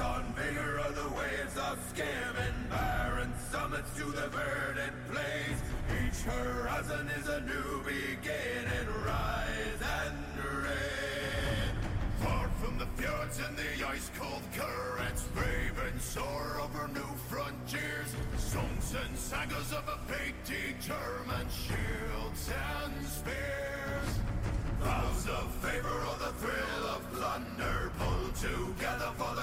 on vigor of the waves of and barren summits to the verdant plains. Each horizon is a new beginning. Rise and reign. Far from the fjords and the ice-cold currents, raven soar over new frontiers. Songs and sagas of a fate determined, shields and spears. Vows of favor or the thrill of plunder Pull together for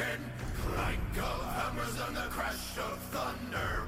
clan Clank of hammers and the crash of thunder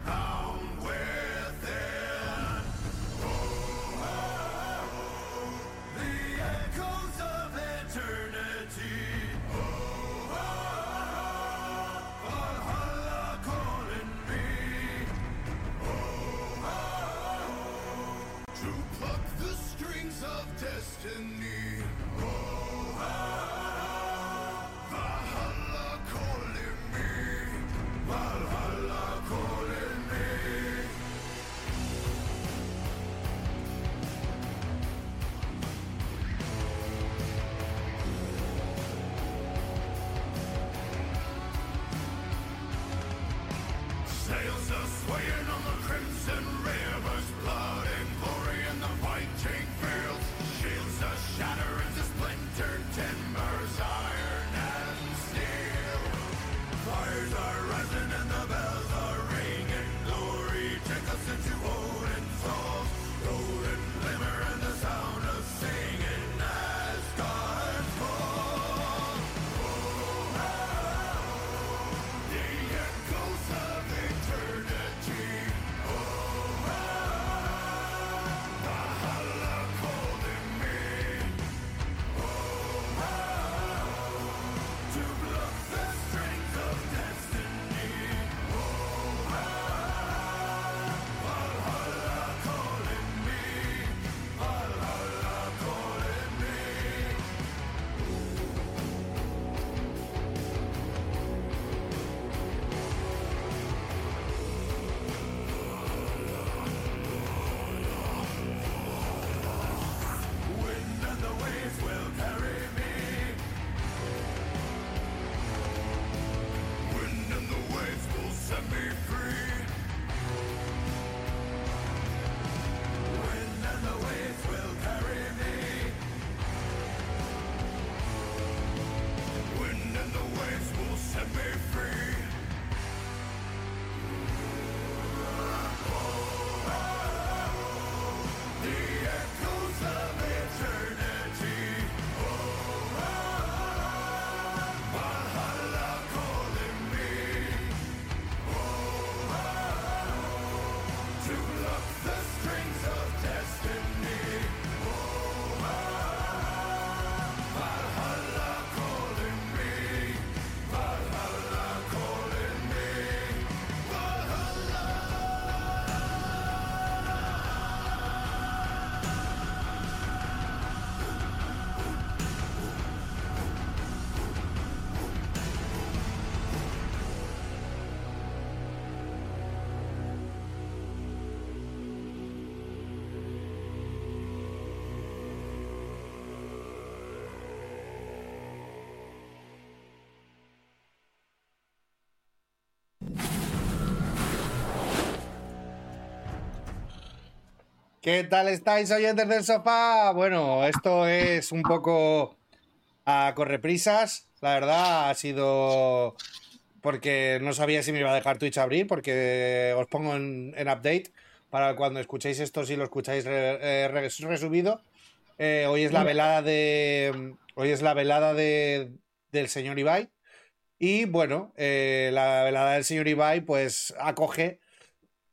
¿Qué tal estáis, oyentes del sofá? Bueno, esto es un poco a correprisas. La verdad, ha sido porque no sabía si me iba a dejar Twitch abrir, porque os pongo en, en update para cuando escuchéis esto, si lo escucháis re- eh, re- resubido. Eh, hoy es la velada de. Hoy es la velada de, del señor Ibai. Y bueno, eh, la velada del señor Ibai, pues acoge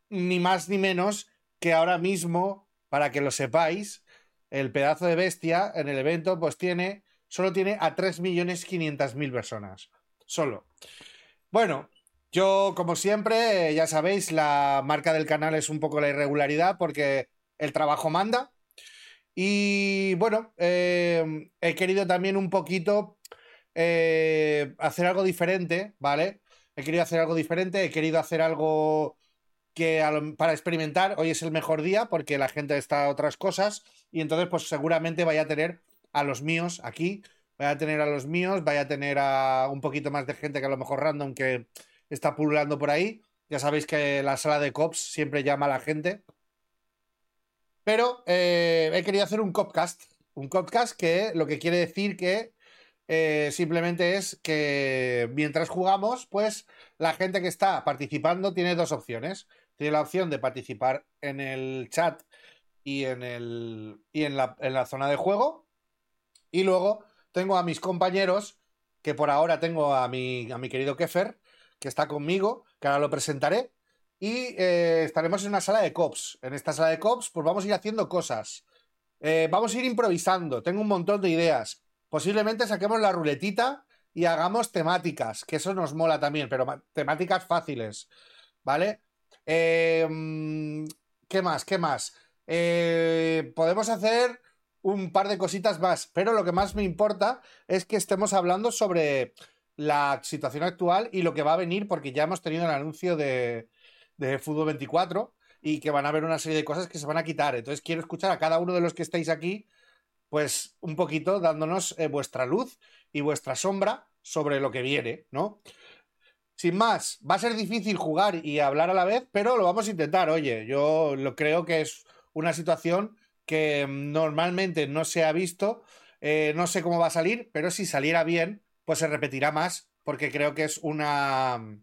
ni más ni menos que ahora mismo, para que lo sepáis, el pedazo de bestia en el evento, pues tiene, solo tiene a 3.500.000 personas. Solo. Bueno, yo, como siempre, eh, ya sabéis, la marca del canal es un poco la irregularidad porque el trabajo manda. Y bueno, eh, he querido también un poquito eh, hacer algo diferente, ¿vale? He querido hacer algo diferente, he querido hacer algo que para experimentar hoy es el mejor día porque la gente está a otras cosas y entonces pues seguramente vaya a tener a los míos aquí vaya a tener a los míos, vaya a tener a un poquito más de gente que a lo mejor random que está pululando por ahí. Ya sabéis que la sala de cops siempre llama a la gente. Pero eh, he querido hacer un copcast. Un copcast que lo que quiere decir que eh, simplemente es que mientras jugamos, pues la gente que está participando tiene dos opciones. Tiene la opción de participar en el chat y en, el, y en, la, en la zona de juego. Y luego tengo a mis compañeros, que por ahora tengo a mi, a mi querido Kefer, que está conmigo, que ahora lo presentaré. Y eh, estaremos en una sala de cops. En esta sala de cops, pues vamos a ir haciendo cosas. Eh, vamos a ir improvisando. Tengo un montón de ideas. Posiblemente saquemos la ruletita y hagamos temáticas, que eso nos mola también, pero temáticas fáciles. ¿Vale? Em, ¿Qué más? ¿Qué más? Eh, podemos hacer un par de cositas más, pero lo que más me importa es que estemos hablando sobre la situación actual y lo que va a venir, porque ya hemos tenido el anuncio de, de Fútbol 24 y que van a haber una serie de cosas que se van a quitar. Entonces quiero escuchar a cada uno de los que estáis aquí, pues un poquito dándonos eh, vuestra luz y vuestra sombra sobre lo que viene, ¿no? Sin más, va a ser difícil jugar y hablar a la vez, pero lo vamos a intentar. Oye, yo lo creo que es una situación que normalmente no se ha visto. Eh, no sé cómo va a salir, pero si saliera bien, pues se repetirá más, porque creo que es una,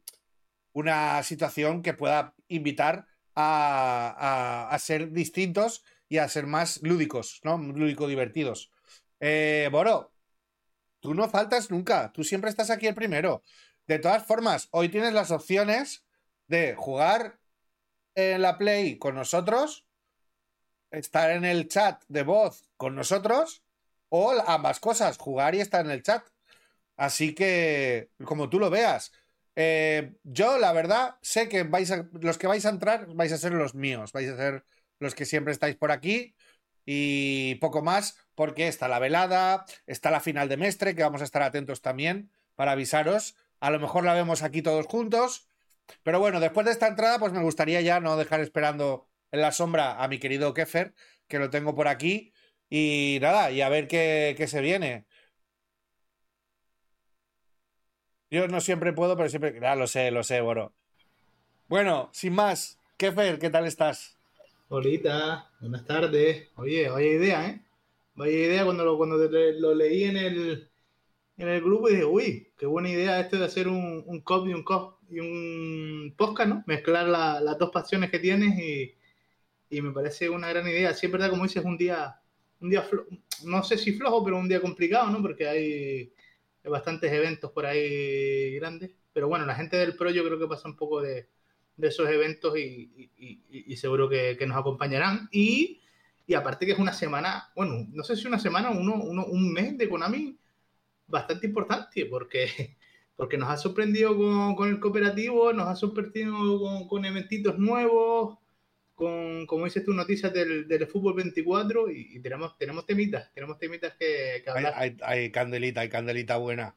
una situación que pueda invitar a, a, ser distintos y a ser más lúdicos, ¿no? Lúdico divertidos. Eh, Boro, tú no faltas nunca, tú siempre estás aquí el primero. De todas formas, hoy tienes las opciones de jugar en la Play con nosotros estar en el chat de voz con nosotros o ambas cosas, jugar y estar en el chat. Así que, como tú lo veas, eh, yo la verdad sé que vais los que vais a entrar vais a ser los míos, vais a ser los que siempre estáis por aquí y poco más, porque está la velada, está la final de Mestre, que vamos a estar atentos también para avisaros. A lo mejor la vemos aquí todos juntos. Pero bueno, después de esta entrada, pues me gustaría ya no dejar esperando en la sombra a mi querido Kefer, que lo tengo por aquí. Y nada, y a ver qué, se viene. Yo no siempre puedo, pero siempre. Ya lo sé, lo sé, Boro. Bueno, sin más, Kefer, ¿qué tal estás? Hola, buenas tardes. Oye, vaya idea, ¿eh? Vaya idea cuando lo, cuando lo leí en el, en el grupo y dije, uy, qué buena idea esto de hacer un, un cop y un cop y un podcast, ¿no? Mezclar las dos pasiones que tienes y, y me parece una gran idea. Sí, es verdad, como dices, un día, un día no sé si flojo, pero un día complicado, ¿no? Porque hay, bastantes eventos por ahí grandes. Pero bueno, la gente del pro yo creo que pasa un poco de, de esos eventos y, y, seguro que, que, nos acompañarán. Y, y, aparte que es una semana, bueno, no sé si una semana uno, uno, un mes de Konami bastante importante, porque, porque nos ha sorprendido con, con el cooperativo, nos ha sorprendido con, con eventitos nuevos, con, como dices tú, noticias del, del fútbol 24 y, tenemos, tenemos temitas, tenemos temitas que, hablar. Hay, hay, candelita, hay candelita buena.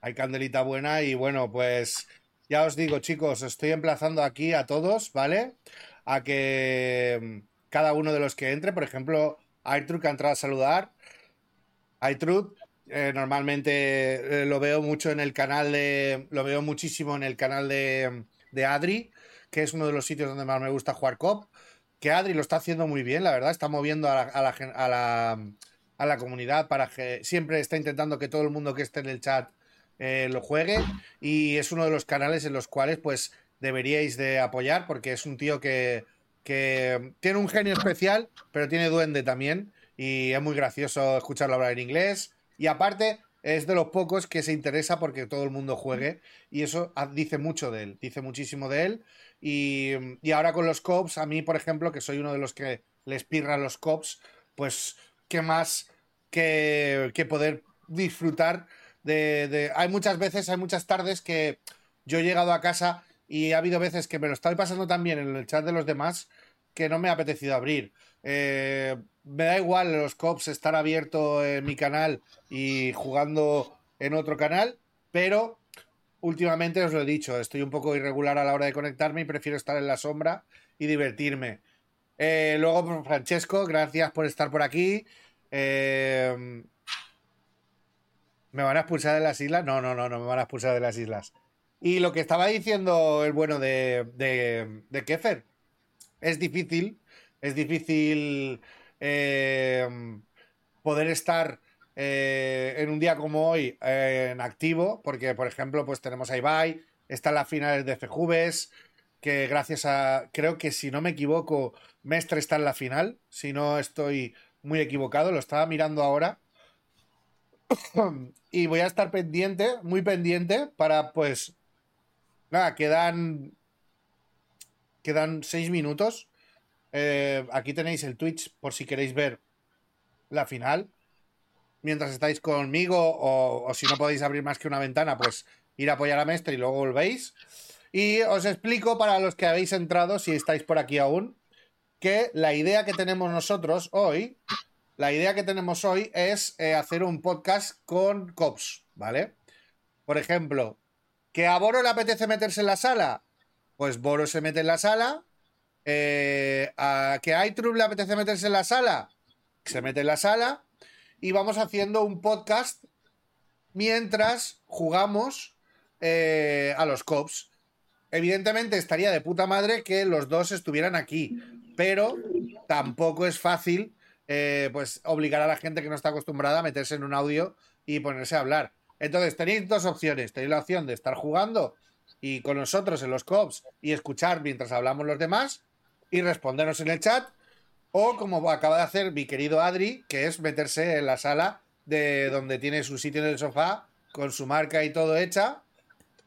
Hay candelita buena y bueno, pues ya os digo, chicos, estoy emplazando aquí a todos, ¿vale? A que mm, cada uno de los que entre, por ejemplo, Airtruth que ha entrado a saludar. Airtruth, eh, normalmente eh, lo veo mucho en el canal de. Lo veo muchísimo en el canal de, de Adri que es uno de los sitios donde más me gusta jugar COP, que Adri lo está haciendo muy bien, la verdad, está moviendo a la, a la, a la, comunidad para que siempre está intentando que todo el mundo que esté en el chat eh, lo juegue y es uno de los canales en los cuales pues deberíais de apoyar porque es un tío que, que tiene un genio especial, pero tiene duende también y es muy gracioso escucharlo hablar en inglés. Y aparte es de los pocos que se interesa porque todo el mundo juegue y eso dice mucho de él, dice muchísimo de él. Y, ahora con los cops, a mí, por ejemplo, que soy uno de los que les pirra los cops, pues qué más que, poder disfrutar de, Hay muchas veces, hay muchas tardes que yo he llegado a casa y ha habido veces que me lo estoy pasando tan bien en el chat de los demás que no me ha apetecido abrir. Eh, me da igual los cops estar abierto en mi canal y jugando en otro canal, pero últimamente os lo he dicho, estoy un poco irregular a la hora de conectarme y prefiero estar en la sombra y divertirme. Eh, luego, Francesco, gracias por estar por aquí. Eh, ¿Me van a expulsar de las islas? No, no, no, no me van a expulsar de las islas. Y lo que estaba diciendo el bueno de, de, de es difícil, es difícil eh, poder estar eh, en un día como hoy eh, en activo, porque por ejemplo, pues tenemos a Ibai, están las finales de FJUVES, que gracias a, creo que si no me equivoco, Mestre está en la final, si no estoy muy equivocado, lo estaba mirando ahora. y voy a estar pendiente, muy pendiente, para pues, nada, quedan, quedan seis minutos. Eh, aquí tenéis el Twitch por si queréis ver la final mientras estáis conmigo o, si no podéis abrir más que una ventana, pues ir a apoyar a Mestre y luego volvéis. Y os explico para los que habéis entrado, si estáis por aquí aún, que la idea que tenemos nosotros hoy, la idea que tenemos hoy es eh, hacer un podcast con cops, ¿vale? Por ejemplo, ¿que a Boro le apetece meterse en la sala? Pues Boro se mete en la sala. Eh, ¿A que a le apetece meterse en la sala? Se mete en la sala y vamos haciendo un podcast mientras jugamos eh, a los cops. Evidentemente estaría de puta madre que los dos estuvieran aquí, pero tampoco es fácil eh, pues obligar a la gente que no está acostumbrada a meterse en un audio y ponerse a hablar. Entonces tenéis dos opciones. Tenéis la opción de estar jugando y con nosotros en los cops y escuchar mientras hablamos los demás y respondernos en el chat o como acaba de hacer mi querido Adri, que es meterse en la sala de donde tiene su sitio en el sofá, con su marca y todo hecha.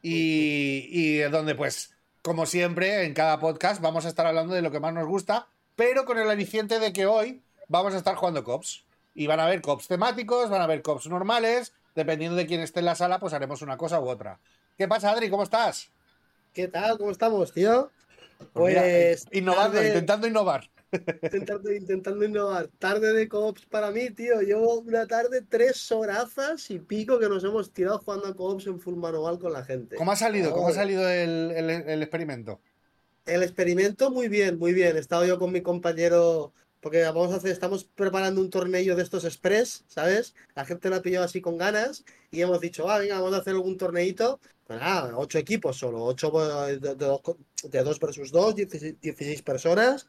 Y, y donde, pues, como siempre, en cada podcast vamos a estar hablando de lo que más nos gusta, pero con el aliciente de que hoy vamos a estar jugando cops. Y van a haber cops temáticos, van a haber cops normales. Dependiendo de quién esté en la sala, pues haremos una cosa u otra. ¿Qué pasa, Adri? ¿Cómo estás? ¿Qué tal? ¿Cómo estamos, tío? Pues, pues innovando, intentando innovar. Intentando, intentando innovar. Tarde de cops para mí, tío. Llevo una tarde, tres horazas y pico que nos hemos tirado jugando a cops en full manual con la gente. ¿Cómo ha salido? ¿Cómo ha salido el, experimento? El experimento, muy bien, muy bien. He estado yo con mi compañero. Porque vamos a hacer, estamos preparando un torneo de estos express, ¿sabes? La gente lo ha pillado así con ganas y hemos dicho, ah, venga, vamos a hacer algún torneito. Pues nada, ocho equipos solo, ocho de, de, dos versus dos, 16 personas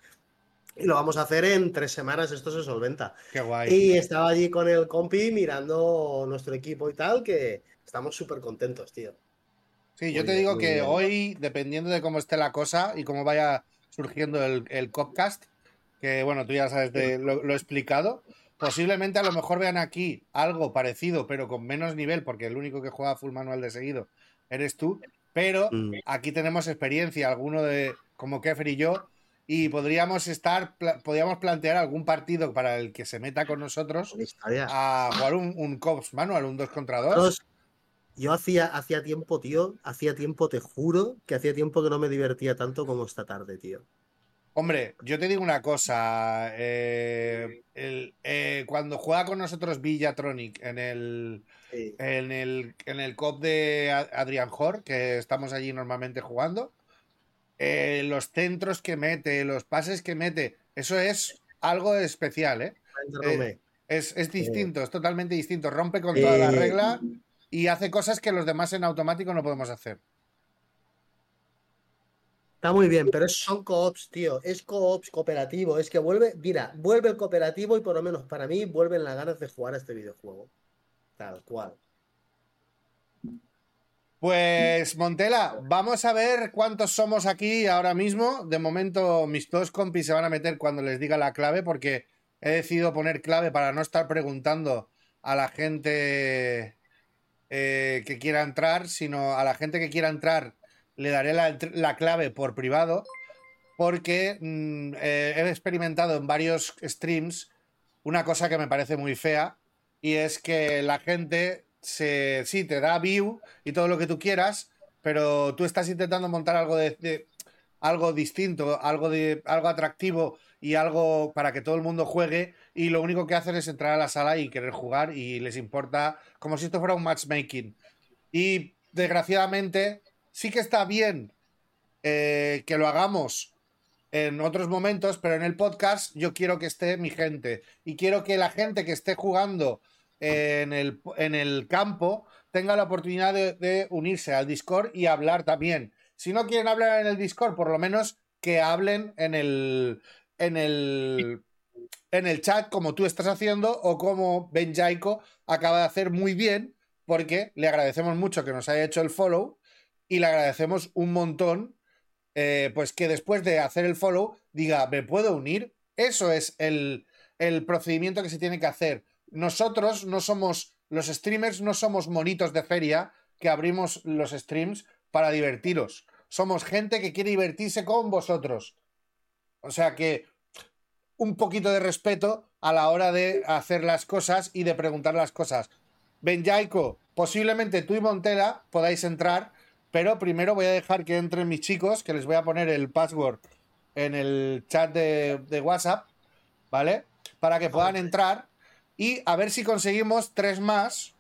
y lo vamos a hacer en tres semanas, esto se solventa. Qué guay. Y estaba allí con el compi mirando nuestro equipo y tal, que estamos súper contentos, tío. Sí, yo te digo que hoy, dependiendo de cómo esté la cosa y cómo vaya surgiendo el, el Copcast, que bueno, tú ya sabes, de, lo, he explicado, posiblemente a lo mejor vean aquí algo parecido, pero con menos nivel, porque el único que juega full manual de seguido eres tú. Pero mm. aquí tenemos experiencia, alguno de, como Kefer y yo, y podríamos estar, podríamos plantear algún partido para el que se meta con nosotros a jugar un, un Cops Manual, un 2 contra 2. Yo hacía, hacía tiempo, tío, hacía tiempo, te juro, que hacía tiempo que no me divertía tanto como esta tarde, tío. Hombre, yo te digo una cosa. Eh, eh, cuando juega con nosotros Villatronic en el, en el, en el COP de Adrian Hor, que estamos allí normalmente jugando, eh, los centros que mete, los pases que mete, eso es algo especial, ¿eh? eh es, distinto, es totalmente distinto. Rompe con toda la regla y hace cosas que los demás en automático no podemos hacer. Está muy bien, pero son coops, tío. Es coops cooperativo. Es que vuelve, mira, vuelve el cooperativo y por lo menos para mí vuelven las ganas de jugar a este videojuego. Tal cual. Pues Montela, vamos a ver cuántos somos aquí ahora mismo. De momento mis dos compis se van a meter cuando les diga la clave porque he decidido poner clave para no estar preguntando a la gente eh, que quiera entrar, sino a la gente que quiera entrar le daré la, clave por privado porque mm, eh, he experimentado en varios streams una cosa que me parece muy fea y es que la gente se, sí, te da view y todo lo que tú quieras, pero tú estás intentando montar algo de, algo distinto, algo de algo atractivo y algo para que todo el mundo juegue y lo único que hacen es entrar a la sala y querer jugar y les importa como si esto fuera un matchmaking. Y desgraciadamente sí que está bien eh, que lo hagamos en otros momentos, pero en el podcast yo quiero que esté mi gente y quiero que la gente que esté jugando en el, en el campo tenga la oportunidad de, unirse al Discord y hablar también. Si no quieren hablar en el Discord, por lo menos que hablen en el, en el, en el chat como tú estás haciendo o como Ben Jaiko acaba de hacer muy bien porque le agradecemos mucho que nos haya hecho el follow y le agradecemos un montón eh, pues que después de hacer el follow diga, ¿me puedo unir? Eso es el, el procedimiento que se tiene que hacer. Nosotros no somos, los streamers no somos monitos de feria que abrimos los streams para divertiros. Somos gente que quiere divertirse con vosotros. O sea que un poquito de respeto a la hora de hacer las cosas y de preguntar las cosas. Benjaico, posiblemente tú y Montela podáis entrar, pero primero voy a dejar que entren mis chicos, que les voy a poner el password en el chat de, de WhatsApp, ¿vale? Para que puedan entrar y a ver si conseguimos tres más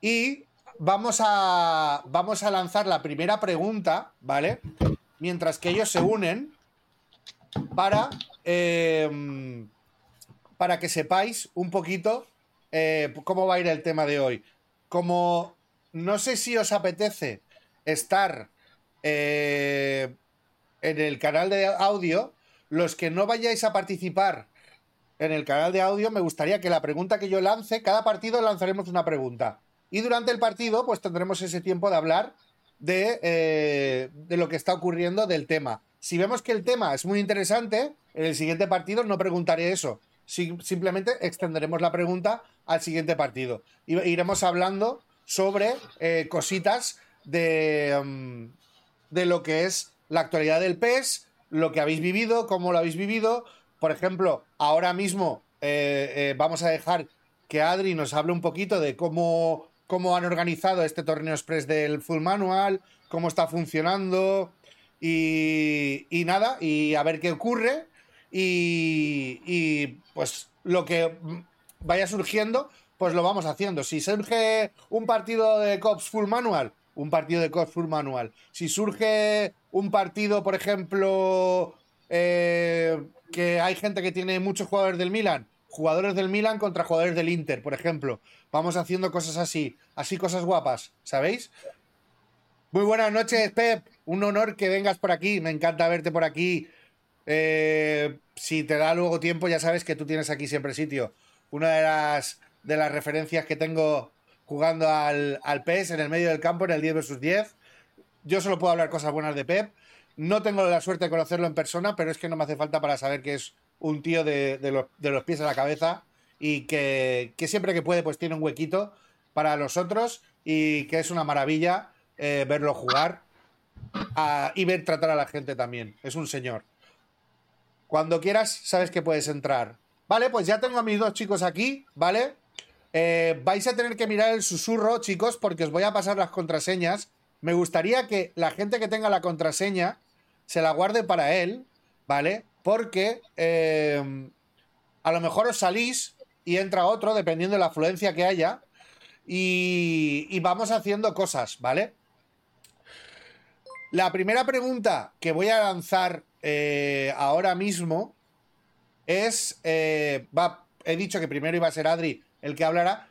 y vamos a vamos a lanzar la primera pregunta, ¿vale? Mientras que ellos se unen para eh, para que sepáis un poquito eh, cómo va a ir el tema de hoy. Como no sé si os apetece estar eh, en el canal de audio, los que no vayáis a participar en el canal de audio, me gustaría que la pregunta que yo lance, cada partido lanzaremos una pregunta. Y durante el partido, pues tendremos ese tiempo de hablar de, eh, de lo que está ocurriendo del tema. Si vemos que el tema es muy interesante, en el siguiente partido no preguntaré eso. Si- simplemente extenderemos la pregunta al siguiente partido. Iremos hablando sobre eh, cositas de, mm, de lo que es la actualidad del PES, lo que habéis vivido, cómo lo habéis vivido. Por ejemplo, ahora mismo eh, eh, vamos a dejar que Adri nos hable un poquito de cómo, cómo han organizado este torneo express del Full Manual, cómo está funcionando y, y nada, y a ver qué ocurre y, y, pues lo que vaya surgiendo, pues lo vamos haciendo. Si surge un partido de Cops Full Manual, un partido de Full Manual. Si surge un partido, por ejemplo, eh, que hay gente que tiene muchos jugadores del Milan, jugadores del Milan contra jugadores del Inter, por ejemplo. Vamos haciendo cosas así, así cosas guapas, ¿sabéis? Muy buenas noches, Pep. Un honor que vengas por aquí. Me encanta verte por aquí. Eh, si te da luego tiempo, ya sabes que tú tienes aquí siempre sitio. Una de las, de las referencias que tengo jugando al, al en el medio del campo en el 10 versus 10. Yo solo puedo hablar cosas buenas de Pep. No tengo la suerte de conocerlo en persona, pero es que no me hace falta para saber que es un tío de, de los, pies a la cabeza y que, que siempre que puede pues tiene un huequito para los otros y que es una maravilla eh, verlo jugar a- y ver tratar a la gente también. Es un señor. Cuando quieras, sabes que puedes entrar. Vale, pues ya tengo a mis dos chicos aquí, ¿vale? Eh, vais a tener que mirar el susurro, chicos, porque os voy a pasar las contraseñas. Me gustaría que la gente que tenga la contraseña se la guarde para él, ¿vale? Porque eh, a lo mejor os salís y entra otro, dependiendo de la afluencia que haya, y, y vamos haciendo cosas, ¿vale? La primera pregunta que voy a lanzar eh, ahora mismo es, he dicho que primero iba a ser Adri el que hablará,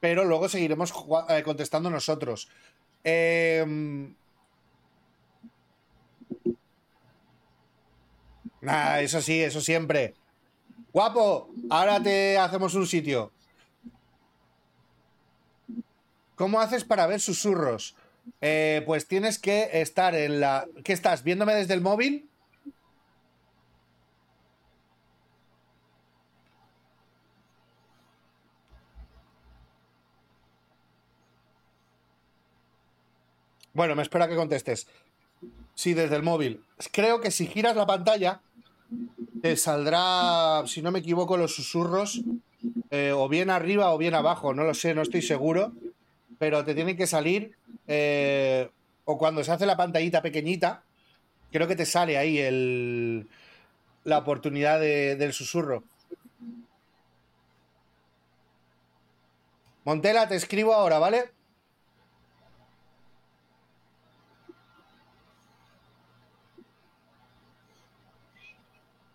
pero luego seguiremos eh, contestando nosotros. Nah, eso sí, eso siempre. Guapo, ahora te hacemos un sitio. ¿Cómo haces para ver susurros? Eh, pues tienes que estar en la... ¿Qué estás? ¿Viéndome desde el móvil? Bueno, me espera que contestes. Sí, desde el móvil. Creo que si giras la pantalla, te saldrá, si no me equivoco, los susurros eh, o bien arriba o bien abajo. No lo sé, no estoy seguro. Pero te tienen que salir, eh, o cuando se hace la pantallita pequeñita, creo que te sale ahí el, la oportunidad de- del susurro. Montela, te escribo ahora, ¿vale?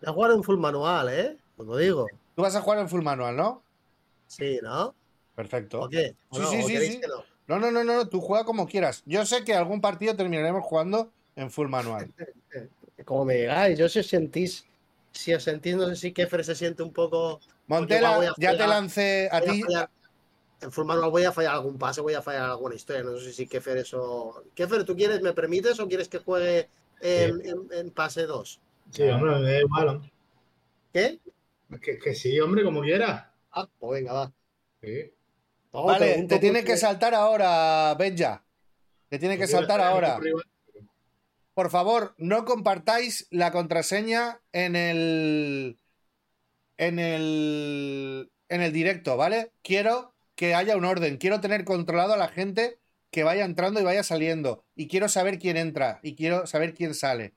Ya jugar en full manual, ¿eh? Os lo digo. Tú vas a jugar en full manual, ¿no? Sí, ¿no? Perfecto. ¿O qué? ¿O Sí, no? sí, ¿O sí, queréis sí. que no? No, no, no, no, tú juega como quieras. Yo sé que algún partido terminaremos jugando en full manual. Como me digáis, yo si os sentís, si os sentís, no sé si Kefer se siente un poco. Montela, ya te lancé a ti. En full manual voy a fallar algún pase, voy a fallar alguna historia. No sé si Kefer eso. Kefer, ¿tú quieres, me permites o quieres que juegue en, en- en pase 2? Sí, hombre, me da igual. hombre. ¿Qué? Que, que sí, hombre, como quiera. Ah, pues venga, va. Sí. No, Vale, te tiene porque- que saltar ahora, Benja. Te tiene que saltar ahora. Por favor, no compartáis la contraseña en el. En el. En el directo, ¿vale? Quiero que haya un orden. Quiero tener controlado a la gente que vaya entrando y vaya saliendo. Y quiero saber quién entra. Y quiero saber quién sale.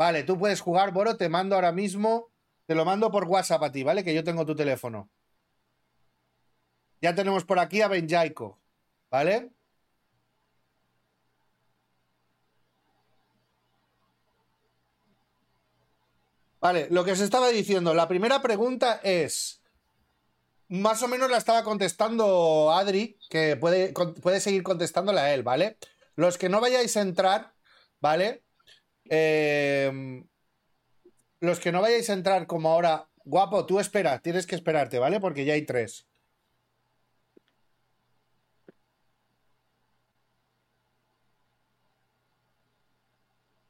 Vale, tú puedes jugar, Boro. Te mando ahora mismo. Te lo mando por WhatsApp a ti, ¿vale? Que yo tengo tu teléfono. Ya tenemos por aquí a Benjaico, ¿vale? Vale, lo que os estaba diciendo, la primera pregunta es, más o menos la estaba contestando Adri, que puede, puede seguir contestándola a él, ¿vale? Los que no vayáis a entrar, ¿vale? Eh, los que no vayáis a entrar como ahora, guapo, tú espera, tienes que esperarte, ¿vale? Porque ya hay tres.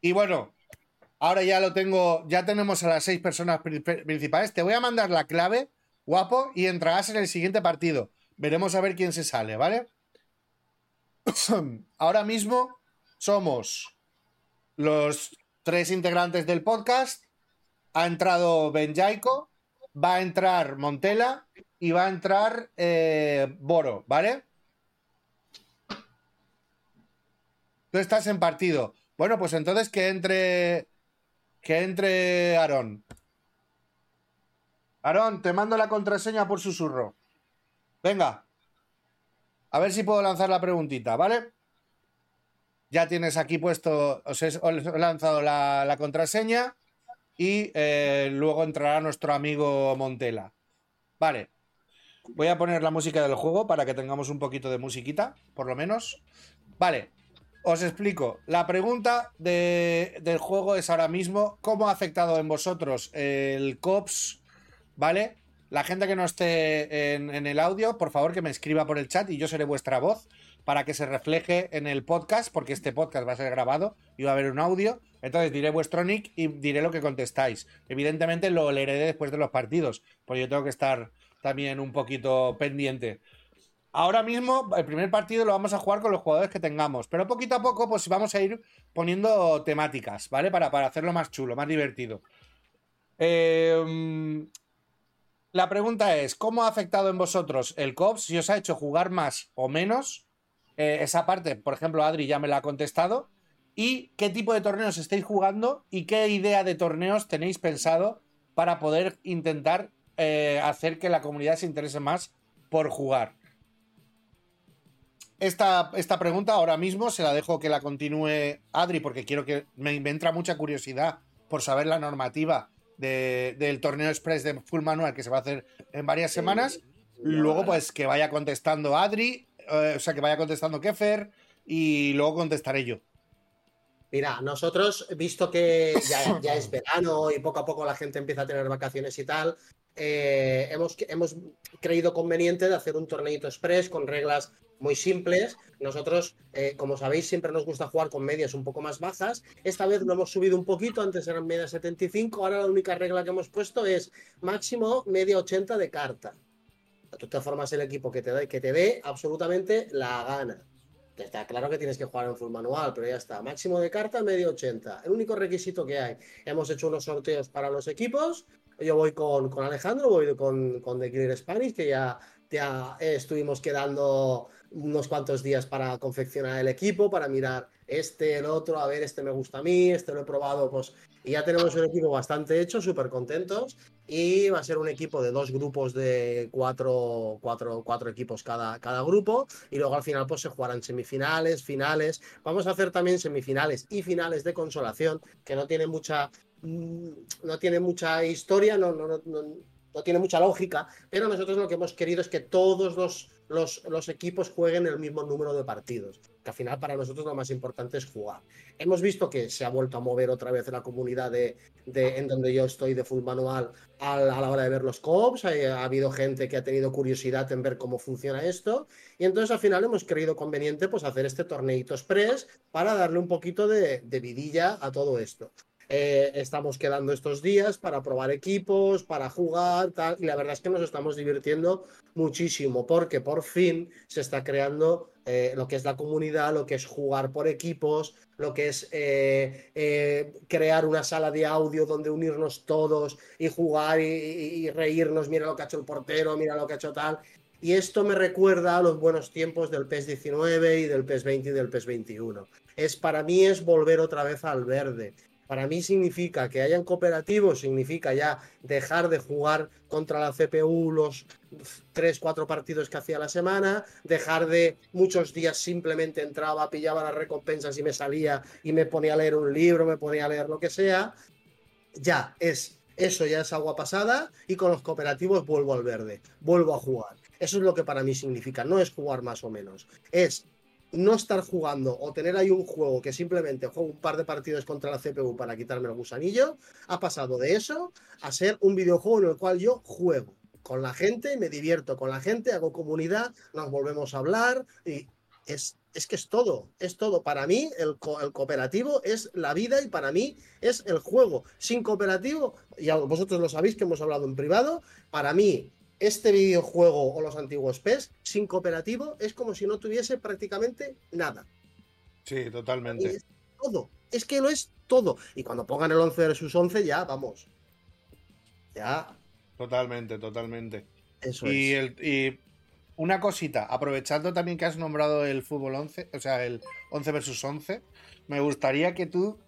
Y bueno, ahora ya lo tengo, ya tenemos a las seis personas pri- pri- principales. Te voy a mandar la clave, guapo, y entrarás en el siguiente partido. Veremos a ver quién se sale, ¿vale? Ahora mismo somos los tres integrantes del podcast. Ha entrado Benjaico, va a entrar Montela y va a entrar eh, Boro, ¿vale? Tú estás en partido. Bueno, pues entonces que entre. Que entre Aarón. Aarón, te mando la contraseña por susurro. Venga. A ver si puedo lanzar la preguntita, ¿vale? Ya tienes aquí puesto. Os he, lanzado la, contraseña. Y eh, luego entrará nuestro amigo Montela. Vale. Voy a poner la música del juego para que tengamos un poquito de musiquita, por lo menos. Vale. Os explico. La pregunta de- del juego es ahora mismo: ¿cómo ha afectado en vosotros el COPS? ¿Vale? La gente que no esté en el audio, por favor que me escriba por el chat y yo seré vuestra voz para que se refleje en el podcast, porque este podcast va a ser grabado y va a haber un audio. Entonces diré vuestro nick y diré lo que contestáis. Evidentemente lo leeré después de los partidos, porque yo tengo que estar también un poquito pendiente. Ahora mismo, el primer partido lo vamos a jugar con los jugadores que tengamos, pero poquito a poco, pues vamos a ir poniendo temáticas, ¿vale? Para, para hacerlo más chulo, más divertido. Eh, la pregunta es: ¿cómo ha afectado en vosotros el COPS? Si os ha hecho jugar más o menos. Eh, esa parte, por ejemplo, Adri ya me la ha contestado. ¿Y qué tipo de torneos estáis jugando? ¿Y qué idea de torneos tenéis pensado para poder intentar eh, hacer que la comunidad se interese más por jugar? Esta, esta pregunta ahora mismo se la dejo que la continúe Adri porque quiero que me, me entra mucha curiosidad por saber la normativa de- del torneo express de full manual que se va a hacer en varias semanas. Luego, pues que vaya contestando Adri, eh, o sea, que vaya contestando Kefer y luego contestaré yo. Mira, nosotros, visto que ya, es verano y poco a poco la gente empieza a tener vacaciones y tal, eh, hemos, hemos creído conveniente de hacer un torneito express con reglas muy simples. Nosotros, eh, como sabéis, siempre nos gusta jugar con medias un poco más bajas. Esta vez lo hemos subido un poquito, antes eran media 75, ahora la única regla que hemos puesto es máximo media 80 de carta. Tú te formas el equipo que te dé, que te dé absolutamente la gana. Está claro que tienes que jugar en full manual, pero ya está. Máximo de carta, medio 80. El único requisito que hay. Hemos hecho unos sorteos para los equipos. Yo voy con, con Alejandro, voy con, con The Clear Spanish, que ya, ya estuvimos quedando unos cuantos días para confeccionar el equipo, para mirar este, el otro, a ver, este me gusta a mí, este lo he probado, pues. Y ya tenemos un equipo bastante hecho, súper contentos. Y va a ser un equipo de dos grupos de cuatro, cuatro, cuatro equipos cada, cada grupo. Y luego al final pues se jugarán semifinales, finales. Vamos a hacer también semifinales y finales de consolación, que no tiene mucha, mm, no tiene mucha historia, no, no, no, no- tiene mucha lógica, pero nosotros lo que hemos querido es que todos los, los, los, equipos jueguen el mismo número de partidos, que al final para nosotros lo más importante es jugar. Hemos visto que se ha vuelto a mover otra vez la comunidad de, en donde yo estoy de full manual a, la hora de ver los cops, ha, ha, habido gente que ha tenido curiosidad en ver cómo funciona esto, y entonces al final hemos creído conveniente pues hacer este torneito express para darle un poquito de, vidilla a todo esto. Eh, estamos quedando estos días para probar equipos, para jugar, y la verdad es que nos estamos divirtiendo muchísimo porque por fin se está creando eh, lo que es la comunidad, lo que es jugar por equipos, lo que es eh, eh, crear una sala de audio donde unirnos todos y jugar y, reírnos, mira lo que ha hecho el portero, mira lo que ha hecho tal. Y esto me recuerda a los buenos tiempos del PES 19 y del PES 20 y del PES 21. Es, para mí es volver otra vez al verde para mí significa que hayan cooperativos, significa ya dejar de jugar contra la CPU los 3, 4 partidos que hacía la semana, dejar de muchos días simplemente entraba, pillaba las recompensas y me salía y me ponía a leer un libro, me ponía a leer lo que sea. Ya, es eso ya es agua pasada y con los cooperativos vuelvo al verde, vuelvo a jugar. Eso es lo que para mí significa, no es jugar más o menos, es no estar jugando o tener ahí un juego que simplemente juego un par de partidos contra la CPU para quitarme el gusanillo, ha pasado de eso a ser un videojuego en el cual yo juego con la gente, me divierto con la gente, hago comunidad, nos volvemos a hablar y es, es que es todo, es todo. Para mí el, el, cooperativo es la vida y para mí es el juego. Sin cooperativo, ya vosotros lo sabéis que hemos hablado en privado, para mí este videojuego o los antiguos PES sin cooperativo es como si no tuviese prácticamente nada. Sí, totalmente. Es todo. Es que lo es todo. Y cuando pongan el 11 versus 11, ya vamos. Ya. Totalmente, totalmente. Eso y, es. el, y una cosita, aprovechando también que has nombrado el fútbol 11, o sea, el 11 versus 11, me gustaría que tú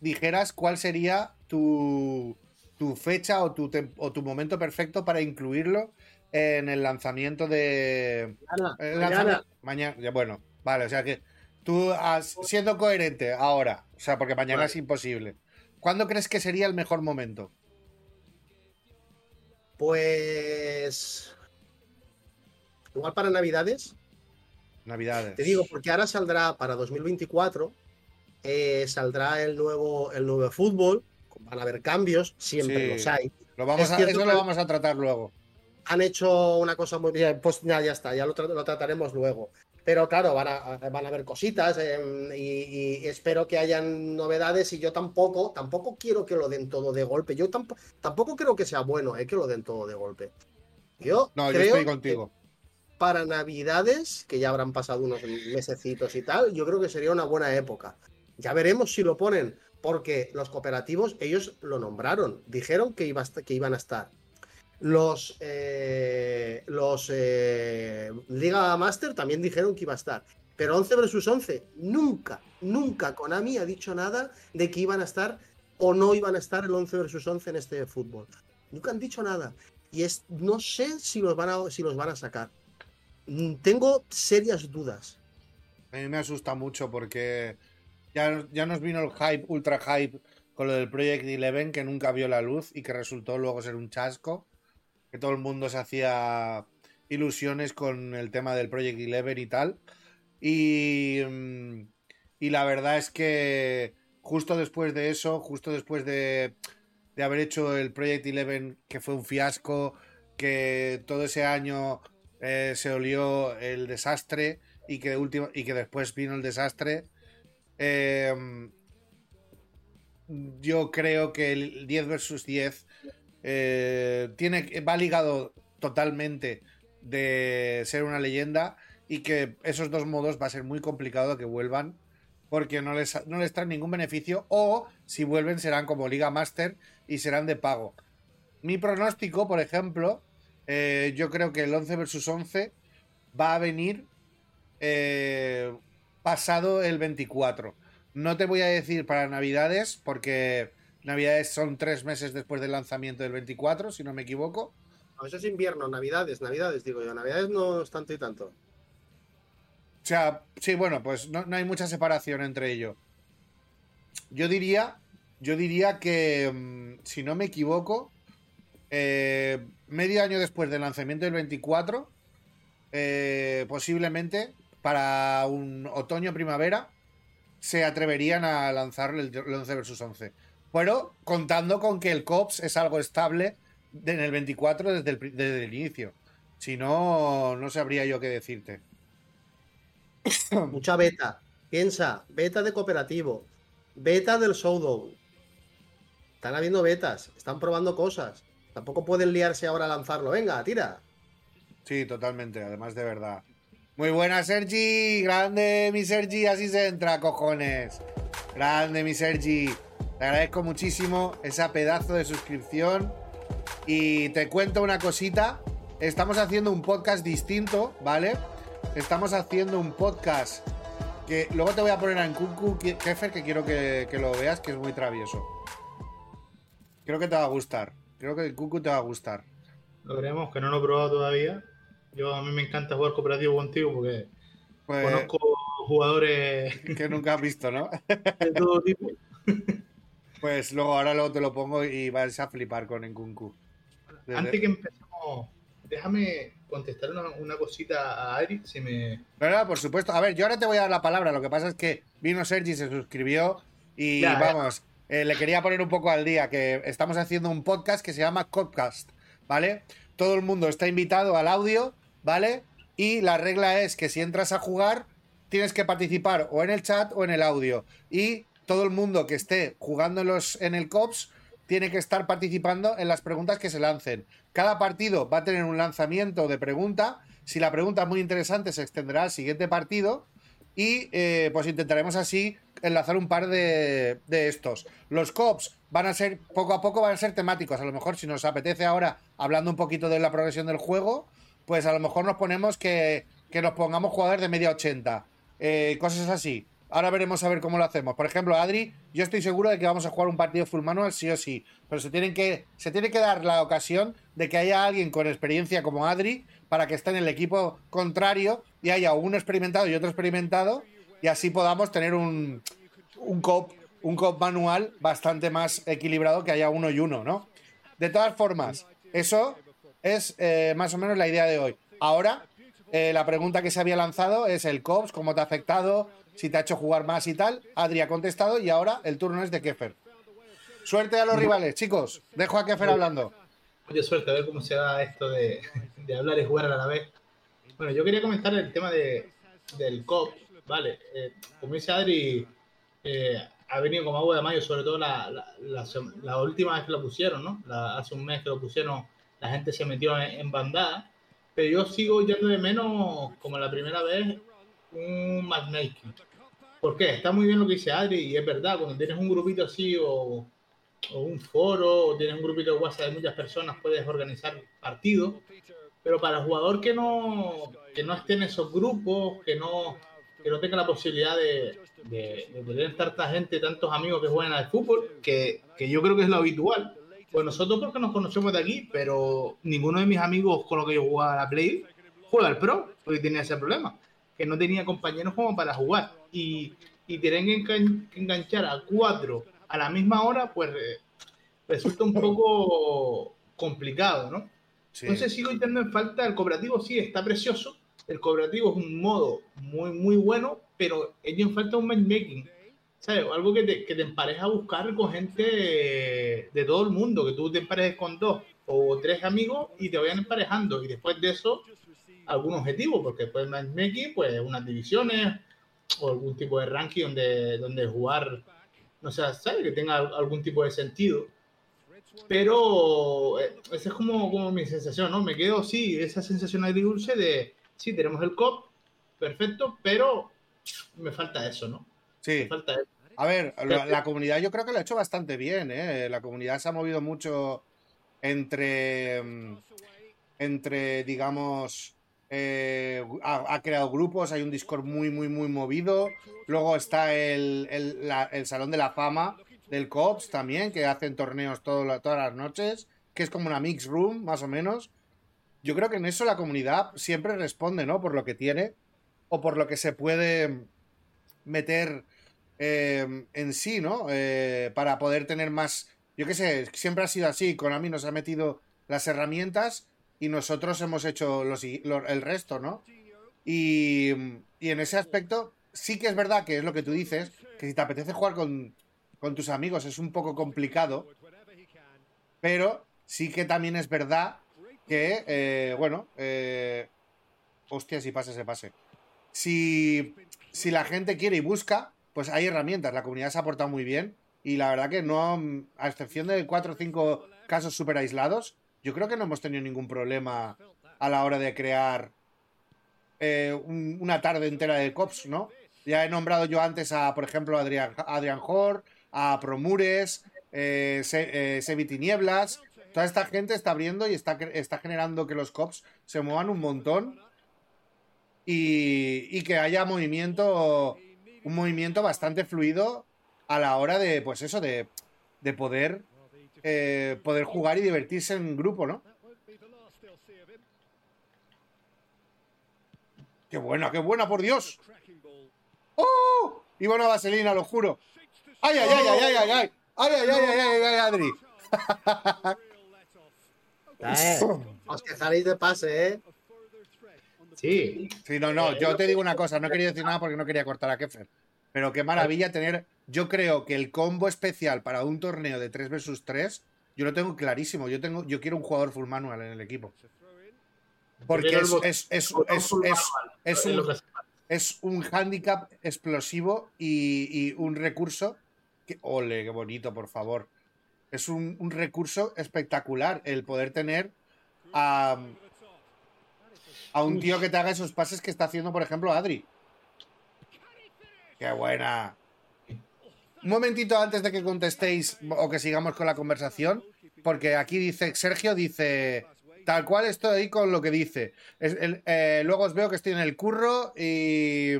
dijeras cuál sería tu tu fecha o tu, o tu momento perfecto para incluirlo en el lanzamiento de. Mañana. el mañana. lanzamiento- mañana. ya, Bueno, vale, o sea que tú has, siendo coherente ahora, o sea, porque mañana Vale. es imposible. ¿Cuándo crees que sería el mejor momento? Pues. Igual para Navidades. Navidades. Te digo, porque ahora saldrá para 2024. eh, saldrá el nuevo, el nuevo fútbol. Van a haber cambios, siempre Sí. los hay. Lo vamos Es a, eso lo vamos a tratar luego. han hecho una cosa muy bien, pues ya, ya está, ya lo, tra- lo trataremos luego. Pero claro, van a, van a haber cositas eh, y, y espero que hayan novedades y yo tampoco, tampoco quiero que lo den todo de golpe. Yo tamp- tampoco creo que sea bueno eh, que lo den todo de golpe. Yo No, yo estoy contigo. para Navidades, que ya habrán pasado unos mesecitos y tal, yo creo que sería una buena época. Ya veremos si lo ponen, porque los cooperativos, ellos lo nombraron, dijeron que, iba que iban a estar. Los, eh, los eh, Liga Master también dijeron que iba a estar. Pero 11 versus 11, nunca, nunca Konami ha dicho nada de que iban a estar o no iban a estar el 11 versus 11 en este fútbol. Nunca han dicho nada. Y es, no sé si los van a, si los van a sacar. Mm, Tengo serias dudas. A mí me asusta mucho porque ya, ya nos vino el hype, ultra hype, con lo del Project Eleven que nunca vio la luz y que resultó luego ser un chasco. Que todo el mundo se hacía ilusiones con el tema del Project Eleven y tal. Y, mm, y la verdad es que justo después de eso, justo después de, de haber hecho el Project Eleven, que fue un fiasco, que todo ese año eh, se olió el desastre y que, y que después vino el desastre. Eh, yo creo que el 10 versus 10 eh, tiene, va ligado totalmente de ser una leyenda y que esos dos modos va a ser muy complicado que vuelvan porque no les, no les traen ningún beneficio o si vuelven serán como Liga Master y serán de pago. Mi pronóstico, por ejemplo, eh, yo creo que el 11 versus 11 va a venir eh, pasado el 24. No te voy a decir para Navidades, porque Navidades son tres meses después del lanzamiento del 24, si no me equivoco. No, eso es invierno, Navidades, Navidades, digo yo. Navidades no es tanto y tanto. O sea, sí, bueno, pues no, no hay mucha separación entre ello. Yo diría, yo diría que, mm, si no me equivoco, eh, medio año después del lanzamiento del 24, eh, posiblemente para un otoño-primavera, se atreverían a lanzar el, el 11 versus 11. Pero contando con que el COPS es algo estable en el 24 desde el, desde el inicio. Si no, no sabría yo qué decirte. Mucha beta. Piensa, beta de cooperativo, beta del Showdown. Están habiendo betas, están probando cosas. Tampoco pueden liarse ahora a lanzarlo. Venga, tira. Sí, totalmente, además de verdad. Muy buena, Sergi. Grande, mi Sergi. Así se entra, cojones. Grande, mi Sergi. Te agradezco muchísimo esa pedazo de suscripción. Y te cuento una cosita. Estamos haciendo un podcast distinto, ¿vale? Estamos haciendo un podcast que luego te voy a poner en Kunku Kefer, que quiero que, lo veas, que es muy travieso. Creo que te va a gustar. Creo que el Kunku te va a gustar. Lo veremos, que no lo he probado todavía. Yo a mí me encanta jugar cooperativo contigo porque Pues, conozco jugadores que nunca has visto, ¿no? de todo tipo. Pues luego, ahora luego te lo pongo y vas a flipar con Nkunku. Desde- Antes que empecemos, déjame contestar una, una cosita a Ari, si me... No, por supuesto. A ver, yo ahora te voy a dar la palabra. Lo que pasa es que vino Sergi, se suscribió y Ya, vamos, eh, le quería poner un poco al día que estamos haciendo un podcast que se llama Codcast, ¿vale? Todo el mundo está invitado al audio, ¿vale? Y la regla es que si entras a jugar, tienes que participar o en el chat o en el audio. Y todo el mundo que esté jugando en, los, en el COPS tiene que estar participando en las preguntas que se lancen. Cada partido va a tener un lanzamiento de pregunta. Si la pregunta es muy interesante, se extenderá al siguiente partido. Y eh, pues intentaremos así enlazar un par de, de estos. Los COPs van a ser, poco a poco van a ser temáticos. A lo mejor si nos apetece ahora, hablando un poquito de la progresión del juego, pues a lo mejor nos ponemos que, que nos pongamos jugadores de media 80. eh, cosas así. Ahora veremos a ver cómo lo hacemos. Por ejemplo, Adri, yo estoy seguro de que vamos a jugar un partido full manual sí o sí. Pero se, tienen que, se tiene que dar la ocasión de que haya alguien con experiencia como Adri para que esté en el equipo contrario y haya uno experimentado y otro experimentado y así podamos tener un, un cop un cop manual bastante más equilibrado que haya uno y uno, ¿no? De todas formas, eso es eh, más o menos la idea de hoy. Ahora, eh, la pregunta que se había lanzado es el COPS, cómo te ha afectado, si te ha hecho jugar más y tal. Adri ha contestado y ahora el turno es de Kefer. Suerte a los rivales, chicos. Dejo a Kefer hablando. Mucha suerte, a ver cómo se da esto de, de hablar y jugar a la vez. Bueno, yo quería comentar el tema de, del COP, ¿vale? Eh, como dice Adri, eh, ha venido como agua de mayo, sobre todo la, la, la sem- la última vez que lo pusieron, ¿no? Hace un mes que lo pusieron, la gente se metió en, en bandada, pero yo sigo yendo de menos, como la primera vez, un matchmaking. ¿Por qué? Está muy bien lo que dice Adri, y es verdad, cuando tienes un grupito así o, o un foro, o tienes un grupito de WhatsApp de muchas personas, puedes organizar partidos, pero para el jugador que no, que no esté en esos grupos, que no, que no tenga la posibilidad de, de, de tanta gente, tantos amigos que juegan al fútbol, que, que yo creo que es lo habitual. Pues nosotros porque nos conocemos de aquí, pero ninguno de mis amigos con los que yo jugaba a la Play juega al Pro, porque tenía ese problema, que no tenía compañeros como para jugar. Y, y tener que engan- que enganchar a cuatro a la misma hora, pues eh, resulta un poco complicado, ¿no? Sí. Entonces sigo echando en falta el cooperativo, sí, está precioso. El cooperativo es un modo muy, muy bueno, pero en falta un matchmaking. ¿Sabes? Algo que te, que te empareja a buscar con gente de, de todo el mundo, que tú te emparejes con dos o tres amigos y te vayan emparejando. Y después de eso, algún objetivo, porque después del matchmaking, pues unas divisiones o algún tipo de ranking donde, donde jugar, no sé, ¿sabes? Que tenga algún tipo de sentido. Pero eh, esa es como, como mi sensación, ¿no? Me quedo, sí, esa sensación agridulce de, sí, tenemos el COP, perfecto, pero me falta eso, ¿no? Sí. falta eso. A ver, la, la comunidad yo creo que lo ha hecho bastante bien, ¿eh? La comunidad se ha movido mucho entre, mm, entre digamos, eh, ha, ha creado grupos, hay un Discord muy, muy, muy movido. Luego está el, el, la- el Salón de la Fama del COPS también, que hacen torneos todo todas las noches, que es como una mix room, más o menos. Yo creo que en eso la comunidad siempre responde, ¿no? Por lo que tiene o por lo que se puede meter eh, en sí, ¿no? Eh, para poder tener más. Yo qué sé, siempre ha sido así. Konami nos ha metido las herramientas y nosotros hemos hecho los, lo- el resto, ¿no? Y, y en ese aspecto sí que es verdad que es lo que tú dices, que si te apetece jugar con, con tus amigos es un poco complicado, pero sí que también es verdad que, eh, bueno, eh, hostia, si pase, se pase. Si, si la gente quiere y busca, pues hay herramientas. La comunidad se ha portado muy bien y la verdad que no, a excepción de cuatro o cinco casos súper aislados, yo creo que no hemos tenido ningún problema a la hora de crear eh, un- una tarde entera de cops, ¿no? Ya he nombrado yo antes a, por ejemplo, a Adrián, Adrián Hor, a Promures, eh, Se- eh, Tinieblas. Toda esta gente está abriendo y está, está generando que los cops se muevan un montón y, y que haya movimiento, un movimiento bastante fluido a la hora de, pues eso, de, de poder, eh, poder jugar y divertirse en grupo, ¿no? ¡Qué buena, qué buena, por Dios! ¡Oh! Y buena vaselina, lo juro. ¡Ay, ay, ay, ay, ay, ay! ¡Ay, ay, ay, ay, ay, Adri! Os quejaréis de pase, ¿eh? Sí, Sí, no, no, yo te digo una cosa, no he querido decir nada porque no quería cortar a Keffer. Pero qué maravilla tener. Yo creo que el combo especial para un torneo de 3 versus 3, yo lo tengo clarísimo. Yo tengo, yo quiero un jugador full manual en el equipo. Porque es, es, es, es, full es- manual, es es un, es un handicap explosivo y, y un recurso. Que, ole, qué bonito, por favor. Es un, un recurso espectacular el poder tener a, a un tío que te haga esos pases que está haciendo, por ejemplo, Adri. Qué buena. Un momentito antes de que contestéis o que sigamos con la conversación, porque aquí dice, Sergio dice, tal cual estoy con lo que dice. Es el- eh, luego os veo que estoy en el curro y,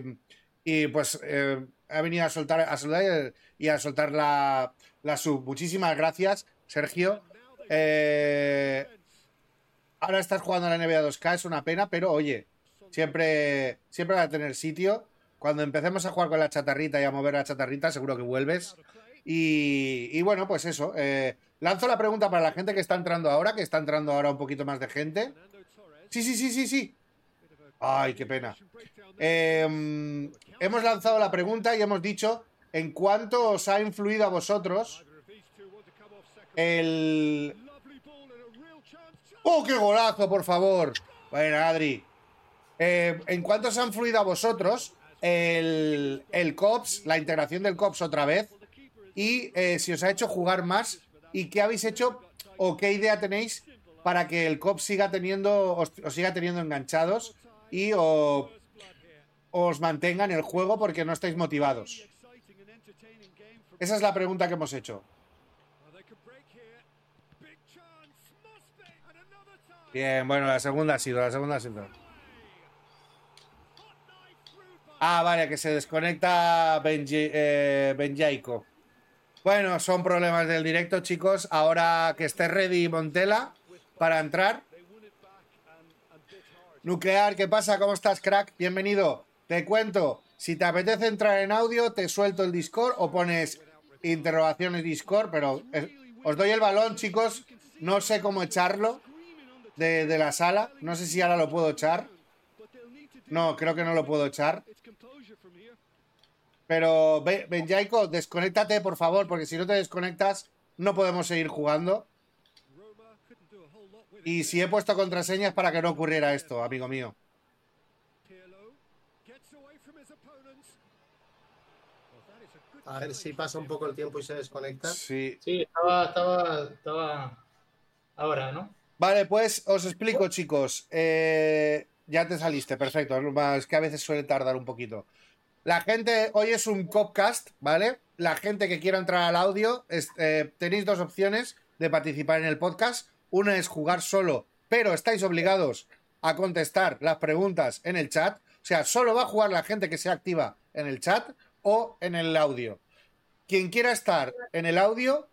y pues eh, ha venido a soltar, a saludar y a soltar la, la sub. Muchísimas gracias, Sergio. Eh, ahora estás jugando a la NBA 2K, es una pena, pero oye, siempre, siempre va a tener sitio. Cuando empecemos a jugar con la chatarrita y a mover la chatarrita, seguro que vuelves. Y, bueno, pues eso. eh, lanzo la pregunta para la gente que está entrando ahora, que está entrando ahora un poquito más de gente. Sí, sí, sí, sí, sí. Ay, qué pena. Eh, hemos lanzado la pregunta y hemos dicho en cuánto os ha influido a vosotros el... ¡Oh, qué golazo, por favor! Bueno, Adri. Eh, ¿En cuánto os ha influido a vosotros el, el COPS, la integración del COPS otra vez? Y eh, si os ha hecho jugar más y qué habéis hecho o qué idea tenéis para que el COPS siga teniendo, os, siga teniendo enganchados y o- os mantenga en el juego porque no estáis motivados. Esa es la pregunta que hemos hecho. Bien, bueno, la segunda ha sido, la segunda ha sido. Ah, vale, que se desconecta Benji, eh, Benjaico. Bueno, son problemas del directo, chicos. Ahora que esté ready Montela para entrar. Nuclear, ¿qué pasa? ¿Cómo estás, crack? Bienvenido. Te cuento, si te apetece entrar en audio, te suelto el Discord o pones interrogaciones Discord, pero eh, os doy el balón, chicos. No sé cómo echarlo de, de la sala. No sé si ahora lo puedo echar. No, creo que no lo puedo echar. Pero, Be- Benjaico, desconéctate, por favor, porque si no te desconectas, no podemos seguir jugando. Y si he puesto contraseñas para que no ocurriera esto, amigo mío. A ver si pasa un poco el tiempo y se desconecta. Sí. Sí, estaba, estaba, estaba ahora, ¿no? Vale, pues os explico, chicos. Eh, ya te saliste, perfecto. Es que a veces suele tardar un poquito. La gente, hoy es un copcast, ¿vale? La gente que quiera entrar al audio, es- eh, tenéis dos opciones de participar en el podcast. Una es jugar solo, pero estáis obligados a contestar las preguntas en el chat. O sea, solo va a jugar la gente que sea activa en el chat o en el audio. Quien quiera estar en el audio,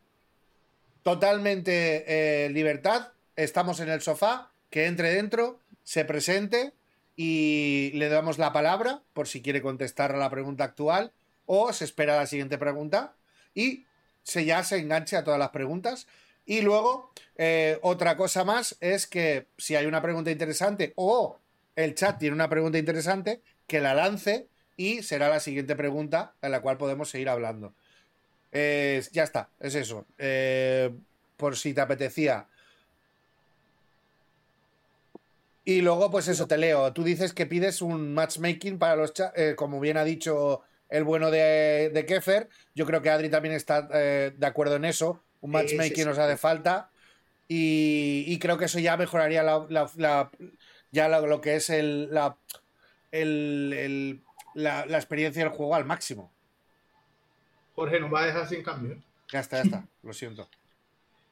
totalmente eh, libertad. Estamos en el sofá, que entre dentro, se presente y le damos la palabra por si quiere contestar a la pregunta actual o se espera la siguiente pregunta y se ya se enganche a todas las preguntas. Y luego, eh, otra cosa más es que si hay una pregunta interesante o el chat tiene una pregunta interesante, que la lance y será la siguiente pregunta en la cual podemos seguir hablando. Ya está, es eso. Eh, por si te apetecía. Y luego, pues eso, te leo. Tú dices que pides un matchmaking para los chats, eh, como bien ha dicho el bueno de, de Kefer. Yo creo que Adri también está eh, de acuerdo en eso. Un Sí, sí, matchmaking sí. nos hace falta. Y, y creo que eso ya mejoraría la, la- la- ya lo, lo que es el, la, el- el- la, la experiencia del juego al máximo. Jorge nos va a dejar sin cambio. Ya está, ya está. Lo siento.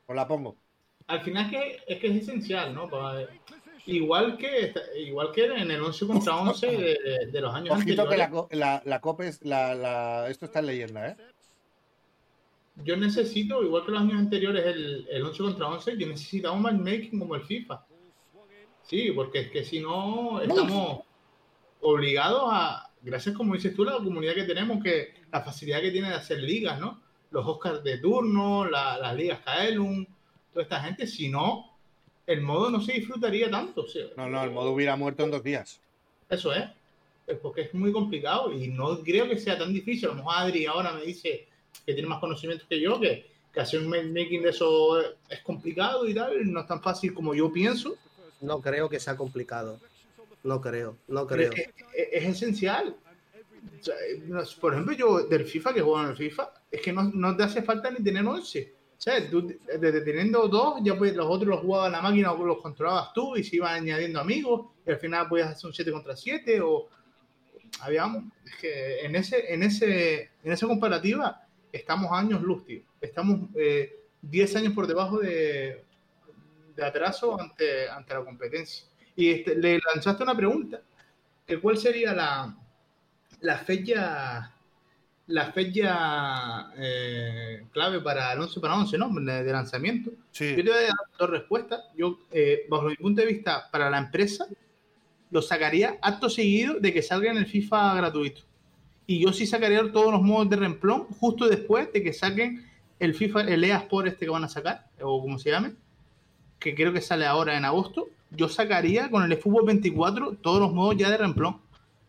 Os la pongo. Al final es que es, que es esencial, ¿no? Pa- igual, que, igual que en el 11 contra 11 de, de- los años Ojito que la, anteriores. la, la copa es. La, la- esto está en leyenda, ¿eh? Yo necesito, igual que los años anteriores, el, el 11 contra 11, yo necesitaba un matchmaking como el FIFA. Sí, porque es que si no, estamos obligados a, gracias como dices tú, la comunidad que tenemos, que la facilidad que tiene de hacer ligas, ¿no? Los Oscars de turno, la- las ligas Kaelum, toda esta gente, si no, el modo no se disfrutaría tanto. o sea, No, no, el modo hubiera muerto en dos días. Eso es. Es porque es muy complicado y no creo que sea tan difícil. A lo mejor Adri ahora me dice que tiene más conocimientos que yo, que, que hacer un matchmaking de eso es- complicado y tal, no es tan fácil como yo pienso. No creo que sea complicado. No creo, no creo. Es, es- es esencial. O sea, no- por ejemplo, yo del FIFA, que juego en el FIFA, es que no, no te hace falta ni tener 11. Sea, tú, desde teniendo dos, ya pues los otros los jugaba la máquina o los controlabas tú y se iban añadiendo amigos y al final podías hacer un 7 contra 7 o habíamos, es que en ese, en ese, en esa comparativa estamos años luz, tío. Estamos eh, 10 años por debajo de, de atraso ante, ante la competencia. Y este, le lanzaste una pregunta, que cuál sería la, la fecha la fecha eh, clave para el 11 para 11, ¿no? De, lanzamiento. Sí. Yo te voy a dar dos respuestas. Yo, eh, bajo mi punto de vista, para la empresa, lo sacaría acto seguido de que salga en el FIFA gratuito. Y yo sí sacaría todos los modos de reemplón justo después de que saquen el FIFA, el EA Sport este que van a sacar, o como se llame, que creo que sale ahora en agosto. Yo sacaría con el eFootball 24 todos los modos ya de reemplón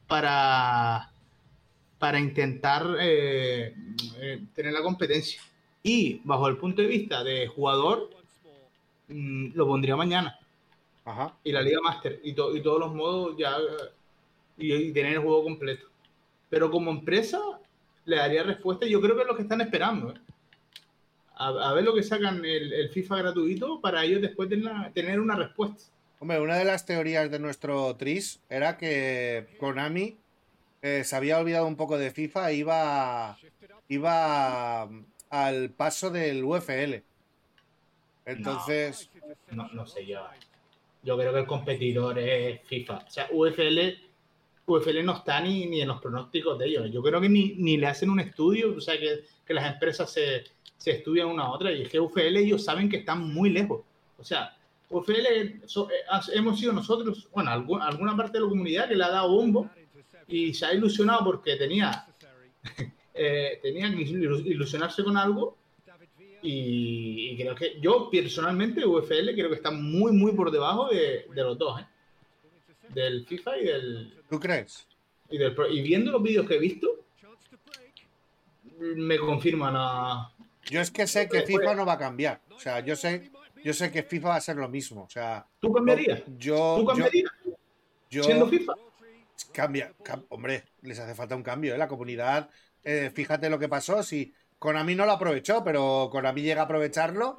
para, para intentar eh, eh, tener la competencia. Y bajo el punto de vista de jugador, mm, lo pondría mañana. Ajá. Y la Liga Master. Y, to- y todos los modos ya. Y, y tener el juego completo. Pero como empresa, le daría respuesta. Yo creo que es lo que están esperando. ¿eh? A, a ver lo que sacan el, el FIFA gratuito para ellos después una- tener una respuesta. Hombre, una de las teorías de nuestro Tris era que Konami eh, se había olvidado un poco de FIFA iba, iba al paso del UFL. Entonces, No, no sé yo. Yo creo que el competidor es FIFA. O sea, UFL, UFL no está ni, ni en los pronósticos de ellos. Yo creo que ni, ni le hacen un estudio, o sea, que, que las empresas se, se estudian una a otra. Y es que UFL ellos saben que están muy lejos. O sea, UFL eh, hemos sido nosotros, bueno, algu- alguna parte de la comunidad que le ha dado bombo y se ha ilusionado porque tenía, eh, tenía que ilu- ilusionarse con algo y, y creo que yo personalmente UFL creo que está muy muy por debajo de, de los dos, ¿eh? del FIFA y del, ¿tú crees? y del Pro. Y viendo los vídeos que he visto, me confirman a... Yo es que sé que FIFA no va a cambiar. O sea, yo sé, yo sé que FIFA va a ser lo mismo. O sea, ¿Tú cambiarías? yo, ¿Tú cambiarías yo- siendo FIFA? Cambia, cam- hombre, les hace falta un cambio, ¿eh? La comunidad, eh, fíjate lo que pasó, si Konami no lo aprovechó, pero Konami llega a aprovecharlo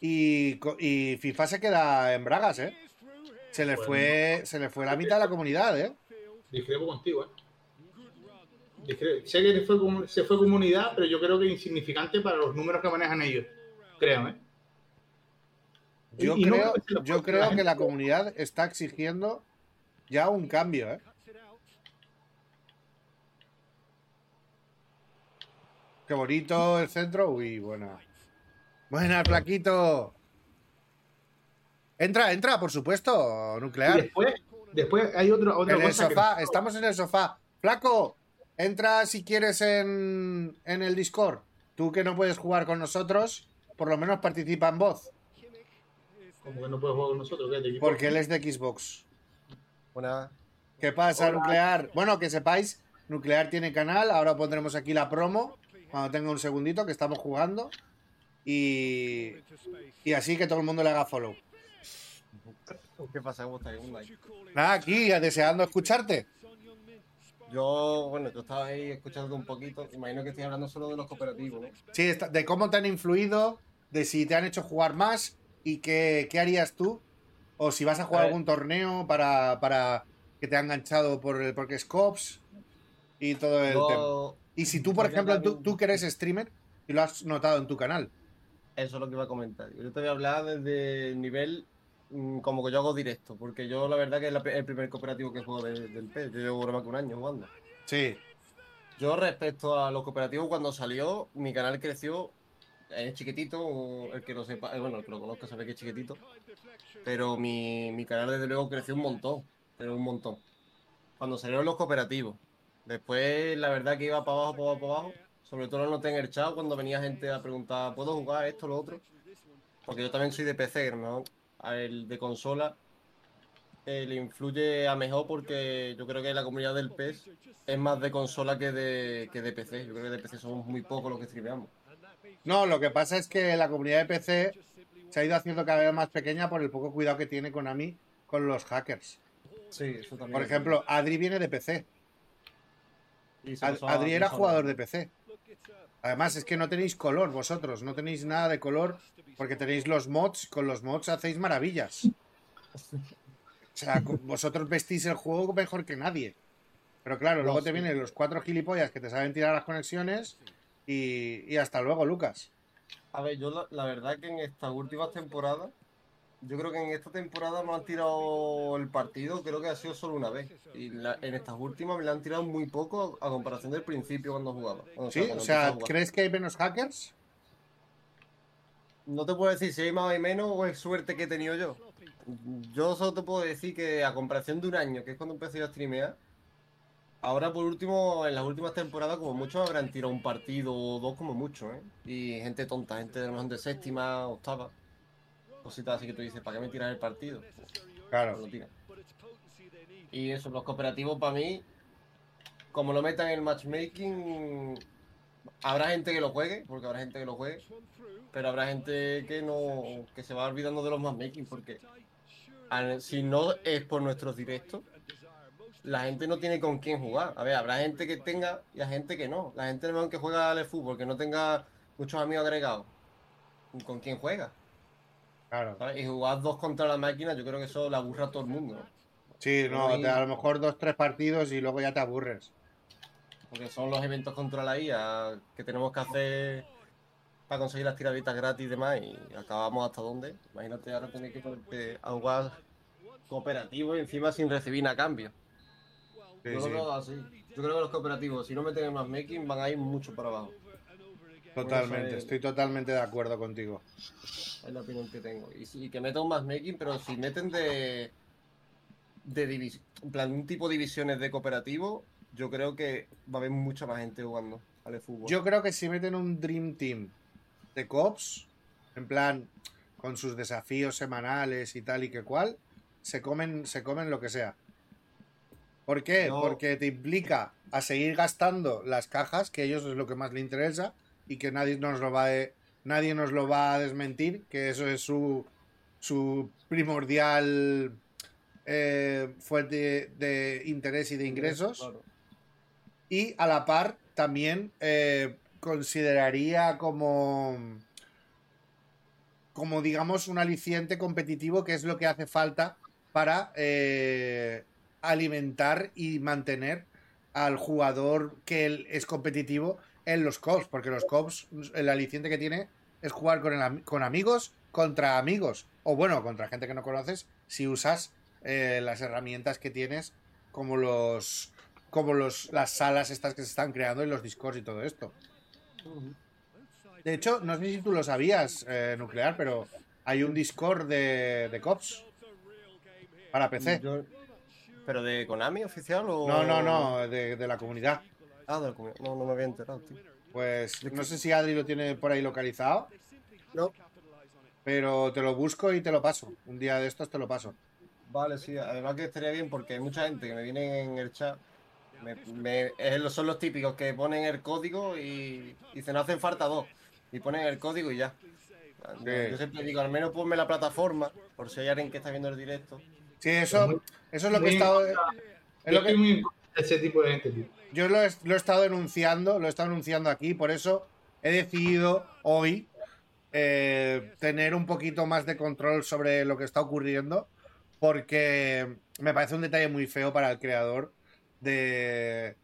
y, y FIFA se queda en bragas, ¿eh? Se le Bueno. fue, se le fue la mitad de la comunidad, ¿eh? Discrepo contigo, ¿eh? Sé que fue, comu- se fue comunidad, pero yo creo que insignificante para los números que manejan ellos. Creo, ¿eh? Yo Y- y no creo, se yo creo la que la comunidad está exigiendo ya un cambio, ¿eh? Qué bonito el centro. Uy, buena. Buena, flaquito. Entra, entra, por supuesto, Y nuclear. después, después hay otro, otra En el cosa que- sofá, estamos en el sofá. Flaco, entra si quieres en, en el Discord. Tú que no puedes jugar con nosotros, por lo menos participa en voz, Como que no puede jugar con nosotros, ¿qué? ¿De porque él es de Xbox. Una... ¿Qué pasa, Hola. Nuclear? Bueno, que sepáis, Nuclear tiene canal, ahora pondremos aquí la promo, cuando tenga un segundito, que estamos jugando. Y, y así que todo el mundo le haga follow. ¿Qué pasa? ¿Cómo estáis? Aquí, deseando escucharte. Yo, bueno, yo estaba ahí escuchando un poquito. Imagino que estoy hablando solo de los cooperativos, ¿no? Sí, está- de cómo te han influido, de si te han hecho jugar más y qué, qué harías tú. O si vas a jugar A algún torneo para, para que te ha enganchado por el porque es Cops y todo el tema. Y si tú, por ejemplo, tú, también- tú que eres streamer y lo has notado en tu canal. eso es lo que iba a comentar. Yo te voy a hablar desde el nivel mm, como que yo hago directo, porque yo la verdad que es el primer cooperativo que juego de- del PES. Yo llevo más que un año jugando. Sí, Yo respecto a los cooperativos, cuando salió, mi canal creció. Es chiquitito, el que lo sepa, eh, bueno, el que lo conozca sabe que es chiquitito. Pero mi, mi canal desde luego creció un montón, pero un montón. Cuando salieron los cooperativos. Después, la verdad que iba para abajo, para abajo, para abajo. Sobre todo lo noté en el chat cuando venía gente a preguntar, ¿puedo jugar esto o lo otro? Porque yo también soy de PC, ¿no? El de consola eh, le influye a mejor porque yo creo que la comunidad del PES es más de consola que de, que de PC. Yo creo que de PC somos muy pocos los que streameamos. No, lo que pasa es que la comunidad de PC se ha ido haciendo cada vez más pequeña por el poco cuidado que tiene Konami con los hackers. Sí, eso también. Por ejemplo, Adri viene de PC. Ad- Adri era jugador de PC. Además, es que no tenéis color vosotros, no tenéis nada de color porque tenéis los mods. Con los mods hacéis maravillas. O sea, vosotros vestís el juego mejor que nadie. Pero claro, luego te vienen los cuatro gilipollas que te saben tirar las conexiones y, y hasta luego, Lucas. A ver, yo la, la verdad que en estas últimas temporadas, yo creo que en esta temporada me han tirado el partido, creo que ha sido solo una vez. Y la- en estas últimas me la han tirado muy poco a, comparación del principio cuando jugaba. Cuando- ¿Sí? O sea. ¿crees que hay menos hackers? No te puedo decir si hay más o hay menos o es suerte que he tenido yo. Yo solo te puedo decir que a comparación de un año, que es cuando empecé a streamear, ahora por último, en las últimas temporadas, como mucho habrán tirado un partido o dos como mucho, ¿eh? Y gente tonta, gente de, de séptima, octava. Cositas así que tú dices, ¿para qué me tiras el partido? No Claro. lo. Y eso, los cooperativos para mí, como lo metan en el matchmaking, habrá gente que lo juegue, porque habrá gente que lo juegue, pero habrá gente que no que se va olvidando de los matchmaking, porque si no es por nuestros directos, la gente no tiene con quién jugar. A ver, habrá gente que tenga y hay gente que no. La gente que juega al fútbol, que no tenga muchos amigos agregados, ¿con quién juega? Claro. ¿sabes? Y jugar dos contra la máquina, yo creo que eso le aburre a todo el mundo. Sí, no, te- a lo mejor dos, tres partidos y luego ya te aburres. Porque son los eventos contra la IA que tenemos que hacer para conseguir las tiraditas gratis y demás y acabamos hasta dónde. Imagínate ahora tener que a jugar cooperativo y encima sin recibir nada a cambio. Sí, Yo sí, así. Yo creo que los cooperativos, si no meten en más making, van a ir mucho para abajo. Totalmente. Estoy totalmente de acuerdo contigo. Es la opinión que tengo. Y, sí, que metan más making, pero si meten de. de divis- en plan, un tipo de divisiones de cooperativo, yo creo que va a haber mucha más gente jugando al fútbol. Yo creo que si meten un Dream Team de Cops, en plan, con sus desafíos semanales y tal y que cual, se comen, se comen lo que sea. ¿Por qué? Porque te implica a seguir gastando las cajas, que a ellos es lo que más le interesa, y que nadie nos lo va a, nadie nos lo va a desmentir, que eso es su, su primordial eh, fuente de interés y de ingresos. Claro. Y a la par también eh, consideraría como, como digamos, un aliciente competitivo que es lo que hace falta para eh, alimentar y mantener al jugador que él es competitivo en los cops, porque los cops, el aliciente que tiene es jugar con, el con amigos contra amigos, o bueno, contra gente que no conoces, si usas eh, las herramientas que tienes como los como los las salas estas que se están creando en los discos y todo esto. De hecho, no sé si tú lo sabías, eh, Nuclear, pero hay un Discord de, de Cops para PC. Yo- ¿Pero de Konami oficial o.? No, no, no, de, de la comunidad. Ah, de la comunidad. No, no me había enterado, tío. Pues no sé si Adri lo tiene por ahí localizado. No. Pero te lo busco y te lo paso. Un día de estos te lo paso. Vale, sí, además que estaría bien porque hay mucha gente que me viene en el chat. Me, son los típicos que ponen el código y dicen no hacen falta dos. Y ponen el código y ya. Yo siempre digo, al menos ponme la plataforma, por si hay alguien que está viendo el directo. Sí, eso, eso es lo que he estado. Es lo que, muy ese tipo de gente, tío. Yo lo he, lo he estado denunciando, lo he estado denunciando aquí, por eso he decidido hoy eh, tener un poquito más de control sobre lo que está ocurriendo, porque me parece un detalle muy feo para el creador de,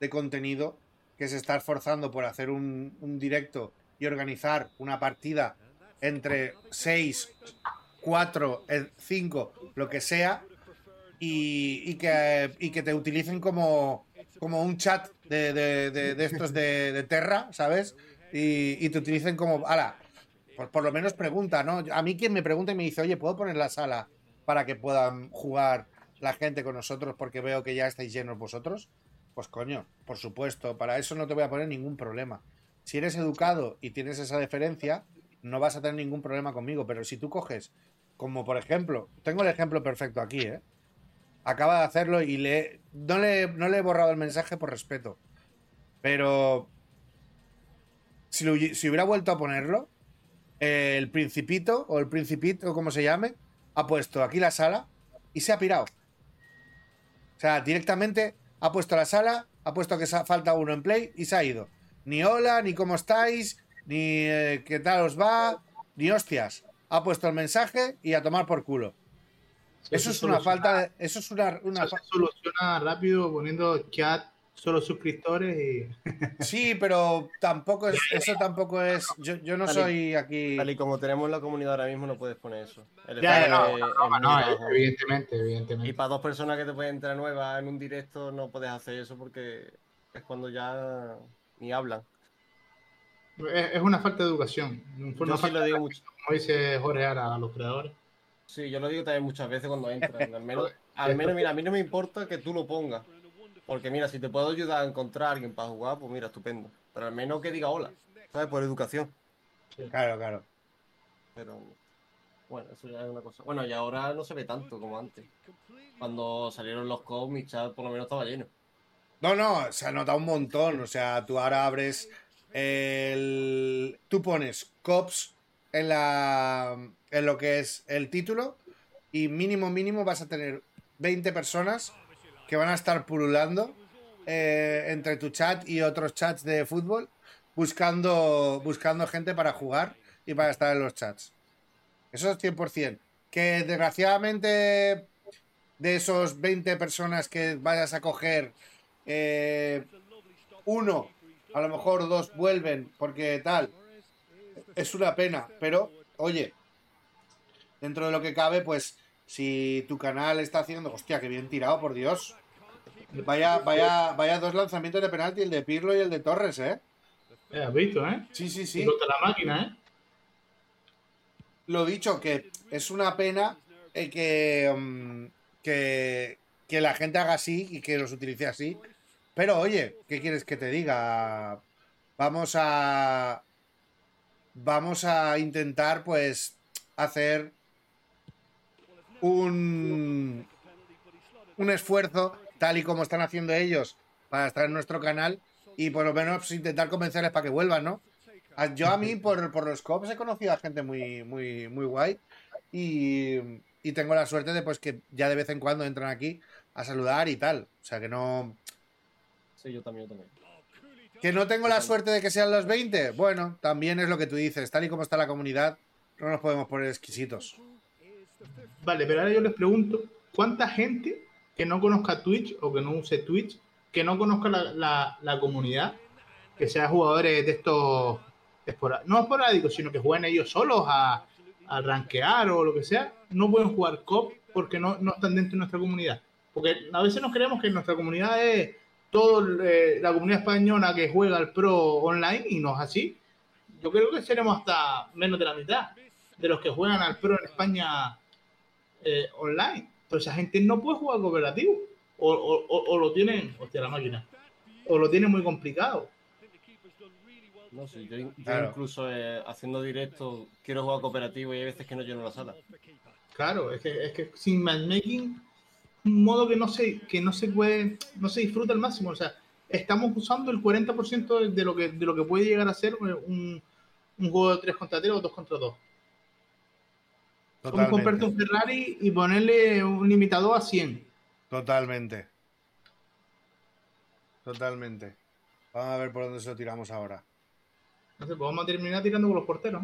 de contenido que se está esforzando por hacer un, un directo y organizar una partida entre 6, 4, 5, lo que sea, y que, y que te utilicen como, como un chat de, de- de- de estos de, Terra, ¿sabes? Y, y te utilicen como, ala, pues por lo menos pregunta, ¿no? A mí quien me pregunta y me dice, oye, ¿puedo poner la sala para que puedan jugar la gente con nosotros porque veo que ya estáis llenos vosotros? Pues coño, por supuesto, para eso no te voy a poner ningún problema. Si eres educado y tienes esa deferencia, no vas a tener ningún problema conmigo, pero si tú coges, como por ejemplo, tengo el ejemplo perfecto aquí, ¿eh? Acaba de hacerlo y le no, le no le he borrado el mensaje por respeto. Pero si, hubiera vuelto a ponerlo, eh, el principito o el principito, como se llame, ha puesto aquí la sala y se ha pirado. O sea, directamente ha puesto la sala, ha puesto que falta uno en play y se ha ido. Ni hola, ni cómo estáis, ni eh, qué tal os va, ni hostias. Ha puesto el mensaje y a tomar por culo. Eso es una falta de. Eso es una. una Eso se soluciona rápido poniendo chat solo suscriptores y. Sí, pero tampoco es. Eso tampoco es. Yo, yo no soy aquí. Tal y como tenemos la comunidad ahora mismo, no puedes poner eso. El Ya, no, bajo. evidentemente, Y evidentemente. para dos personas que te pueden entrar nuevas en un directo, no puedes hacer eso porque es cuando ya ni hablan. Es, es una falta de educación. Una Yo sí falta lo digo de- mucho. Como dice Jorge Ara a los creadores. Sí, yo lo digo también muchas veces cuando entran. Al menos, al menos, mira, a mí no me importa que tú lo pongas. Porque mira, si te puedo ayudar a encontrar a alguien para jugar, pues mira, estupendo. Pero al menos que diga hola, ¿sabes? Por educación. Claro, claro. Pero bueno, eso ya es una cosa. Bueno, y ahora no se ve tanto como antes. Cuando salieron los cops, mi chat por lo menos estaba lleno. No, no, se ha notado un montón. O sea, tú ahora abres el. Tú pones cops en la. En lo que es el título. Y mínimo, mínimo vas a tener 20 personas que van a estar pululando eh, entre tu chat y otros chats de fútbol. Buscando, buscando gente para jugar y para estar en los chats. Eso es 100%. Que desgraciadamente de esos 20 personas que vayas a coger, eh, uno, a lo mejor dos vuelven porque tal. Es una pena, pero oye, dentro de lo que cabe, pues si tu canal está haciendo, hostia, que bien tirado, por Dios. Vaya, vaya, vaya dos lanzamientos de penalti, el de Pirlo y el de Torres, ¿eh? Eh, has visto, ¿eh? Sí, sí, sí. la máquina, ¿eh? Lo dicho, que es una pena eh, que, mm, que, que la gente haga así y que los utilice así. Pero oye, ¿qué quieres que te diga? Vamos a. Vamos a intentar, pues, hacer un, un esfuerzo, tal y como están haciendo ellos, para estar en nuestro canal y por lo menos intentar convencerles para que vuelvan, ¿no? A- Yo a mí, por, por los cops, he conocido a gente muy, muy, muy guay y, y tengo la suerte de pues que ya de vez en cuando entran aquí a saludar y tal. O sea que no... Sí, yo también, yo también. Que no tengo la suerte de que sean los 20. Bueno, también es lo que tú dices. Tal y como está la comunidad, no nos podemos poner exquisitos. Vale, pero ahora yo les pregunto, ¿cuánta gente que no conozca Twitch o que no use Twitch, que no conozca la, la- la comunidad, que sean jugadores de estos, espora- no esporádicos, sino que jueguen ellos solos a, a rankear o lo que sea, no pueden jugar COP porque no, no están dentro de nuestra comunidad? Porque a veces nos creemos que nuestra comunidad es toda la comunidad española que juega al pro online y no es así. Yo creo que seremos hasta menos de la mitad de los que juegan al pro en España eh, online. Pero esa gente no puede jugar cooperativo. O, o- o- o lo tienen, hostia, la máquina. O lo tienen muy complicado. No sé, yo, yo Claro. incluso eh, haciendo directo quiero jugar cooperativo y hay veces que no lleno la sala. Claro, es que, es que sin matchmaking, un modo que no se, que no se puede, no se disfruta al máximo. O sea, estamos usando el 40% de- de lo que, de lo que puede llegar a ser un, un juego de 3 contra 3 o 2 contra 2. Como comprarte Totalmente. un Ferrari y ponerle un limitador a 100. Totalmente. Totalmente. Vamos a ver por dónde se lo tiramos ahora. No sé, pues vamos a terminar tirando con los porteros.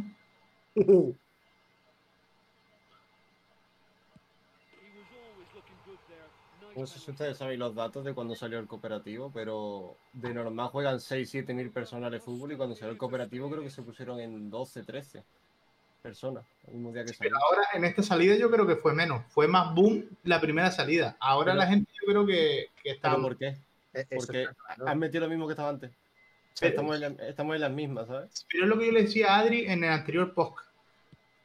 No sé si ustedes saben los datos de cuando salió el cooperativo, pero de normal juegan 6, 7 mil personas de fútbol y cuando salió el cooperativo creo que se pusieron en 12, 13 personas el mismo día que salió. Pero ahora en esta salida yo creo que fue menos. Fue más boom la primera salida. Ahora Pero- la gente yo creo que, que está... ¿Pero por qué? Eh, Porque claro. han metido lo mismo que estaba antes. Pero- estamos, en la- estamos en las mismas, ¿sabes? Pero es lo que yo le decía a Adri en el anterior post.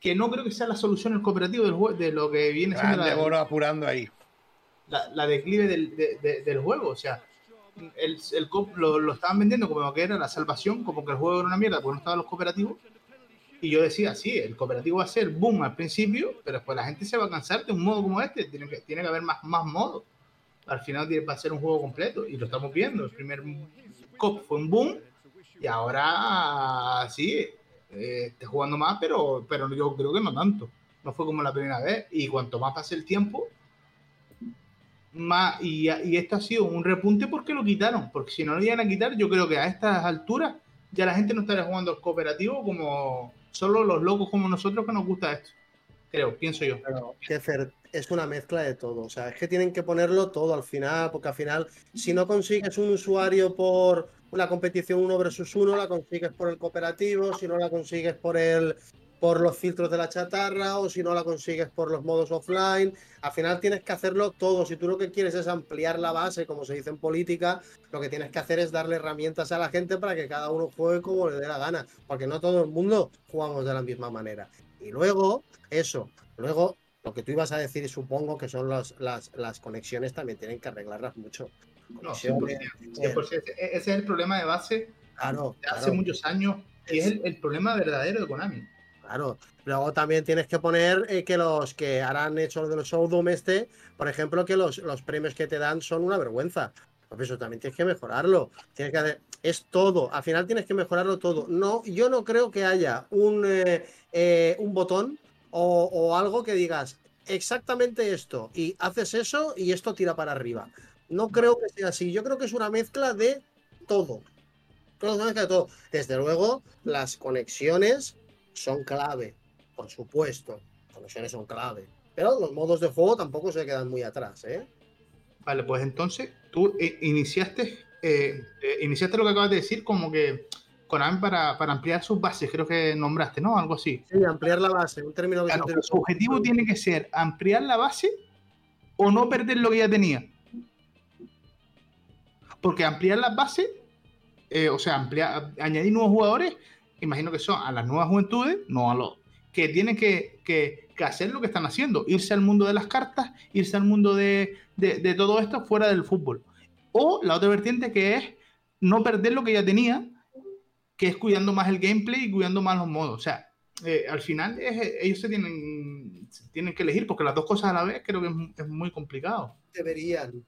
Que no creo que sea la solución el cooperativo del de lo que viene siendo Grande la, Boro apurando ahí. la- la declive del, de- de- del juego. O sea, el, el lo, lo estaban vendiendo como que era la salvación, como que el juego era una mierda porque no estaban los cooperativos. Y yo decía, sí, el cooperativo va a ser boom al principio, pero después la gente se va a cansar de un modo como este. Tiene que, tiene que haber más, más modos. Al final va a ser un juego completo y lo estamos viendo. El primer COP fue un boom y ahora sí, eh, está jugando más, pero, pero yo creo que no tanto. No fue como la primera vez. Y cuanto más pase el tiempo, más. Y, y esto ha sido un repunte porque lo quitaron. Porque si no lo iban a quitar, yo creo que a estas alturas ya la gente no estaría jugando al cooperativo como solo los locos como nosotros que nos gusta esto. Creo, pienso yo. Pero, es una mezcla de todo. O sea, es que tienen que ponerlo todo al final, porque al final, si no consigues un usuario por una competición uno versus uno, la consigues por el cooperativo, si no la consigues por el por los filtros de la chatarra o si no la consigues por los modos offline. Al final tienes que hacerlo todo. Si tú lo que quieres es ampliar la base, como se dice en política, lo que tienes que hacer es darle herramientas a la gente para que cada uno juegue como le dé la gana, porque no todo el mundo jugamos de la misma manera. Y luego, eso, luego lo que tú ibas a decir, supongo que son las, las, las conexiones, también tienen que arreglarlas mucho. No, Conexiones, 100%, 100%. Ese ese es el problema de base Claro, de hace claro, muchos años y es el, el problema verdadero de Konami. Claro. Luego también tienes que poner eh, que los que han hecho de los Showdown este, por ejemplo, que los, los premios que te dan son una vergüenza. Pues eso también tienes que mejorarlo. Tienes que hacer- es todo. Al final tienes que mejorarlo todo. No, yo no creo que haya un, eh, eh, un botón o, o algo que digas exactamente esto y haces eso y esto tira para arriba. No creo que sea así. Yo creo que es una mezcla de todo. Creo que es una mezcla de todo. Desde luego, las conexiones son clave, por supuesto. Las conexiones son clave. Pero los modos de juego tampoco se quedan muy atrás, ¿eh? Vale, pues entonces tú eh, iniciaste, eh, eh, iniciaste lo que acabas de decir, como que Konami para, para ampliar sus bases, creo que nombraste, ¿no? Algo así. Sí, ampliar la base, un término que Claro, su objetivo tiene que ser ampliar la base o no perder lo que ya tenía. Porque ampliar las bases, eh, o sea, ampliar, añadir nuevos jugadores, imagino que son a las nuevas juventudes, no a los que tienen que, que- que hacer lo que están haciendo, irse al mundo de las cartas, irse al mundo de, de- de todo esto fuera del fútbol. O la otra vertiente que es no perder lo que ya tenía, que es cuidando más el gameplay y cuidando más los modos. O sea, eh, al final es- ellos se tienen, se tienen que elegir porque las dos cosas a la vez creo que es, es muy complicado. Deberían,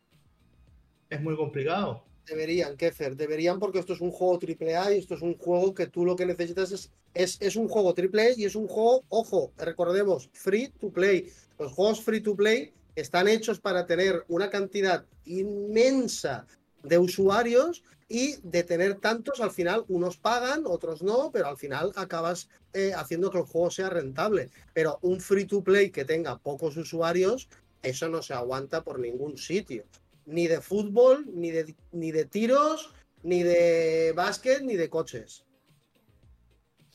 Es muy complicado. Deberían, Kefer, deberían porque esto es un juego AAA y esto es un juego que tú lo que necesitas es, es, es un juego AAA y es un juego, ojo, recordemos, free to play. Los juegos free to play están hechos para tener una cantidad inmensa de usuarios y de tener tantos, al final unos pagan, otros no, pero al final acabas eh, haciendo que el juego sea rentable. Pero un free to play que tenga pocos usuarios, eso no se aguanta por ningún sitio. Ni de fútbol, ni de, ni de tiros, ni de básquet, ni de coches.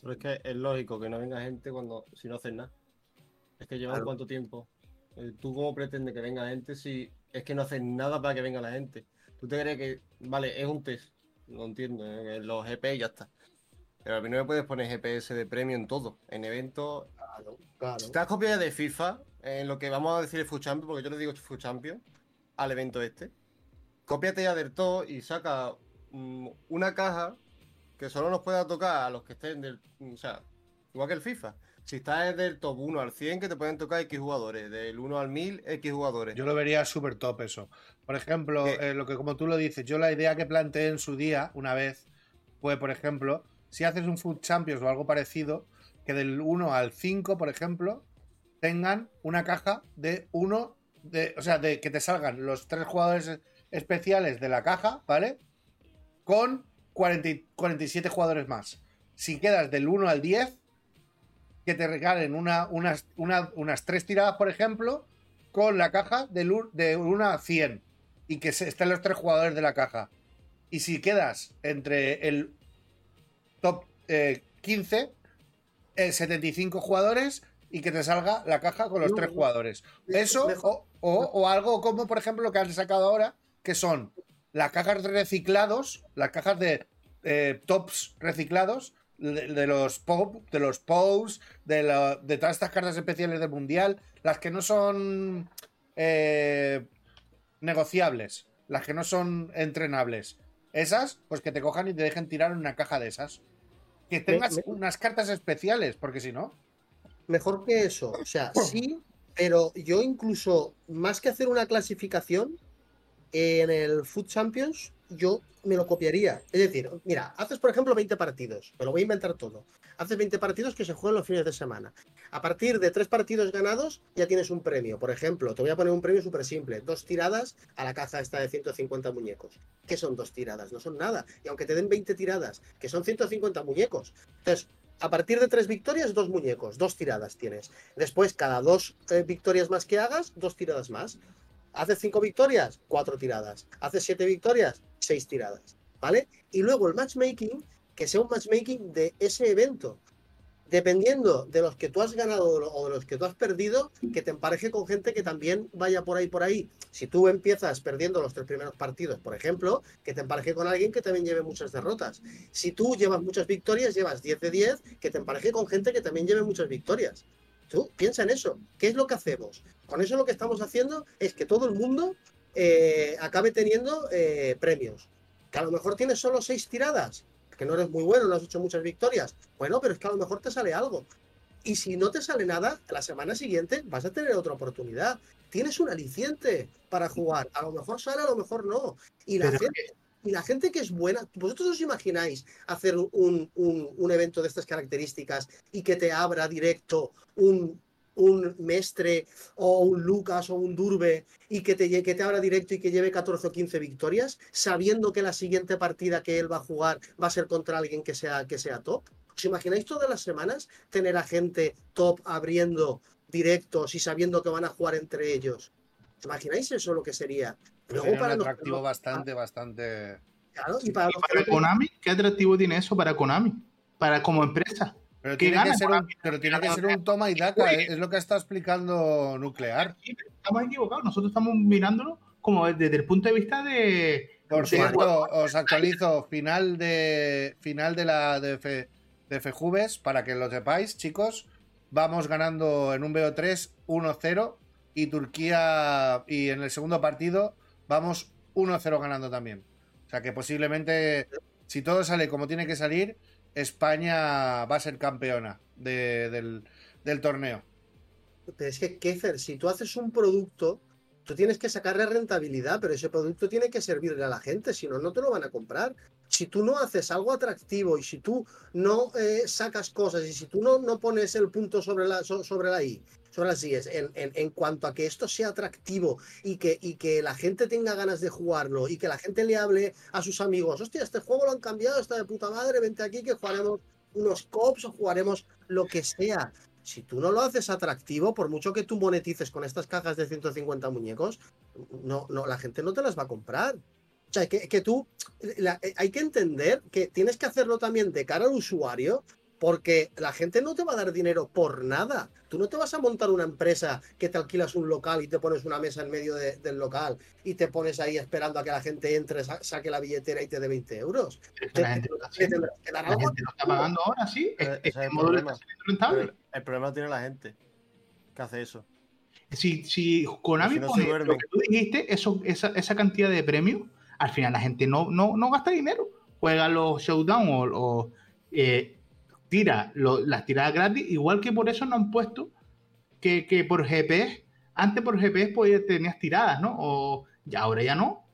Pero es que es lógico que no venga gente cuando si no haces nada. Es que llevan Claro. cuánto tiempo. Eh, ¿Tú cómo pretendes que venga gente si es que no haces nada para que venga la gente? ¿Tú te crees que, vale, es un test? No entiendo, eh, los GP y ya está. Pero a mí no me puedes poner GPS de premio en todo. En eventos. Claro, claro. Has copiado de FIFA, en lo que vamos a decir el Food Champion, porque yo le digo Food Champion, al evento este, cópiate ya del todo y saca mm, una caja que solo nos pueda tocar a los que estén del. O sea, igual que el FIFA. Si estás del top 1 al 100, que te pueden tocar X jugadores. Del 1 al 1000, X jugadores. Yo lo vería súper top eso. Por ejemplo, eh, lo que como tú lo dices, yo la idea que planteé en su día, una vez, fue, por ejemplo, si haces un Food Champions o algo parecido, que del 1 al 5, por ejemplo, tengan una caja de uno, de, o sea, de que te salgan los tres jugadores especiales de la caja, ¿vale? Con 40 y- 47 jugadores más. Si quedas del 1 al 10, que te regalen una, unas, una- unas tres tiradas, por ejemplo, con la caja del de 1 a 100 y que estén los tres jugadores de la caja. Y si quedas entre el top eh, 15, eh, 75 jugadores y que te salga la caja con los No, tres jugadores. Eso o, o- o algo como, por ejemplo, lo que han sacado ahora, que son las cajas de reciclados, las cajas de eh, tops reciclados, de, de los pop, de los posts, de, la- de todas estas cartas especiales del mundial, las que no son eh, negociables, las que no son entrenables. Esas, pues que te cojan y te dejen tirar en una caja de esas. Que tengas me- unas cartas especiales, porque si no. Mejor que eso. O sea, sí, pero yo incluso, más que hacer una clasificación en el Food Champions, yo me lo copiaría. Es decir, mira, haces por ejemplo 20 partidos, me lo voy a inventar todo. Haces 20 partidos que se juegan los fines de semana. A partir de tres partidos ganados ya tienes un premio. Por ejemplo, te voy a poner un premio súper simple. Dos tiradas a la caja esta de 150 muñecos. ¿Qué son dos tiradas? No son nada. Y aunque te den 20 tiradas, que son 150 muñecos. Entonces, a partir de tres victorias, dos muñecos, dos tiradas tienes. Después, cada dos eh, victorias más que hagas, dos tiradas más. Haces cinco victorias, cuatro tiradas. Haces siete victorias, seis tiradas. ¿Vale? Y luego el matchmaking, que sea un matchmaking de ese evento. Dependiendo de los que tú has ganado o de los que tú has perdido, que te empareje con gente que también vaya por ahí, por ahí. Si tú empiezas perdiendo los tres primeros partidos, por ejemplo, que te empareje con alguien que también lleve muchas derrotas. Si tú llevas muchas victorias, llevas 10 de 10, que te empareje con gente que también lleve muchas victorias. Tú piensa en eso. ¿Qué es lo que hacemos? Con eso lo que estamos haciendo es que todo el mundo eh, acabe teniendo eh, premios. Que a lo mejor tienes solo seis tiradas, que no eres muy bueno, no has hecho muchas victorias. Bueno, pero es que a lo mejor te sale algo. Y si no te sale nada, la semana siguiente vas a tener otra oportunidad. Tienes un aliciente para jugar. A lo mejor sale, a lo mejor no. Y la, Pero gente, y la gente que es buena, ¿vosotros os imagináis hacer un, un- un evento de estas características y que te abra directo un, un Mestre o un Lucas o un Durbe y que te, que te abra directo y que lleve 14 o 15 victorias, sabiendo que la siguiente partida que él va a jugar va a ser contra alguien que sea, que sea top? ¿Os imagináis todas las semanas tener a gente top abriendo directos y sabiendo que van a jugar entre ellos? ¿Os imagináis eso lo que sería? Luego Sería un para los que atractivo bastante, bastante. claro, y para ¿Y los que para no- Konami? ¿Qué atractivo tiene eso para Konami? Para como empresa. Pero ¿Qué tiene, que ser un, pero tiene que ser un toma y daca, eh, es lo que está explicando Nuclear. Estamos equivocados. Nosotros estamos mirándolo como desde el punto de vista de. Por cierto, os actualizo final de final de la de, Fe- de Fejubes para que lo sepáis, chicos. Vamos ganando en un BO3 1-0 y Turquía y en el segundo partido vamos 1-0 ganando también. O sea que posiblemente si todo sale como tiene que salir, España va a ser campeona de- del, del torneo. Pero es que, Kefer, si tú haces un producto, tú tienes que sacarle rentabilidad, pero ese producto tiene que servirle a la gente, si no, no te lo van a comprar. Si tú no haces algo atractivo y si tú no eh, sacas cosas y si tú no, no pones el punto sobre la, so- sobre la I, sobre las IES, en, en- en cuanto a que esto sea atractivo y que, y que la gente tenga ganas de jugarlo y que la gente le hable a sus amigos, hostia, este juego lo han cambiado, está de puta madre, vente aquí que jugaremos unos cops o jugaremos lo que sea. Si tú no lo haces atractivo, por mucho que tú monetices con estas cajas de 150 muñecos, no, no, la gente no te las va a comprar. O sea, que, que tú, la- eh, hay que entender que tienes que hacerlo también de cara al usuario, porque la gente no te va a dar dinero por nada. Tú no te vas a montar una empresa que te alquilas un local y te pones una mesa en medio de- del local y te pones ahí esperando a que la gente entre, sa- saque la billetera y te dé 20 euros. La gente lo está La gente pagando ahora, sí. Es Este el problema. está siendo rentable. Pero el problema lo tiene la gente que hace eso. Si, si Konami Si no se pone duermen. lo que tú dijiste, eso, esa, esa cantidad de premios, al final la gente no, no, no gasta dinero. juega los showdown o, o, eh, tira lo- las tiradas gratis, igual que por eso no han puesto que, que por GPS, antes por GPS podías, tenías tiradas, ¿no? O ya ahora ya no.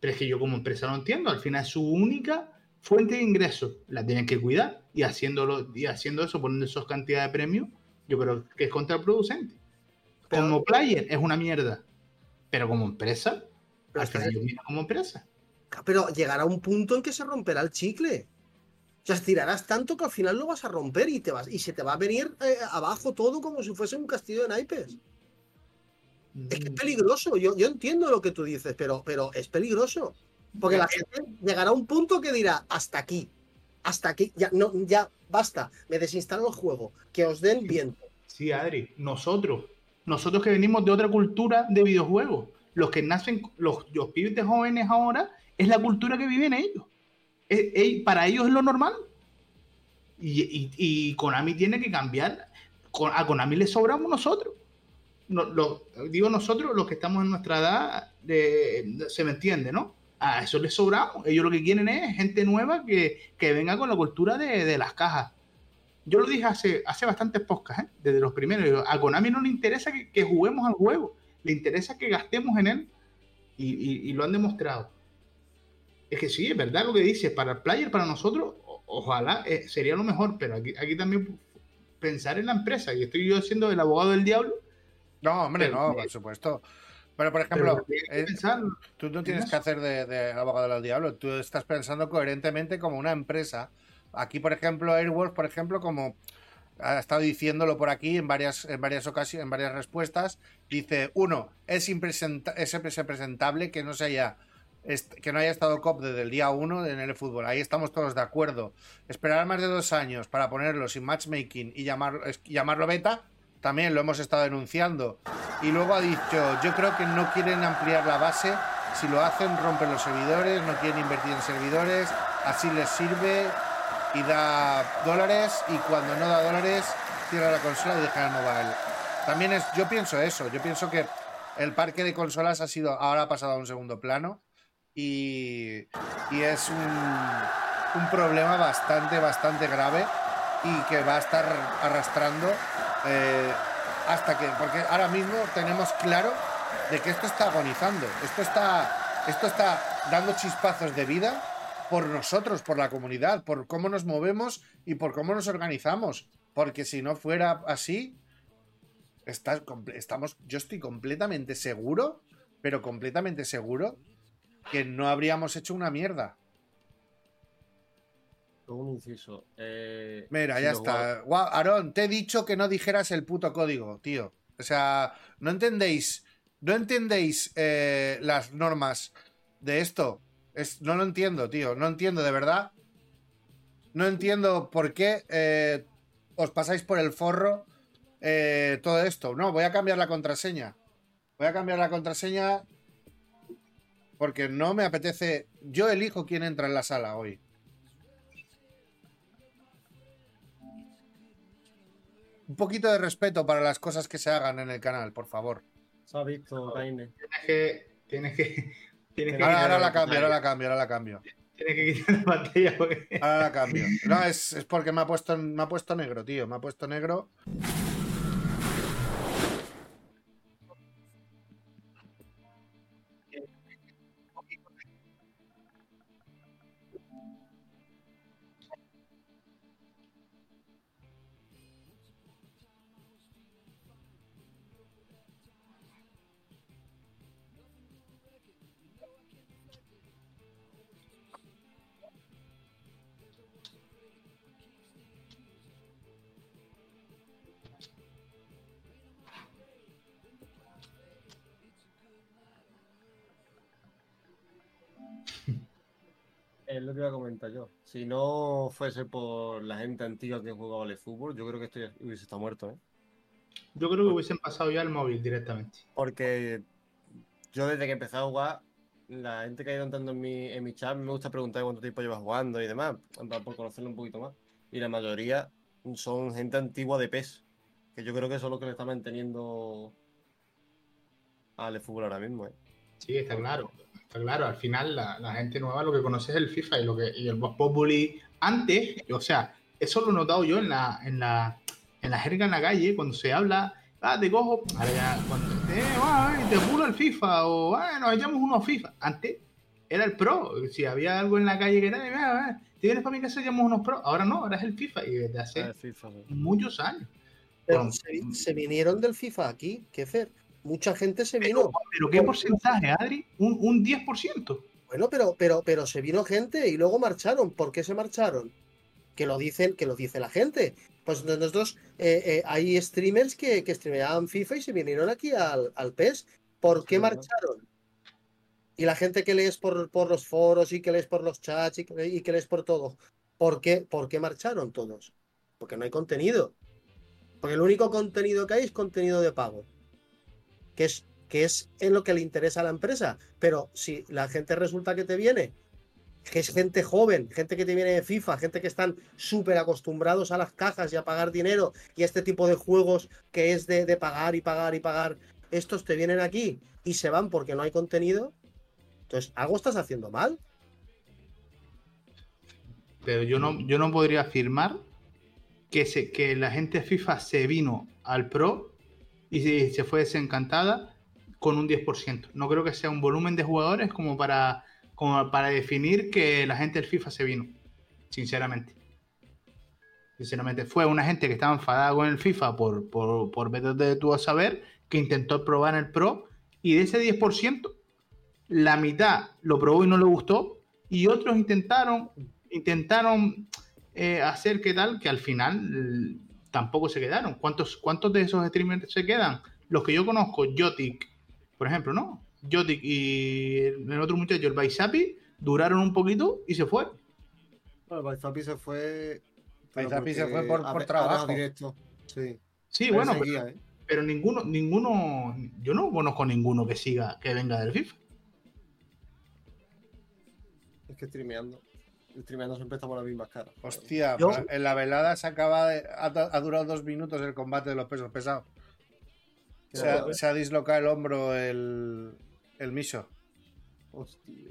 Pero es que yo como empresa no entiendo, al final es su única fuente de ingresos, la tienen que cuidar y haciéndolo y haciendo eso, poniendo esas cantidades de premios, yo creo que es contraproducente. Como player es una mierda, pero como empresa, Pero final yo como empresa. Pero llegará un punto en que se romperá el chicle. O sea, estirarás tanto que al final lo vas a romper y te vas y se te va a venir eh, abajo todo como si fuese un castillo de naipes. Es que es peligroso. Yo, yo entiendo lo que tú dices, pero, pero es peligroso. Porque la gente llegará a un punto que dirá, hasta aquí. Hasta aquí. Ya, no, ya basta. Me desinstalo el juego. Que os den viento. Sí, Adri, nosotros, nosotros que venimos de otra cultura de videojuegos, los que nacen, los, los pibes de jóvenes ahora, es la cultura que viven ellos. Para ellos es lo normal. Y, y- y Konami tiene que cambiar. A Konami le sobramos nosotros. No, digo nosotros, los que estamos en nuestra edad, se me entiende, ¿no? A eso les sobramos. Ellos lo que quieren es gente nueva que, que venga con la cultura de, de las cajas. Yo lo dije hace, hace bastantes podcasts, ¿eh? desde los primeros. A Konami no le interesa que, que juguemos al juego, le interesa que gastemos en él y, y- y lo han demostrado. Es que sí, es verdad lo que dices, para el player, para nosotros, o- ojalá eh, sería lo mejor, pero aquí, aquí también pensar en la empresa, y estoy yo siendo el abogado del diablo, No, hombre, Pero- no, por supuesto. Pero, por ejemplo, eh, Tú no tienes que hacer de, de abogado del diablo, tú estás pensando coherentemente como una empresa. Aquí, por ejemplo, Airwolf, por ejemplo, como ha estado diciéndolo por aquí en varias, en varias ocasiones, en varias respuestas, dice, uno, es, impresenta- es impresentable que no se haya que no haya estado COP desde el día uno en el fútbol. Ahí estamos todos de acuerdo. Esperar más de dos años para ponerlo sin matchmaking y llamarlo, llamarlo beta, también lo hemos estado denunciando. Y luego ha dicho, yo creo que no quieren ampliar la base. Si lo hacen, rompen los servidores, no quieren invertir en servidores, así les sirve y da dólares y cuando no da dólares, cierra la consola y deja el mobile. También es, yo pienso eso, yo pienso que el parque de consolas ha sido, ahora ha pasado a un segundo plano y, y es un, un problema bastante, bastante grave y que va a estar arrastrando eh, hasta que, porque ahora mismo tenemos claro de que esto está agonizando, esto está, esto está dando chispazos de vida por nosotros, por la comunidad, por cómo nos movemos y por cómo nos organizamos, porque si no fuera así, está- estamos, yo estoy completamente seguro, pero completamente seguro que no habríamos hecho una mierda. Un inciso. eh, Mira, ya está. Guau, Aarón, te he dicho que no dijeras el puto código, tío. O sea, no entendéis, no entendéis eh, las normas de esto. Es, no lo entiendo, tío. No entiendo, de verdad. No entiendo por qué eh, os pasáis por el forro eh, todo esto. No, voy a cambiar la contraseña. Voy a cambiar la contraseña porque no me apetece. Yo elijo quién entra en la sala hoy. Un poquito de respeto para las cosas que se hagan en el canal, por favor. Se ha visto, tienes que, tienes que, tienes que Ahora, la la cambio, ahora la cambio, ahora la cambio. Tienes que quitar la pantalla porque Ahora la cambio. No, es, es porque me ha puesto me ha puesto negro, tío. Me ha puesto negro. Iba a comentar yo. Si no fuese por la gente antigua que jugaba al fútbol, yo creo que esto ya hubiese estado muerto, ¿eh? yo creo que hubiesen pasado ya al móvil directamente. Porque yo desde que empecé a jugar, la gente que ha ido entrando en mi, en mi chat me gusta preguntar cuánto tiempo llevas jugando y demás, por conocerlo un poquito más. Y la mayoría son gente antigua de PES, que yo creo que eso es lo que le está manteniendo al fútbol ahora mismo, ¿eh? Sí, está claro. Está claro. Al final, la, la gente nueva lo que conoce es el FIFA y, lo que, y el Vox Populi. Antes, o sea, eso lo he notado yo en la, en la, en la jerga en la calle, cuando se habla, ah, te cojo, ahora ya, cuando, eh, te pulo el FIFA, o bueno, nos echamos unos FIFA. Antes era el pro, si había algo en la calle que era, "Eh, te vienes para mi casa, echamos unos pro. Ahora no, ahora es el FIFA, y desde hace Ah, FIFA, muchos años. Pero se, se vinieron del FIFA aquí, Kefer. Mucha gente se vino. pero ¿qué porcentaje, Adri? Un, un 10%. Bueno, pero, pero, pero se vino gente y luego marcharon. ¿Por qué se marcharon? Que lo dicen, que lo dice la gente. Pues nosotros eh, eh, hay streamers que, que streameaban FIFA y se vinieron aquí al, al PES. ¿Por qué marcharon? Y la gente que lees por, por los foros y que lees por los chats y que, y que lees por todo. ¿Por qué, ¿Por qué marcharon todos? Porque no hay contenido. Porque el único contenido que hay es contenido de pago. Que es, que es en lo que le interesa a la empresa. Pero si la gente resulta que te viene, que es gente joven, gente que te viene de FIFA, gente que están súper acostumbrados a las cajas y a pagar dinero y este tipo de juegos que es de, de pagar y pagar y pagar, estos te vienen aquí y se van porque no hay contenido, entonces algo estás haciendo mal. Pero yo no, yo no podría afirmar que, se, que la gente FIFA se vino al Pro y se, fue desencantada con un 10%. No creo que sea un volumen de jugadores como para, como para definir que la gente del FIFA se vino. Sinceramente. Sinceramente, fue una gente que estaba enfadada con el FIFA por, por, por de tú a saber, que intentó probar el Pro y de ese 10%, la mitad lo probó y no le gustó y otros intentaron intentaron eh, hacer que tal que al final tampoco se quedaron. ¿Cuántos, ¿Cuántos de esos streamers se quedan? Los que yo conozco, Jotic, por ejemplo, ¿no? Jotic y el otro muchacho, el Baisapi, duraron un poquito y se fue. Bueno, el Baizapi se fue. pero Baizapi se fue por- por trabajo. directo. Sí. Sí, Pero bueno, pero, ¿eh? pero ninguno, ninguno, yo no conozco ninguno que siga, que venga del FIFA. Es que streameando. Streameando siempre estamos las mismas caras. Hostia, Yo- pero en la velada se acaba de. Ha, ha durado dos minutos el combate de los pesos pesados. Se ha, se ha dislocado el hombro el, el miso. Hostia.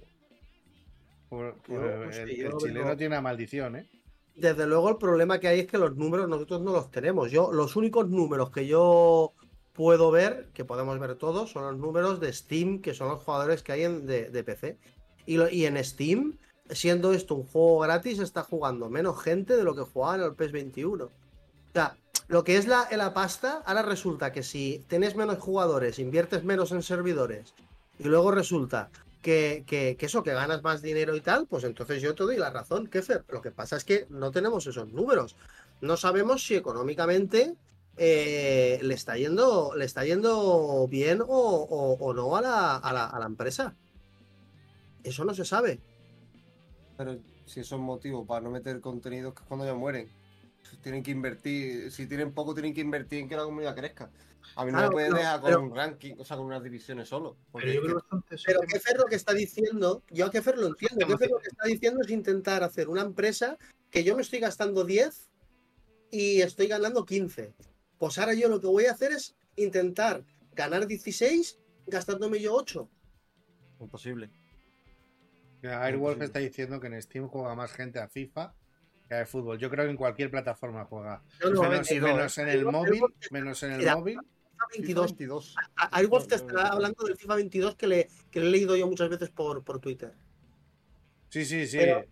Por- por Yo, el, hostia, el yo chileno no- tiene una maldición, ¿eh? Desde luego el problema que hay es que los números nosotros no los tenemos. Yo, los únicos números que yo puedo ver, que podemos ver todos, son los números de Steam, que son los jugadores que hay en, de, de PC. Y, lo- y en Steam, siendo esto un juego gratis, está jugando menos gente de lo que jugaba en el PES 21. O sea, lo que es la, la pasta, ahora resulta que si tienes menos jugadores, inviertes menos en servidores, y luego resulta que, que- eso, que ganas más dinero y tal, pues entonces yo te doy la razón, Kefer. Lo que pasa es que no tenemos esos números. No sabemos si económicamente eh, le, está yendo, le está yendo bien o, o- o no a la, a la- a la empresa. Eso no se sabe. Pero si eso es motivo para no meter contenidos, que es cuando ya mueren. Tienen que invertir, si tienen poco, tienen que invertir en que la comunidad crezca. A mí no Claro, me puedes pero- dejar con pero- un ranking, o sea, con unas divisiones solo. Pero yo creo que- Pero que- Kefer lo que está diciendo, yo a Kefer lo entiendo. Kefer lo que está diciendo es intentar hacer una empresa que yo me estoy gastando 10 y estoy ganando 15. Pues ahora yo lo que voy a hacer es intentar ganar 16 gastándome yo 8. imposible. Airwolf está diciendo que en Steam juega más gente a FIFA que a fútbol. Yo creo que en cualquier plataforma juega. No, menos, 22, menos en el móvil, menos en el móvil. FIFA 22. 22. A- Airwolf te no. hablando del FIFA 22 que le, que le he leído yo muchas veces por, por Twitter. Sí, sí, sí. Pero-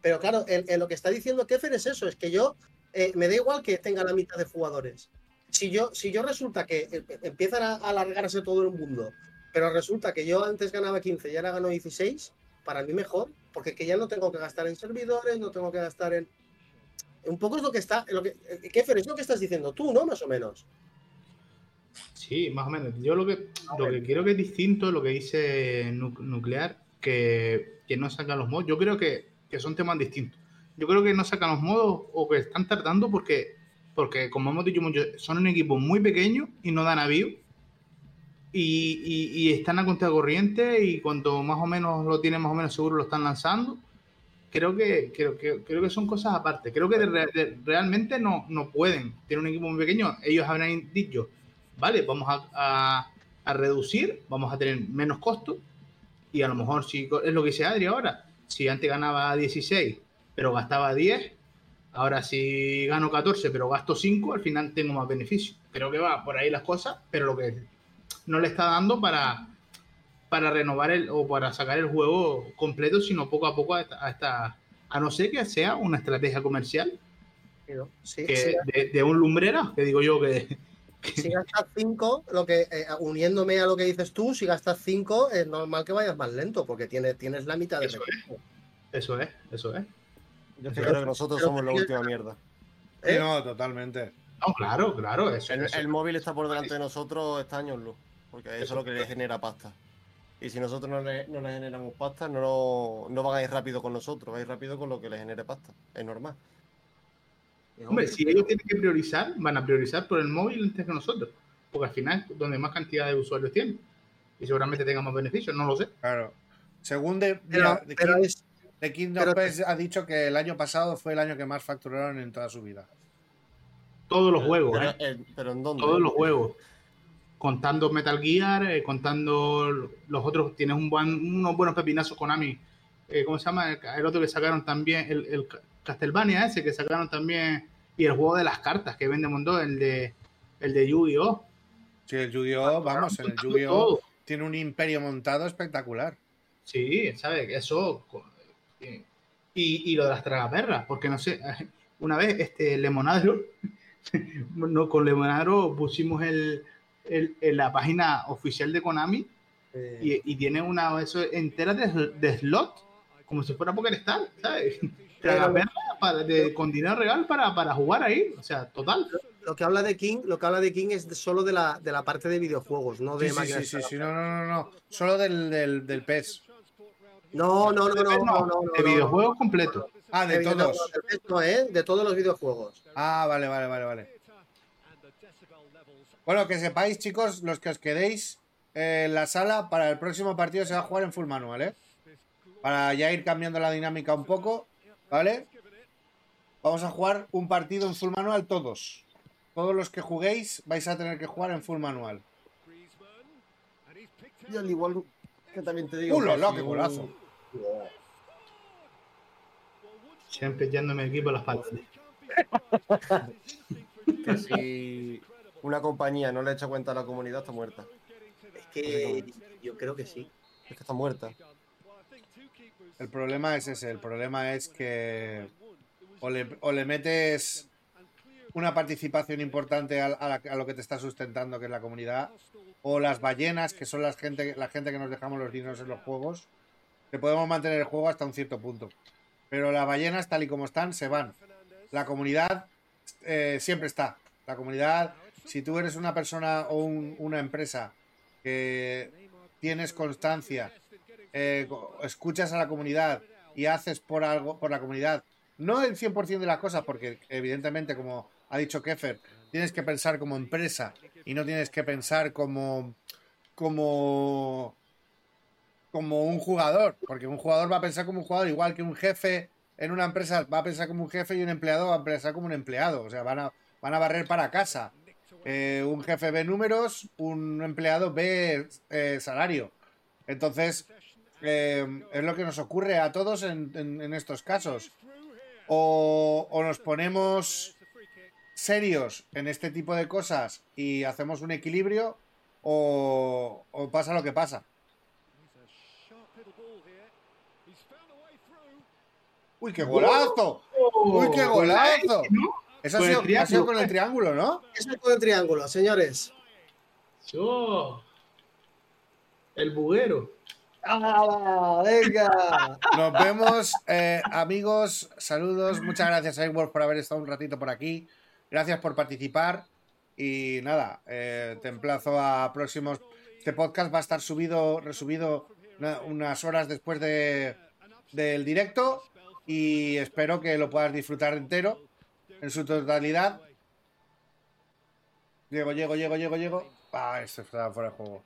Pero claro, lo que está diciendo Kefer es eso, es que yo eh, me da igual que tenga la mitad de jugadores. Si yo, si yo resulta que eh, empiezan a alargarse todo el mundo, pero resulta que yo antes ganaba 15 y ahora gano 16, para mí mejor, porque que ya no tengo que gastar en servidores, no tengo que gastar en... Un poco es lo que está... Lo que, eh, Kefer, es lo que estás diciendo tú, ¿no? Más o menos. Sí, más o menos. Yo lo que, lo que creo que es distinto lo que dice Nu- Nuclear, que, que no sacan los modos. Yo creo que, que son temas distintos. Yo creo que no sacan los modos o que están tardando porque, porque como hemos dicho mucho, son un equipo muy pequeño y no dan avío. Y, y- y están a contracorriente y cuando más o menos lo tienen más o menos seguro lo están lanzando. Creo que, creo, que, creo que son cosas aparte. Creo que de de- realmente no, no pueden. Tienen un equipo muy pequeño. Ellos habrán dicho, vale, vamos a, a- a reducir, vamos a tener menos costos y a lo mejor si es lo que dice Adri ahora, si antes ganaba 16 pero gastaba 10, ahora si gano 14 pero gasto 5, al final tengo más beneficio. Creo que va por ahí las cosas, pero lo que no le está dando para, para renovar el o para sacar el juego completo, sino poco a poco a esta, a, no ser que sea una estrategia comercial Sí, que sí, de, de un lumbrera, que digo yo que si gastas 5, lo que eh, uniéndome a lo que dices tú, si gastas 5, es normal que vayas más lento, porque tienes, tienes la mitad de Eso recursos. eso es, eso es. Yo es que creo que nosotros somos la última mierda. ¿Eh? no, totalmente. No, claro, claro, eso, El, eso. el móvil está por delante de nosotros está años luz, porque eso es lo que le genera pasta. Y si nosotros no le, no le generamos pasta, no, no van a ir rápido con nosotros, va a ir rápido con lo que le genere pasta. Es normal. Es Hombre, obvio. si ellos tienen que priorizar, van a priorizar por el móvil antes que nosotros, porque al final es donde más cantidad de usuarios tienen y seguramente tengan más beneficios, no lo sé. Claro. Según de, Pero, pero King- es, The King pero- of Pets ha dicho que el año pasado fue el año que más facturaron en toda su vida. Todos los juegos, Pero, ¿eh? eh, pero ¿en dónde? todos los juegos. Contando Metal Gear, eh, contando los otros, tienes un buen- unos buenos pepinazos Konami. Eh, ¿Cómo se llama? El, el otro que sacaron también, el, el Castlevania ese que sacaron también, y el juego de las cartas que vende Mondo, el de, el de Yu-Gi-Oh! Sí, el Yu-Gi-Oh, vamos, el Yu-Gi-Oh tiene un imperio montado espectacular. Sí, ¿sabes? Eso. eh, Y, y lo de las tragaperras, porque no sé, una vez este Lemonadro, no, con Lemonadro pusimos el, el- en la página oficial de Konami eh, y, y tiene una eso entera de, de slot, como si fuera Poker Star, ¿sabes? Para, de, con dinero real para, para jugar ahí, o sea, total. lo que habla de King, lo que habla de King es de- solo de la, de la parte de videojuegos, no de Sí, sí, máquinas. sí, sí, sí, no, no, no, no. Solo del, del, del PES. No, no, no, no, no, no, no, de videojuegos completos. Ah, de todos. resto, ¿eh? De todos los videojuegos. Ah, vale, vale, vale, vale. Bueno, que sepáis, chicos, los que os quedéis eh, en la sala, para el próximo partido se va a jugar en full manual, ¿eh? Para ya ir cambiando la dinámica un poco, ¿vale? Vamos a jugar un partido en full manual todos. Todos los que juguéis vais a tener que jugar en full manual. Y al igual que también te digo. ¡Uh, que la, si qué golazo! Siempre echando mi equipo a las patas. Que si una compañía no le echa cuenta a la comunidad, está muerta. Es que yo creo que sí. Es que está muerta. El problema es ese, el problema es que o le, o le metes una participación importante a, a la- a lo que te está sustentando, que es la comunidad, o las ballenas, que son las gente, la gente que nos dejamos los dinos en los juegos, que podemos mantener el juego hasta un cierto punto. Pero las ballenas, tal y como están, se van. La comunidad eh, siempre está. La comunidad, si tú eres una persona o un- una empresa que tienes constancia, eh, escuchas a la comunidad y haces por algo, por la comunidad, no el 100% de las cosas, porque evidentemente, como ha dicho Kefer, tienes que pensar como empresa y no tienes que pensar como como como un jugador, porque un jugador va a pensar como un jugador, igual que un jefe en una empresa va a pensar como un jefe y un empleado va a pensar como un empleado, o sea, van a, van a barrer para casa. Eh, un jefe ve números, un empleado ve eh, salario. Entonces, eh, es lo que nos ocurre a todos en, en- en estos casos. O, o nos ponemos serios en este tipo de cosas y hacemos un equilibrio, o, o pasa lo que pasa. ¡Uy, qué golazo! ¡Uy, qué golazo! Eso ha sido, ha sido con el triángulo, ¿no? Eso es con el triángulo, señores. Yo. El buguero. ¡Ah, venga! Nos vemos, eh, amigos. Saludos. Muchas gracias, Airwolf, por haber estado un ratito por aquí. Gracias por participar. Y nada, eh, te emplazo a próximos. Este podcast va a estar subido, resubido una- unas horas después de, del directo. Y espero que lo puedas disfrutar entero, en su totalidad. Llego, llego, llego, llego, llego. Ah, esto está fuera de juego.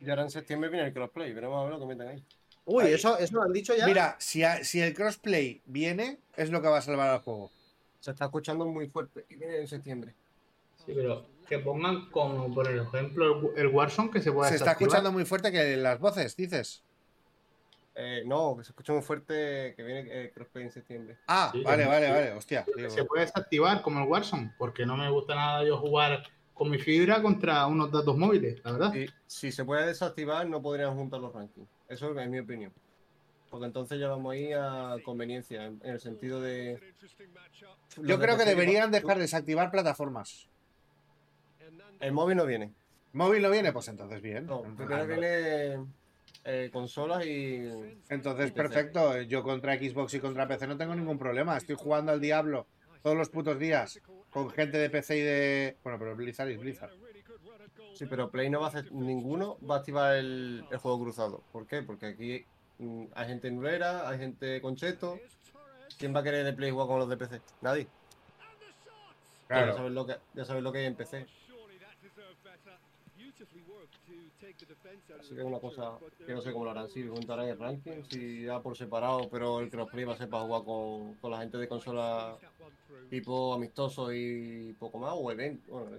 Y ahora en septiembre viene el crossplay. Veremos a ver lo que meten ahí. Uy, Ahí. eso, eso lo han dicho ya. Mira, si, a- si el crossplay viene, es lo que va a salvar al juego. Se está escuchando muy fuerte. Y viene en septiembre. Sí, pero que pongan como, por ejemplo, el, el Warzone que se puede Se está escuchando muy fuerte que las voces, dices. Eh, no, que se escucha muy fuerte que viene eh, Crossplay en septiembre. Ah, Sí, vale, vale, sí. vale. Hostia. Que digo, se puede desactivar como el Warzone, porque no me gusta nada yo jugar con mi fibra contra unos datos móviles, la verdad. Y si se puede desactivar, no podrían juntar los rankings. Eso es mi opinión. Porque entonces ya vamos ahí a conveniencia, en, en el sentido de. Yo creo que de deberían dejar desactivar plataformas. El móvil no viene. ¿Móvil no viene? Pues entonces bien. No, primero viene eh, consolas y. Entonces, y perfecto. Yo contra Xbox y contra PC no tengo ningún problema. Estoy jugando al Diablo todos los putos días con gente de PC y de. Bueno, pero Blizzard es Blizzard. Sí, pero Play no va a hacer. Ninguno va a activar el, el juego cruzado. ¿Por qué? Porque aquí mm, hay gente nulera, hay gente con cheto. ¿Quién va a querer de Play jugar con los de PC? Nadie. Ya Claro. sabes lo que, ya sabes lo que hay en PC. Así que es una cosa que no sé cómo lo harán. Si juntarán el ranking, si ya por separado, pero el crossplay va a ser para jugar con, con la gente de consola tipo amistoso y poco más, o evento. Bueno.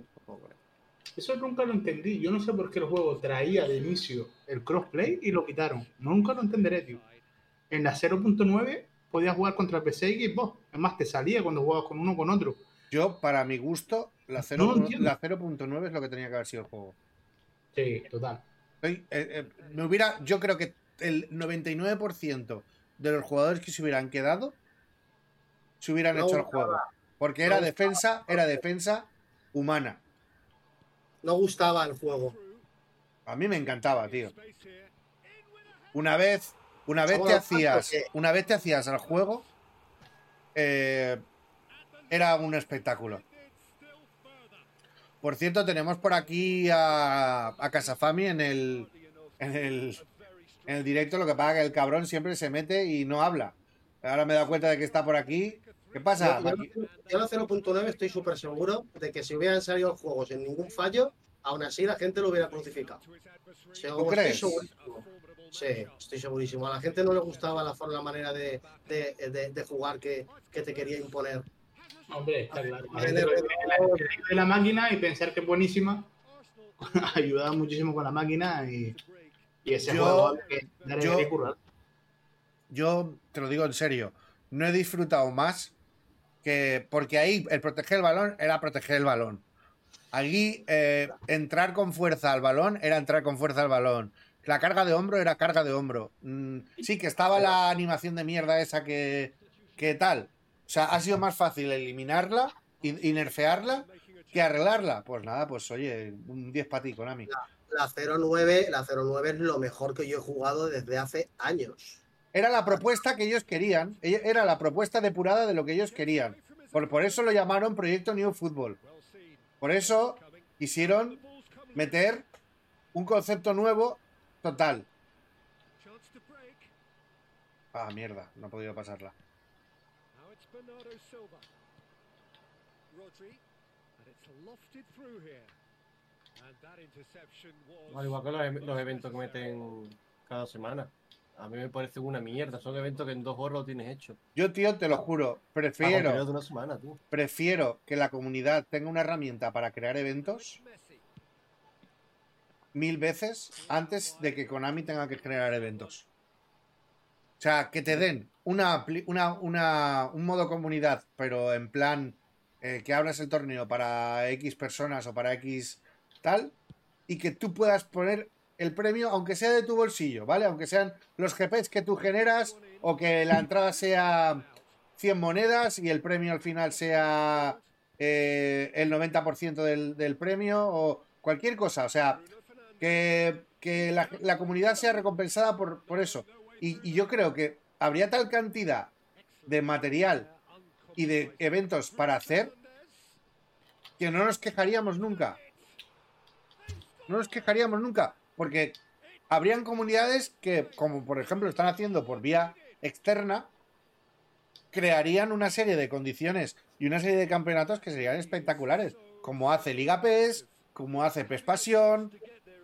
Eso nunca lo entendí. Yo no sé por qué el juego traía de inicio el crossplay y lo quitaron. Nunca lo entenderé, tío. En la 0.9 podías jugar contra PC y Xbox. Es más, te salía cuando jugabas con uno o con otro. Yo, para mi gusto, la No 0 lo entiendo. la 0.9 es lo que tenía que haber sido el juego. Sí, total. Eh, eh, me hubiera, yo creo que el 99% de los jugadores que se hubieran quedado se hubieran No hecho el juego. Porque era No defensa, era defensa humana. No gustaba el juego. A mí me encantaba, tío. Una vez, una vez te hacías, que- una vez te hacías al juego, eh, era un espectáculo. Por cierto, tenemos por aquí a, a Casafami en el, en el, en el directo. Lo que pasa es que el cabrón siempre se mete y no habla. Ahora me he dado cuenta de que está por aquí. ¿Qué pasa? Yo, yo- la 0.9 estoy súper seguro de que si hubieran salido los juegos sin ningún fallo, aún así la gente lo hubiera crucificado. Seguro, ¿Tú crees? Estoy segurísimo. Sí, estoy segurísimo. A la gente no le gustaba la, forma, la manera de, de, de- de jugar que, que te quería imponer. Hombre, está claro. El- de la máquina y pensar que es buenísima ayudaba muchísimo con la máquina y, y ese Yo- juego que yo- yo te lo digo en serio, no he disfrutado más que porque ahí el proteger el balón era proteger el balón. Allí eh, entrar con fuerza al balón era entrar con fuerza al balón. La carga de hombro era carga de hombro. Mm, sí, que estaba la animación de mierda esa que, que tal. O sea, ha sido más fácil eliminarla y, y nerfearla que arreglarla. Pues nada, pues oye, un 10 para ti, Konami. La 09, la 09 es lo mejor que yo he jugado desde hace años. Era la propuesta que ellos querían. e- Era la propuesta depurada de lo que ellos querían. Por, por eso lo llamaron Proyecto New Football. Por eso quisieron meter un concepto nuevo total. Ah, mierda, no he podido pasarla. Al igual que los, e- los eventos que meten cada semana. A mí me parece una mierda. Son eventos que en dos horas lo tienes hecho. Yo, tío, te lo juro, Para prefiero, contenido de una semana, tú. prefiero que la comunidad tenga una herramienta para crear eventos mil veces antes de que Konami tenga que crear eventos. O sea, que te den una, una, una- un modo comunidad, pero en plan eh, que abras el torneo para X personas o para X tal, y que tú puedas poner el premio, aunque sea de tu bolsillo, ¿vale? Aunque sean los GPs que tú generas o que la entrada sea 100 monedas y el premio al final sea eh, el 90% del, del premio o cualquier cosa. O sea, que, que la, comunidad sea recompensada por, por eso. Y yo creo que habría tal cantidad de material y de eventos para hacer que no nos quejaríamos nunca. No nos quejaríamos nunca. Porque habrían comunidades que, como por ejemplo están haciendo por vía externa, crearían una serie de condiciones y una serie de campeonatos que serían espectaculares. Como hace Liga PES, como hace PES Pasión,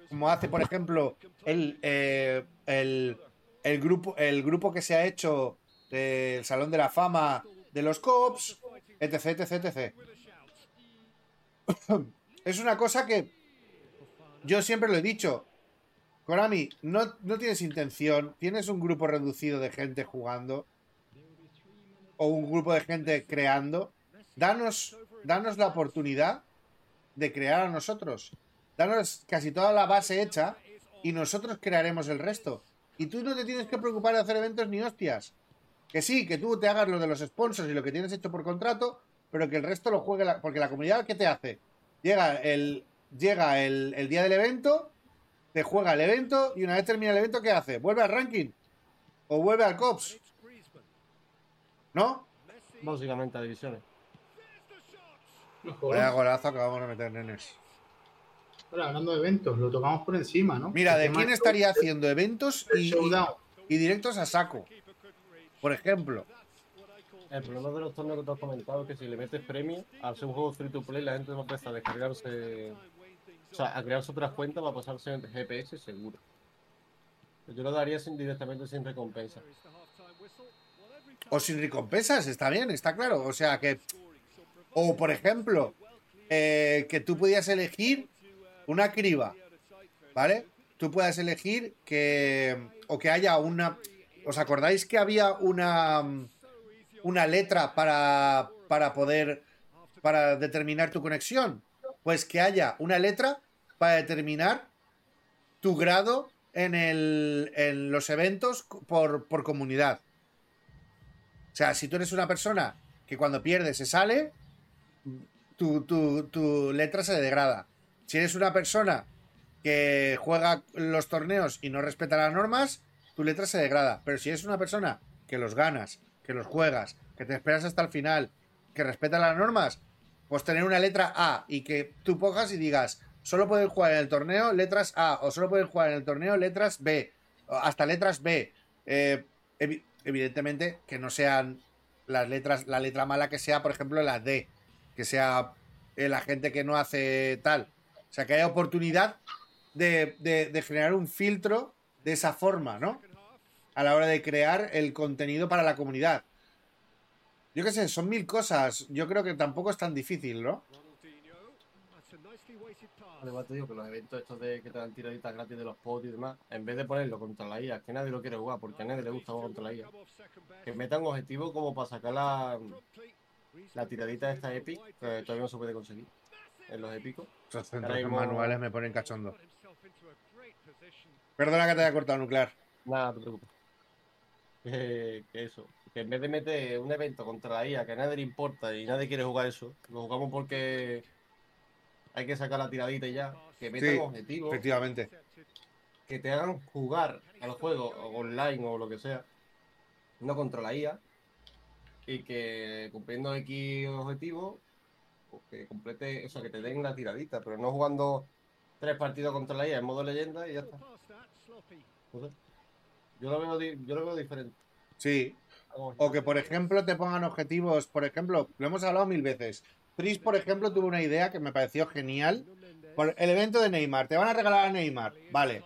como hace, por ejemplo, el, eh, el, el grupo, el grupo que se ha hecho del Salón de la Fama de los Cops, etc, etc, etc. es una cosa que yo siempre lo he dicho. Konami, no, no tienes intención, tienes un grupo reducido de gente jugando o un grupo de gente creando. Danos, danos la oportunidad de crear a nosotros. Danos casi toda la base hecha y nosotros crearemos el resto. Y tú no te tienes que preocupar de hacer eventos ni hostias. Que sí, que tú te hagas lo de los sponsors y lo que tienes hecho por contrato, pero que el resto lo juegue la, porque la comunidad ¿qué te hace? Llega el llega el, el día del evento, te juega el evento y una vez termina el evento ¿qué hace? ¿Vuelve al ranking? ¿O vuelve al COPS? ¿No? Básicamente a divisiones. Vaya golazo acabamos de meter, nenes. Ahora, hablando de eventos, lo tocamos por encima, ¿no? Mira, ¿de quién estaría haciendo eventos y, directos a saco? Por ejemplo. El problema de los torneos que te has comentado es que si le metes premio, al ser un juego free to play, la gente va a empezar a descargarse. O sea, a crearse otras cuentas para pasarse en GPS seguro. Yo lo daría sin, directamente sin recompensa. O sin recompensas, está bien, está claro. O sea que. O por ejemplo, eh, que tú pudieras elegir una criba, ¿vale? Tú puedas elegir que. O que haya una. ¿Os acordáis que había una. Una letra para. Para poder. Para determinar tu conexión? Pues que haya una letra para determinar tu grado en, el, en los eventos por, por comunidad. O sea, si tú eres una persona que cuando pierde se sale, tu, tu- tu letra se degrada. Si eres una persona que juega los torneos y no respeta las normas, tu letra se degrada. Pero si eres una persona que los ganas, que los juegas, que te esperas hasta el final, que respeta las normas, pues tener una letra A y que tú pongas y digas, solo pueden jugar en el torneo letras A o solo pueden jugar en el torneo letras B, hasta letras B. Eh, evi- evidentemente que no sean las letras, la letra mala que sea, por ejemplo, la D, que sea la gente que no hace tal. O sea, que haya oportunidad de, de- generar un filtro de esa forma, ¿no? A la hora de crear el contenido para la comunidad. Yo qué sé, son mil cosas. Yo creo que tampoco es tan difícil, ¿no? Además te digo que los eventos estos de que te dan tiraditas gratis de los pods y demás, en vez de ponerlo contra la IA, que nadie lo quiere jugar porque a nadie le gusta jugar contra la IA, que metan objetivos como para sacar la, la tiradita de esta Epic, todavía no se puede conseguir en los épicos. Ahora centros mismo- manuales me ponen cachondo. Perdona que te haya cortado nuclear. Nada, no te preocupes. Que, que eso, que en vez de meter un evento contra la IA que a nadie le importa y nadie quiere jugar eso, lo jugamos porque hay que sacar la tiradita y ya, que metan Sí, objetivos Efectivamente. que te hagan jugar al juego online o lo que sea, no contra la IA, y que cumpliendo X objetivos, que complete, o sea, que te den la tiradita, pero no jugando tres partidos contra la IA en modo leyenda y ya está. Yo lo veo, yo lo veo diferente. Sí. O que, por ejemplo, te pongan objetivos. Por ejemplo, lo hemos hablado mil veces. Tris, por ejemplo, tuvo una idea que me pareció genial. Por el evento de Neymar. Te van a regalar a Neymar. Vale.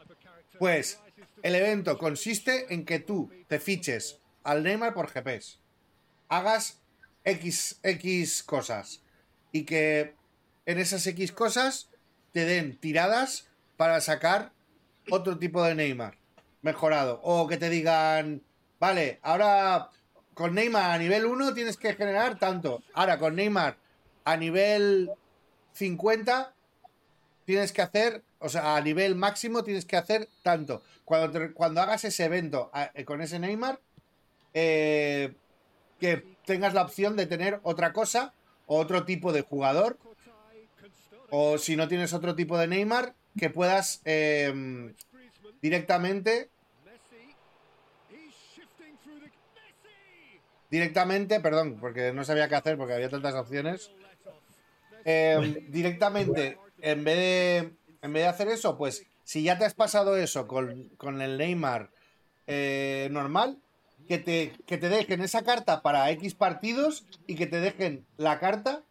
Pues el evento consiste en que tú te fiches al Neymar por GPS. Hagas X, X cosas. Y que en esas X cosas te den tiradas para sacar otro tipo de Neymar mejorado. O que te digan, vale, ahora con Neymar a nivel 1 tienes que generar tanto. Ahora con Neymar a nivel 50 tienes que hacer, o sea, a nivel máximo tienes que hacer tanto. Cuando, cuando hagas ese evento eh, con ese Neymar, eh, que tengas la opción de tener otra cosa otro tipo de jugador. O si no tienes otro tipo de Neymar, que puedas eh, directamente directamente, perdón, porque no sabía qué hacer porque había tantas opciones. Eh, directamente, en vez de en vez de hacer eso, pues si ya te has pasado eso con, con el Neymar eh, normal, que te, que te dejen esa carta para X partidos y que te dejen la carta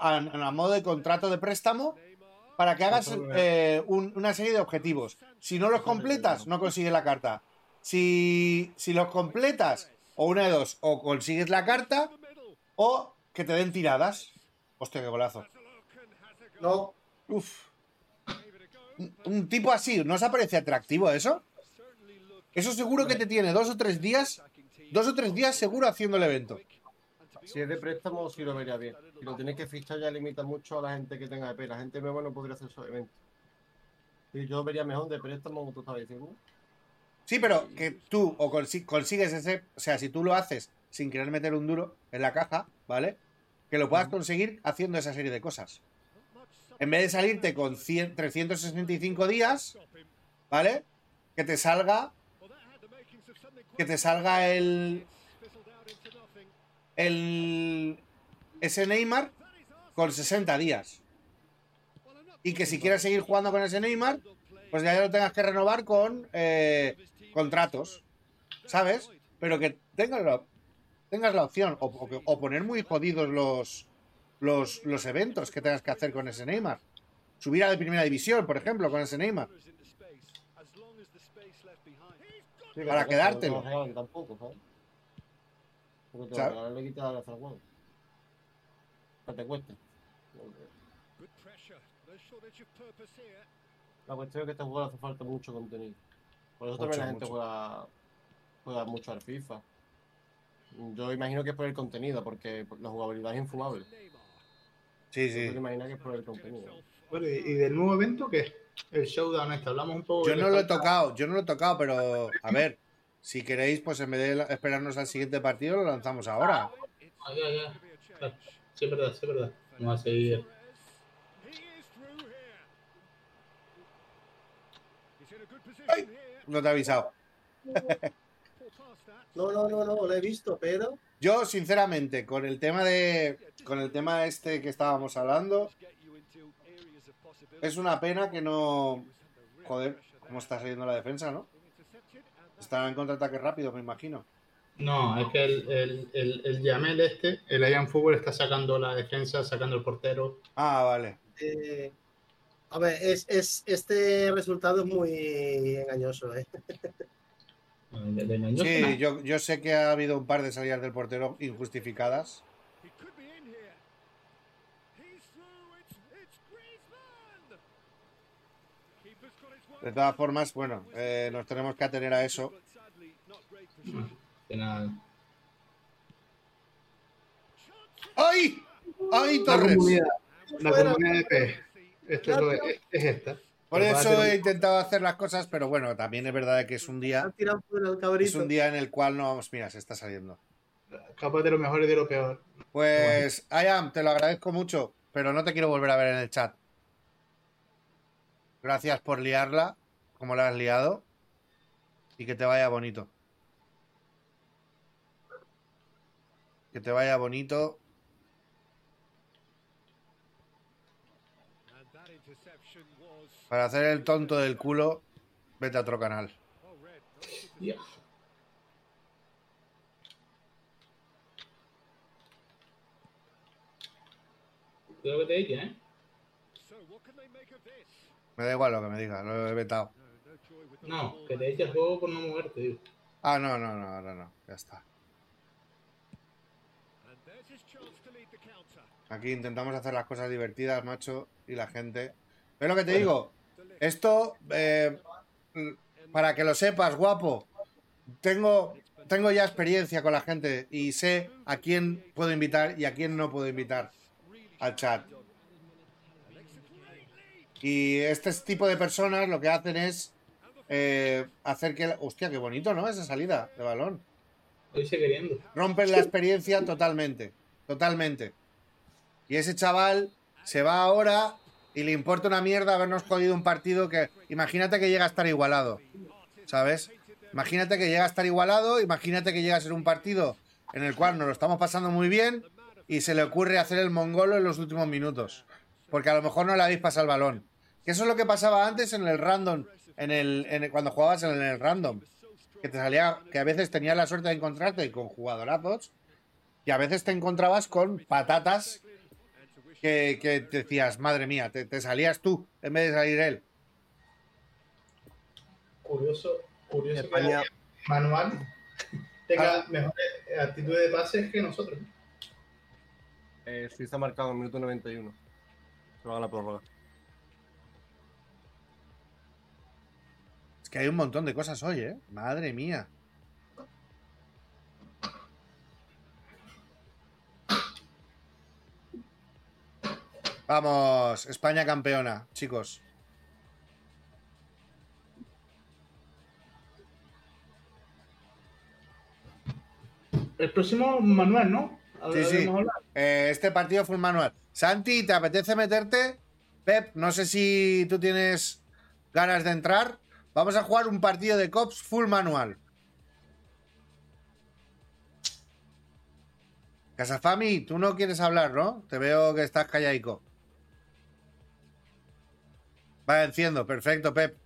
a, a modo de contrato de préstamo para que hagas eh, un- una serie de objetivos. Si no los completas, no consigues la carta. Si, si los completas, o una de dos, o consigues la carta, o que te den tiradas. Hostia, qué golazo. No, Uf. Un, un tipo así, ¿no os parece atractivo eso? Eso seguro que te tiene dos o tres días, dos o tres días seguro haciendo el evento. Si es de préstamo, sí lo vería bien. Si lo tienes que fichar, ya limita mucho a la gente que tenga EP. La gente nueva no podría hacer esos eventos. Y yo vería mejor de préstamo, como tú estabas diciendo. Sí, pero que tú o consi- consigues ese, o sea, si tú lo haces sin querer meter un duro en la caja, ¿vale? Que lo puedas conseguir haciendo esa serie de cosas. En vez de salirte con 100 365 días, ¿vale? Que te salga que te salga el el ese Neymar con 60 días. Y que si quieres seguir jugando con ese Neymar, pues ya lo tengas que renovar con eh, contratos, ¿sabes? Pero que tengas la, tengas la opción, o, o- poner muy jodidos los, los, los eventos que tengas que hacer con ese Neymar. Subir a la primera división, por ejemplo, con ese Neymar. Sí, Para pero quedártelo. No te tampoco, ¿sabes? Porque te lo le quitas hacer juego. Que te cueste. La cuestión es que este juego hace falta mucho contenido. Por eso también Mucho, la gente mucho. juega, juega mucho al FIFA. Yo imagino que es por el contenido, porque la jugabilidad es infumable. Sí, Yo sí. te imaginas que es por el contenido. Bueno, ¿y y del nuevo evento qué? El showdown este, hablamos un poco. Yo no lo he tocado, yo no lo he tocado, pero a ver, si queréis, pues en vez de esperarnos al siguiente partido, lo lanzamos ahora. Ah, ya, ya. Sí, es verdad, sí, es verdad. Vamos a seguir. Ay. No te he avisado. no, no, no, no, lo he visto, pero Yo, sinceramente, con el tema de. Con el tema este que estábamos hablando, es una pena que no. Joder, cómo está saliendo la defensa, ¿no? Están en contraataque rápido, me imagino. No, es que el, el, el, el Yamel este, el Ian Fútbol está sacando la defensa, sacando el portero. Ah, vale. eh, a ver, es, es, este resultado es muy engañoso, ¿eh? De- de engañoso, Sí, yo, yo sé que ha habido un par de salidas del portero injustificadas. De todas formas, bueno, eh, nos tenemos que atener a eso. Nada. ¡Ay! ¡Ay, La Torres! comunidad, la comunidad de P. Esto es, lo- es, es esta. Por eso he intentado hacer las cosas, pero bueno, también es verdad que es un día, es un día en el cual no vamos. Mira, se está saliendo. capaz de lo mejor y de lo peor. Pues, Ayam, te lo agradezco mucho, pero no te quiero volver a ver en el chat. Gracias por liarla, como la has liado, y que te vaya bonito. Que te vaya bonito. Para hacer el tonto del culo, vete a otro canal. Ya. Cuidado te eche, ¿eh? Me da igual lo que me diga, lo he vetado. No, que te eche el juego por no moverte, digo. Ah, no, no, no, ahora no, ya está. Aquí intentamos hacer las cosas divertidas, macho, y la gente. ¿Ves lo que te digo? Esto, eh, para que lo sepas, guapo, tengo, tengo ya experiencia con la gente y sé a quién puedo invitar y a quién no puedo invitar al chat. Y este tipo de personas lo que hacen es eh, hacer que... Hostia, qué bonito, ¿no? Esa salida de balón. Hice queriendo. Rompen la experiencia totalmente. Totalmente. Y ese chaval se va ahora y le importa una mierda habernos jodido un partido que. Imagínate que llega a estar igualado. ¿Sabes? Imagínate que llega a estar igualado, imagínate que llega a ser un partido en el cual nos lo estamos pasando muy bien y se le ocurre hacer el mongolo en los últimos minutos. Porque a lo mejor no le habéis pasado el balón. Que eso es lo que pasaba antes en el random, en el, en el- cuando jugabas en el random. Que te salía, que a veces tenías la suerte de encontrarte con jugadorazos y a veces te encontrabas con patatas que, que te decías, madre mía, te, te salías tú en vez de salir él. Curioso, curioso España- que Manual tenga mejores actitudes de pases que nosotros. Eh, Suiza ha marcado en el minuto 91. Lo haga la prórroga. Es que hay un montón de cosas hoy, ¿eh? Madre mía. Vamos, España campeona, chicos. El próximo Manuel, ¿no? Sí, sí. Eh, este partido fue un manual. Santi, ¿te apetece meterte? Pep, no sé si tú tienes ganas de entrar. Vamos a jugar un partido de cops full manual. Casafami, tú no quieres hablar, ¿no? Te veo que estás callaico. Vale, enciendo. Perfecto, Pep.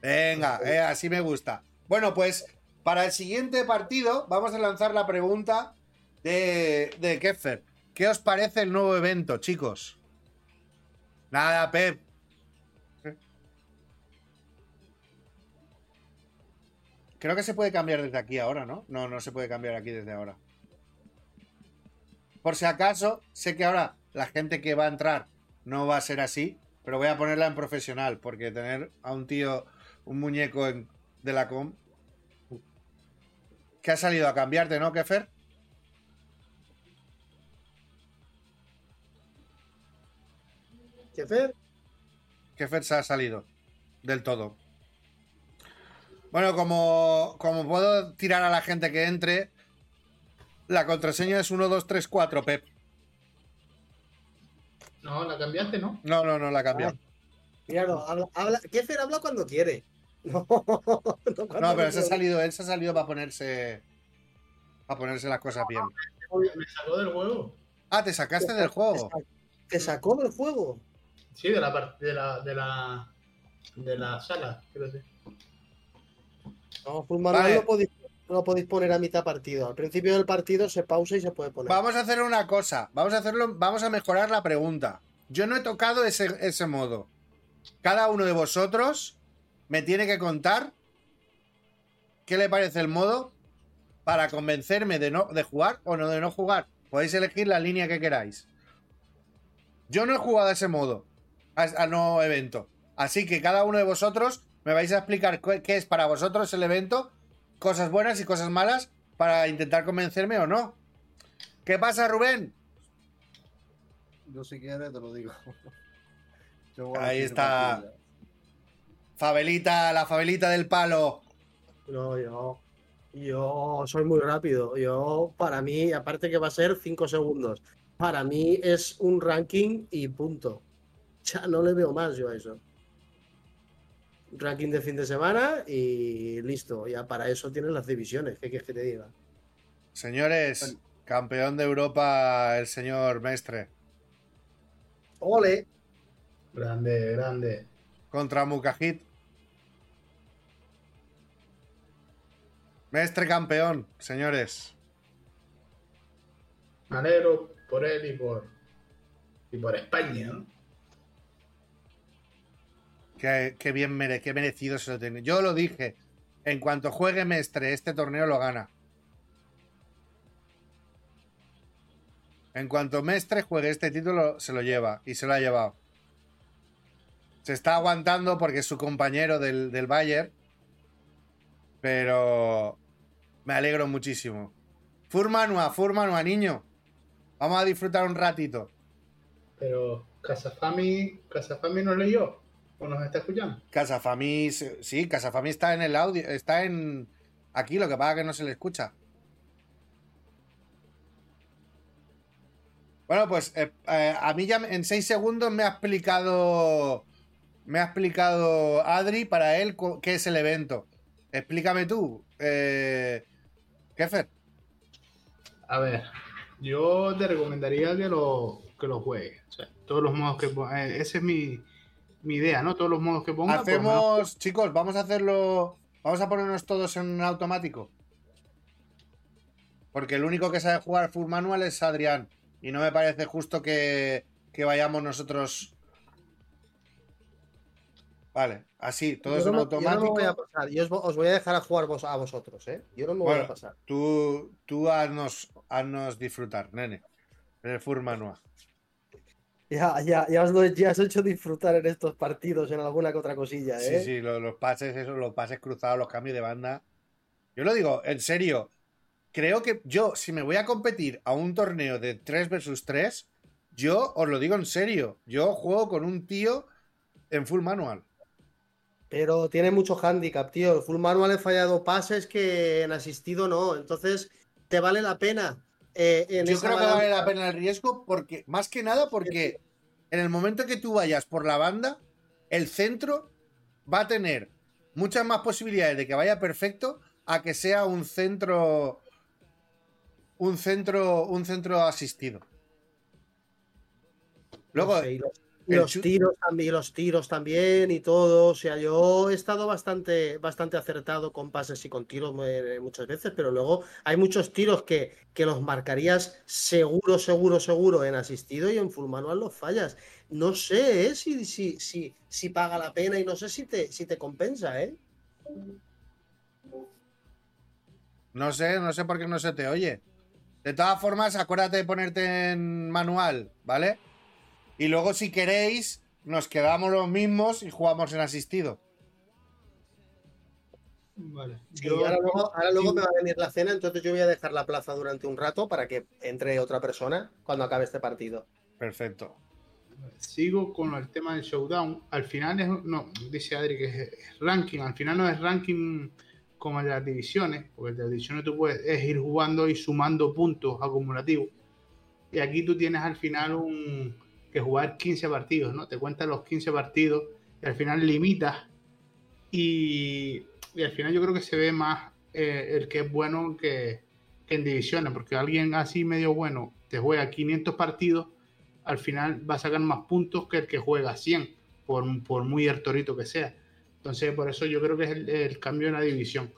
Venga, eh, así me gusta. Bueno, pues para el siguiente partido vamos a lanzar la pregunta de, de Keffer. ¿Qué os parece el nuevo evento, chicos? Nada, Pep. Creo que se puede cambiar desde aquí ahora, ¿no? No, no se puede cambiar aquí desde ahora. Por si acaso, sé que ahora la gente que va a entrar no va a ser así, pero voy a ponerla en profesional, porque tener a un tío, un muñeco de la com, que ha salido a cambiarte, ¿no, Kefer? ¿Qué Fer? Kefer se ha salido del todo. Bueno, como, como puedo tirar a la gente que entre, la contraseña es 1234, Pep. No, la cambiaste, ¿no? No, no, no la he cambiado. Míralo, habla, habla, Kefer habla cuando quiere. No, no, cuando No, pero se ha salido, él se ha salido para ponerse. Para ponerse las cosas bien. Me sacó del juego. Ah, te sacaste del juego. Te sacó del juego. Sí, de la parte de la de la de la sala, quiero decir. No, Vale. no, podéis, no lo podéis poner a mitad partido. Al principio del partido se pausa y se puede poner. Vamos a hacer una cosa. Vamos a hacerlo. Vamos a mejorar la pregunta. Yo no he tocado ese, ese modo. Cada uno de vosotros me tiene que contar qué le parece el modo para convencerme de no de jugar o no de no jugar. Podéis elegir la línea que queráis. Yo no he jugado a ese modo, al nuevo evento. Así que cada uno de vosotros me vais a explicar qué es para vosotros el evento, cosas buenas y cosas malas, para intentar convencerme o no. ¿Qué pasa, Rubén? Yo si quieres te lo digo. Yo Ahí está. partida. Fabelita, la Fabelita del palo. No, yo. Yo soy muy rápido. Yo, para mí, aparte que va a ser 5 segundos, para mí es un ranking y punto. Ya no le veo más yo a eso. Ranking de fin de semana y listo. Ya para eso tienes las divisiones. ¿Qué quieres que te diga? Señores, campeón de Europa, el señor Mestre. ¡Ole! Grande, grande. Contra Mukajit. Mestre campeón, señores. Me alegro por él y por y por España, ¿no? Qué, bien mere, qué merecido se lo tiene. Yo lo dije. En cuanto juegue Mestre, este torneo lo gana. En cuanto Mestre juegue este título, se lo lleva. Y se lo ha llevado. Se está aguantando porque es su compañero del, del Bayern. Pero me alegro muchísimo. Furmanua, Furmanua, niño. Vamos a disfrutar un ratito. Pero Casafami, Casafami no leyó o nos está escuchando. Casafami, sí, Casafami está en el audio, está en aquí, lo que pasa es que no se le escucha. Bueno, pues eh, eh, a mí ya en seis segundos me ha explicado, me ha explicado Adri para él qué es el evento. Explícame tú, eh, Kefer. A ver, yo te recomendaría que lo, que lo juegues. O sea, todos los modos que eh, Esa es mi, mi idea, ¿no? Todos los modos que ponga. lo menos- Hacemos, chicos, vamos a hacerlo, vamos a ponernos todos en automático. Porque el único que sabe jugar full manual es Adrián. Y no me parece justo que, que vayamos nosotros. Vale, así, todo Yo es no en me- yo no me automático. voy a pasar. Yo os, vo- os voy a dejar a jugar vos, a vosotros, ¿eh? Yo no me voy Bueno, a pasar. tú, tú haznos, haznos disfrutar, nene. En el Full Manual. Ya, ya, ya os lo ya os he hecho disfrutar en estos partidos, en alguna que otra cosilla, ¿eh? Sí, sí, lo- los, pases, eso, los pases cruzados, los cambios de banda. Yo lo digo, en serio. Creo que yo, si me voy a competir a un torneo de 3 versus 3, yo os lo digo en serio. Yo juego con un tío en full manual. Pero tiene mucho handicap, tío. El full manual he fallado pases que en asistido no. Entonces, ¿te vale la pena? Eh, en Yo esa creo que vale la pena el riesgo porque, más que nada, porque en el momento que tú vayas por la banda, el centro va a tener muchas más posibilidades de que vaya perfecto a que sea un centro. Un centro. Un centro asistido. Luego, No sé, y los, tiros también, los tiros también y todo. O sea, yo he estado bastante, bastante acertado con pases y con tiros eh, muchas veces, pero luego hay muchos tiros que, que los marcarías seguro, seguro, seguro en asistido y en full manual los fallas. No sé ¿eh? si, si, si, si paga la pena y no sé si te, si te compensa, ¿eh? no sé, no sé por qué no se te oye. De todas formas, acuérdate de ponerte en manual, ¿vale? Y luego, si queréis, nos quedamos los mismos y jugamos en asistido. Vale. Sí, Yo- ahora luego, ahora luego sí. me va a venir la cena, entonces yo voy a dejar la plaza durante un rato para que entre otra persona cuando acabe este partido. Perfecto. Sigo con el tema del showdown. Al final es, no, dice Adri que es, es ranking. Al final no es ranking como el de las divisiones, porque el de las divisiones tú puedes es ir jugando y sumando puntos acumulativos. Y aquí tú tienes al final un que jugar 15 partidos, ¿no? Te cuentan los 15 partidos y al final limitas. Y, y al final yo creo que se ve más eh, el que es bueno que, que en divisiones, porque alguien así medio bueno te juega 500 partidos al final va a sacar más puntos que el que juega 100, por, por muy hertorito que sea. Entonces, por eso yo creo que es el, el cambio en la división.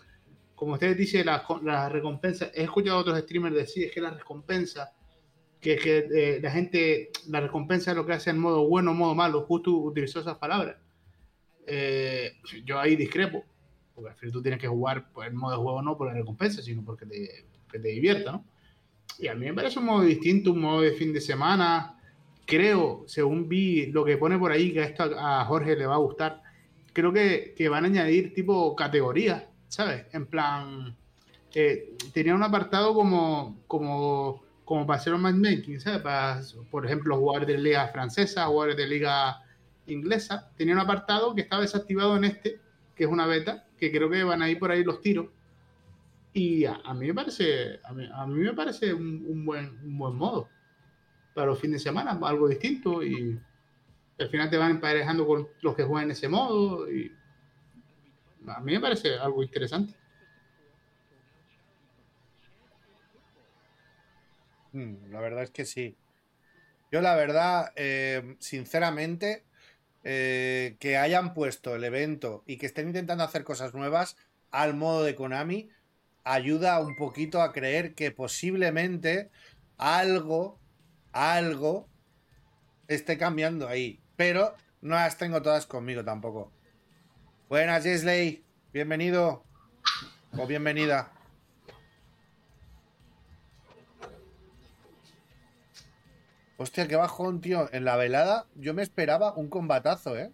Como ustedes dicen, la, la recompensa, he escuchado a otros streamers decir que la recompensa, que, que eh, la gente, la recompensa es lo que hace en modo bueno, modo malo, justo utilizó esas palabras. Eh, yo ahí discrepo, porque al final tú tienes que jugar por el modo de juego no por la recompensa, sino porque te, que te divierta, ¿no? Y a mí me parece un modo distinto, un modo de fin de semana, creo, según vi lo que pone por ahí, que esto a, a Jorge le va a gustar, creo que, que van a añadir tipo categorías, ¿sabes? En plan, eh, tenía un apartado como, como, como para hacer un matchmaking, ¿sabes? Para, por ejemplo, jugadores de liga francesa, jugadores de liga inglesa, tenía un apartado que estaba desactivado en este, que es una beta, que creo que van a ir por ahí los tiros. Y a, a mí me parece, a mí, a mí me parece un, un buen, un buen modo para los fines de semana, algo distinto y al final te van emparejando con los que juegan ese modo y a mí me parece algo interesante. La verdad es que sí. Yo la verdad, eh, sinceramente, eh, que hayan puesto el evento y que estén intentando hacer cosas nuevas al modo de Konami, ayuda un poquito a creer que posiblemente algo, algo esté cambiando ahí. Pero no las tengo todas conmigo tampoco. Buenas, Jesley. Bienvenido. O bienvenida. Hostia, qué bajón, tío. En la velada yo me esperaba un combatazo, ¿eh?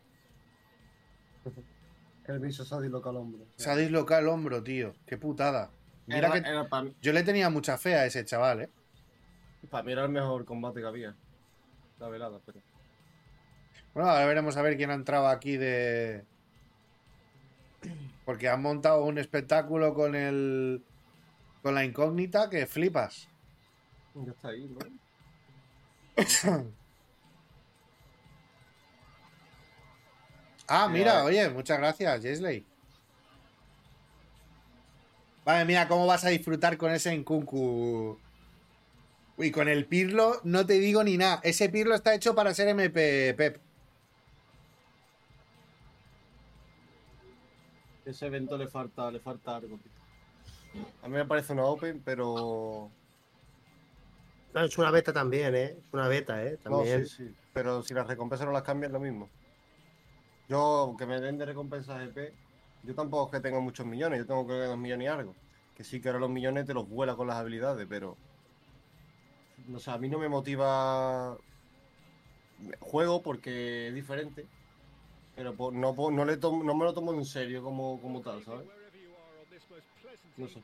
El bicho se ha dislocado el hombro. Se ha dislocado el hombro, tío. Qué putada. Mira Era, que era yo le tenía mucha fe a ese chaval, ¿eh? para mí era el mejor combate que había. La velada, pero. Bueno, ahora veremos a ver quién ha entrado aquí de... Porque han montado un espectáculo con el... Con la incógnita que flipas. Ya está ahí, ¿no? Ah, mira, Eh. oye, muchas gracias, Jesley. Vale, mira, cómo vas a disfrutar con ese Nkunku. Uy, con el Pirlo no te digo ni nada. Ese Pirlo está hecho para ser MP Pep. Ese evento le falta, le falta algo. A mí me parece una Open, pero. No, es una beta también, ¿eh? Es una beta, ¿eh? No, También. sí, sí. Pero si las recompensas no las cambian, lo mismo. Yo, que me den de recompensas EP, yo tampoco es que tenga muchos millones, yo tengo creo que dos millones y algo. Que sí que ahora los millones te los vuela con las habilidades, pero. No sé, a mí no me motiva. Juego porque es diferente. Pero no, no, le tomo- no me lo tomo en serio como, como tal, ¿sabes? No sé.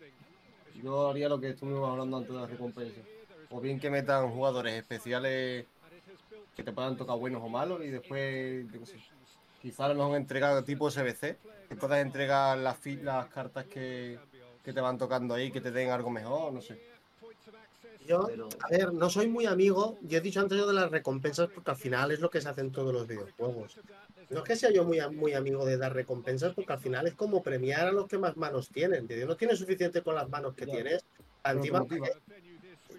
Yo haría lo que estuvimos hablando antes de las recompensas. O bien que metan jugadores especiales que te puedan tocar buenos o malos y después, yo qué sé, quizá a lo mejor entregar tipo SBC, que puedas entregar las, las cartas que, que te van tocando ahí, que te den algo mejor, no sé. Yo, a ver, no soy muy amigo. Yo he dicho antes yo de las recompensas porque al final es lo que se hace en todos los videojuegos. No es que sea yo muy, muy amigo de dar recompensas porque al final es como premiar a los que más manos tienen. No tienes suficiente con las manos que tienes. Encima.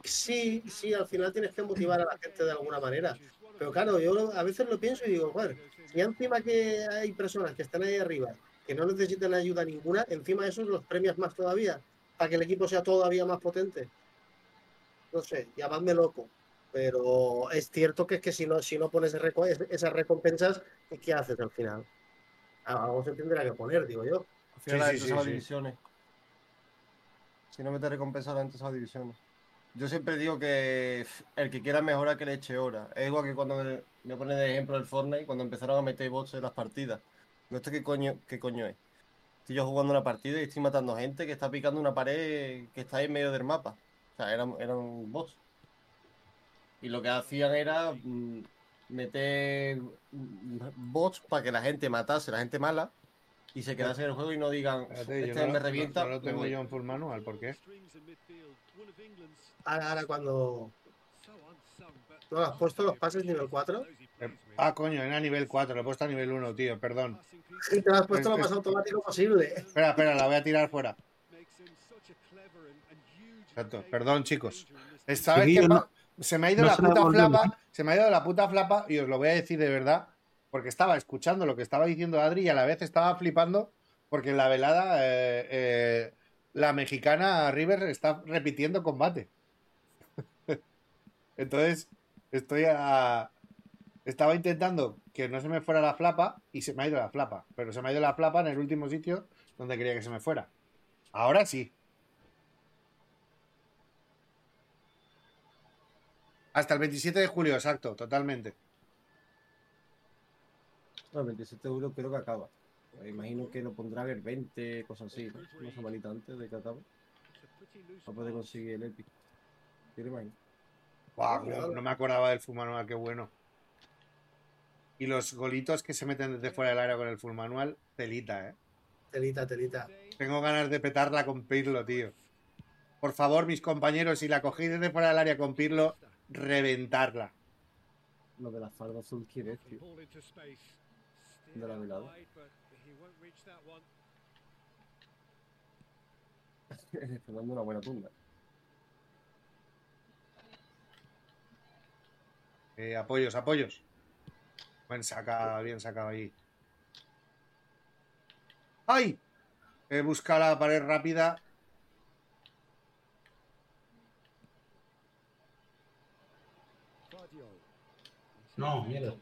Sí, sí, al final tienes que motivar a la gente de alguna manera. Pero claro, yo a veces lo pienso y digo, joder, si encima que hay personas que están ahí arriba que no necesitan ayuda ninguna, encima de eso los premias más todavía, para que el equipo sea todavía más potente. No sé, llamadme loco. Pero es cierto que es que si no, si no pones esas recompensas, ¿qué haces al final? Algo se tendrá que poner, digo yo. Al final Sí, sí, sí, sí. divisiones. Si no metes recompensas, la gente se va a divisiones. Yo siempre digo que el que quiera mejorar que le eche horas. Es igual que cuando me, me pone de ejemplo el Fortnite, cuando empezaron a meter bots en las partidas. ¿No esto qué coño, qué coño es? Estoy yo jugando una partida y estoy matando gente que está picando una pared que está en medio del mapa. O sea, eran, eran bots. Y lo que hacían era mm, meter bots para que la gente matase, la gente mala, y se quedase en el juego y no digan, Espérate, este no, me no- revienta. no lo tengo voy". yo en full manual, ¿por qué? Ahora, ahora cuando no lo has puesto los pases nivel 4, Eh, Ah, coño, era nivel 4, lo he puesto a nivel 1, tío, perdón. y te lo has puesto lo Es- más es- automático posible. Espera, espera, la voy a tirar fuera. Exacto, perdón, chicos. Es- ¿Sabes qué no- Se me ha ido no la puta flapa, se me ha ido la puta flapa y os lo voy a decir de verdad, porque estaba escuchando lo que estaba diciendo Adri y a la vez estaba flipando porque en la velada eh, eh, la mexicana River está repitiendo combate. Entonces, estoy a... Estaba intentando que no se me fuera la flapa y se me ha ido la flapa, pero se me ha ido la flapa en el último sitio donde quería que se me fuera. Ahora sí. Hasta el 27 de julio, exacto, totalmente. No, el 27 de julio creo que acaba. Me imagino que lo pondrán el 20, cosas así, ¿no? Una semanita antes de que acabe. Para poder conseguir el Epic. Imagino. Guau, no, no me acordaba del full manual, qué bueno. Y los golitos que se meten desde fuera del área con el full manual, telita, eh. Telita, telita. Tengo ganas de petarla con Pirlo, tío. Por favor, mis compañeros, si la cogéis desde fuera del área con Pirlo, reventarla. Lo de la falda azul, ¿quién es, tío? De la velada. Te mando una buena tunda. Eh, apoyos, apoyos. Buen saca, bien sacado ahí. ¡Ay! He buscado la pared rápida. No, mierda.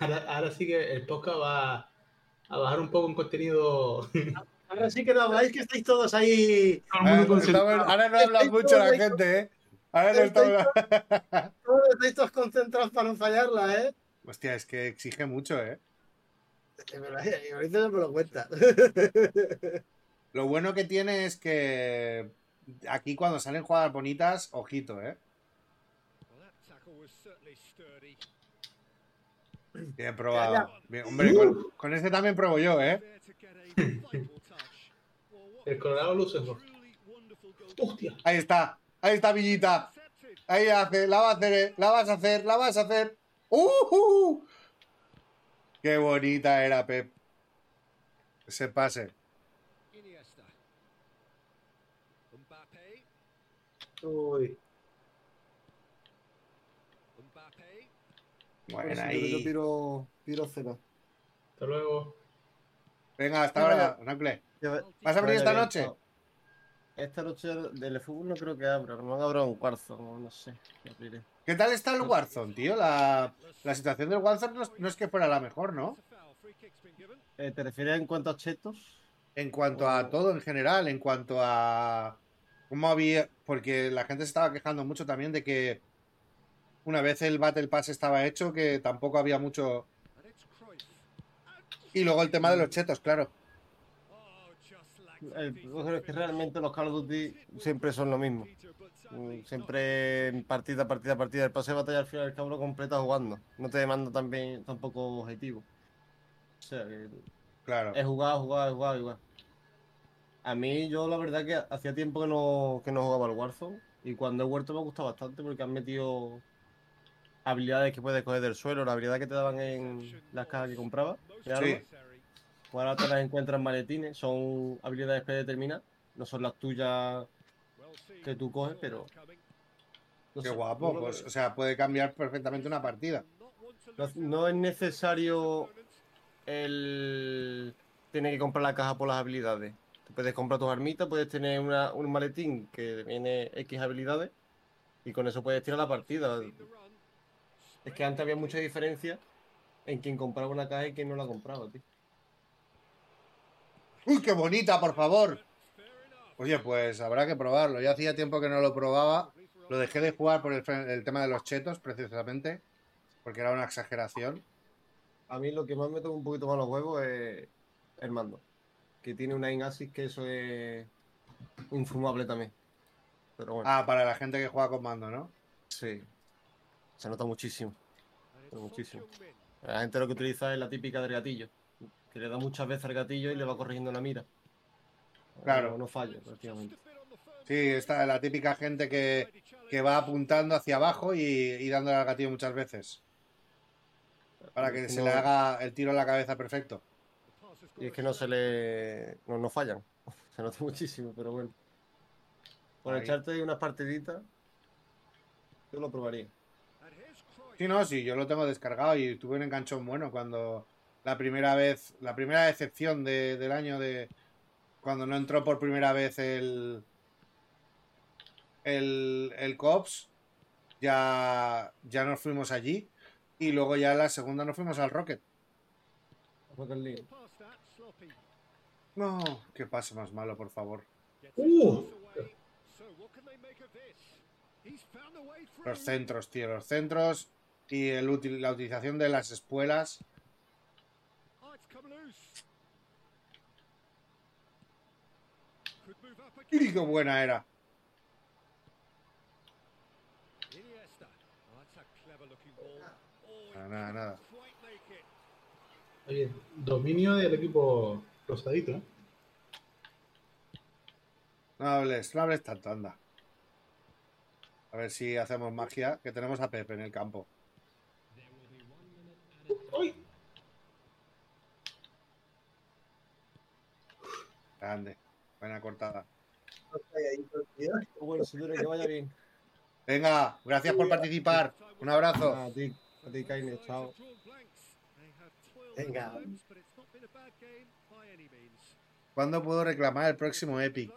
Ahora, ahora sí que el podcast va a bajar un poco en contenido. Ahora sí que no habláis, que estáis todos ahí. Todo el Ahora, mundo concentrado. estamos- ahora no habla mucho la gente, ¿eh? Ahora no estamos... Todos estáis todos concentrados para no fallarla, ¿eh? Hostia, es que exige mucho, ¿eh? Ahorita no me lo cuenta. Lo bueno que tiene es que aquí cuando salen jugadas bonitas, ojito, ¿eh? Bien probado. Bien, hombre, con, con este también pruebo yo, ¿eh? El Colorado luce mejor. Hostia. Ahí está. Ahí está Villita. Ahí hace, la va a hacer, eh, la vas a hacer, la vas a hacer. ¡Uh! Qué bonita era, Pep. Ese pase. Uy, Bueno, Yo ahí. tiro, tiro cena. Hasta luego. Venga, hasta ahora, Nacle. ¿Vas a venir esta noche? esta noche del fútbol no creo que abra, no han abra un cuarzo, no sé. abriré. ¿Qué tal está el Warzone, tío? La, la situación del Warzone no es, no es que fuera la mejor, ¿no? Eh, ¿Te refieres en cuanto a chetos? En cuanto a todo en general, en cuanto a cómo había, porque la gente se estaba quejando mucho también de que una vez el Battle Pass estaba hecho, que tampoco había mucho. Y luego el tema de los chetos, claro. El problema es que realmente los Call of Duty siempre son lo mismo. Mm, Siempre partida, partida, partida. El pase de batalla al final del cabo lo completa jugando. No te demanda también tampoco objetivo. O sea, que Claro. es jugar, jugar, jugar, jugar. A mí, yo la verdad que hacía tiempo que no, que no jugaba al Warzone. Y cuando he vuelto me ha gustado bastante porque han metido habilidades que puedes coger del suelo, la habilidad que te daban en las cajas que compraba. de armas. Sí. Pues ahora te las encuentras en maletines, son habilidades predeterminadas, no son las tuyas que tú coges, pero. no Qué sé, guapo, no pues, o sea, puede cambiar perfectamente una partida. No, no es necesario el tener que comprar la caja por las habilidades. Tú puedes comprar tus armitas, puedes tener una- un maletín que viene X habilidades y con eso puedes tirar la partida. Es que antes había mucha diferencia en quien compraba una caja y quien no la compraba, tío. ¡Uy, qué bonita, por favor! Oye, pues habrá que probarlo. Ya hacía tiempo que no lo probaba. Lo dejé de jugar por el, el tema de los chetos, precisamente, porque era una exageración. A mí lo que más me toca un poquito más los huevos es el mando. Que tiene una in-assist que eso es infumable también. Pero bueno, Ah, para la gente que juega con mando, ¿no? sí. Se nota muchísimo. Pero muchísimo. La gente lo que utiliza es la típica del gatillo. Que le da muchas veces al gatillo y le va corrigiendo la mira. Claro. No, no falla, prácticamente. Sí, está la típica gente que, que va apuntando hacia abajo y, y dándole al gatillo muchas veces. Para que se le haga el tiro en la cabeza perfecto. Y es que no se le. No, no fallan. Se nota muchísimo, pero bueno. Por Ahí. echarte unas partiditas, yo lo probaría. Sí, no, sí, yo lo tengo descargado y tuve un enganchón bueno cuando la primera vez, la primera decepción de- del año de cuando no entró por primera vez el el, el Cops, ya, ya nos fuimos allí y luego ya la segunda nos fuimos al Rocket. Rocket League. No, qué pase más malo, por favor. Uh, Los centros, tío, los centros y el la utilización de las espuelas. ¡Y qué buena era! Nada, nada, nada. oye, dominio del equipo rosadito, ¿eh? No hables, no hables tanto, anda. A ver si hacemos magia, que tenemos a Pepe en el campo. ¡Uy! Grande, buena cortada. Bueno, señores, que vaya bien. Venga, gracias por participar. Un abrazo. A ti, a ti, Kaine, chao. Venga. ¿Cuándo puedo reclamar el próximo Epic?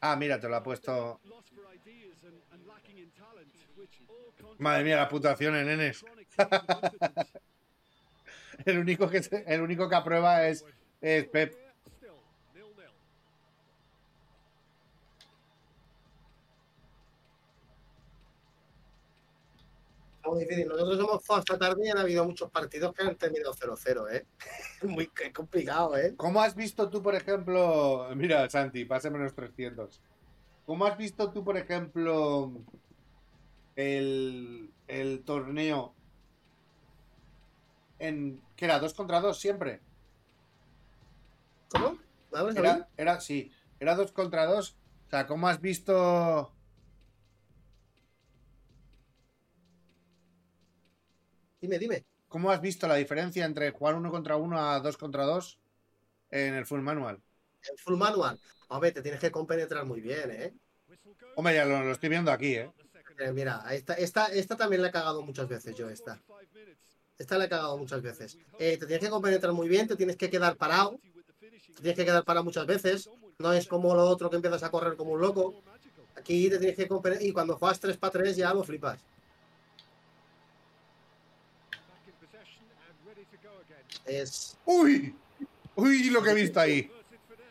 Ah, mira, te lo ha puesto. Madre mía, las puntuaciones, nenes. El único que, se- el único que aprueba es, es Pep. Está muy difícil. Nosotros hemos jugado esta tarde y han habido muchos partidos que han terminado 0-0, ¿eh? Muy es complicado, ¿eh? ¿Cómo has visto tú, por ejemplo? Mira, Santi, pase menos 300. ¿Cómo has visto tú, por ejemplo, el, el torneo en. ¿Qué era? ¿Dos contra dos siempre? ¿Cómo? Era, era, sí, era dos contra dos. O sea, ¿cómo has visto. Dime, dime. ¿Cómo has visto la diferencia entre jugar uno contra uno a dos contra dos en el full manual? En full manual. Hombre, te tienes que compenetrar muy bien, ¿eh? Hombre, ya lo, lo estoy viendo aquí, ¿eh? Eh, mira, esta, esta, esta también la he cagado muchas veces yo, esta. Esta la he cagado muchas veces. Eh, te tienes que compenetrar muy bien, te tienes que quedar parado. Te tienes que quedar parado muchas veces. No es como lo otro que empiezas a correr como un loco. Aquí te tienes que competir y cuando juegas 3 para 3 ya lo flipas. Es, ¡Uy! ¡Uy! Lo que he visto ahí.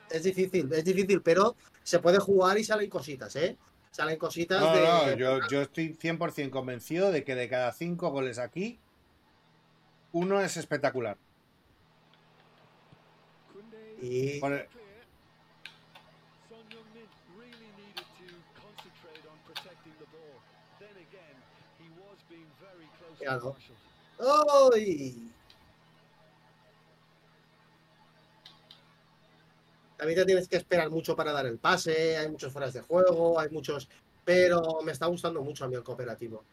es difícil, es difícil, pero se puede jugar y salen cositas, ¿eh? Salen cositas No, de. no, yo, yo estoy 100% convencido de que de cada cinco goles aquí, uno es espectacular. Y Claro. ¡Ay! También te tienes que esperar mucho para dar el pase, hay muchos fueras de juego, hay muchos... Pero me está gustando mucho a mí el cooperativo.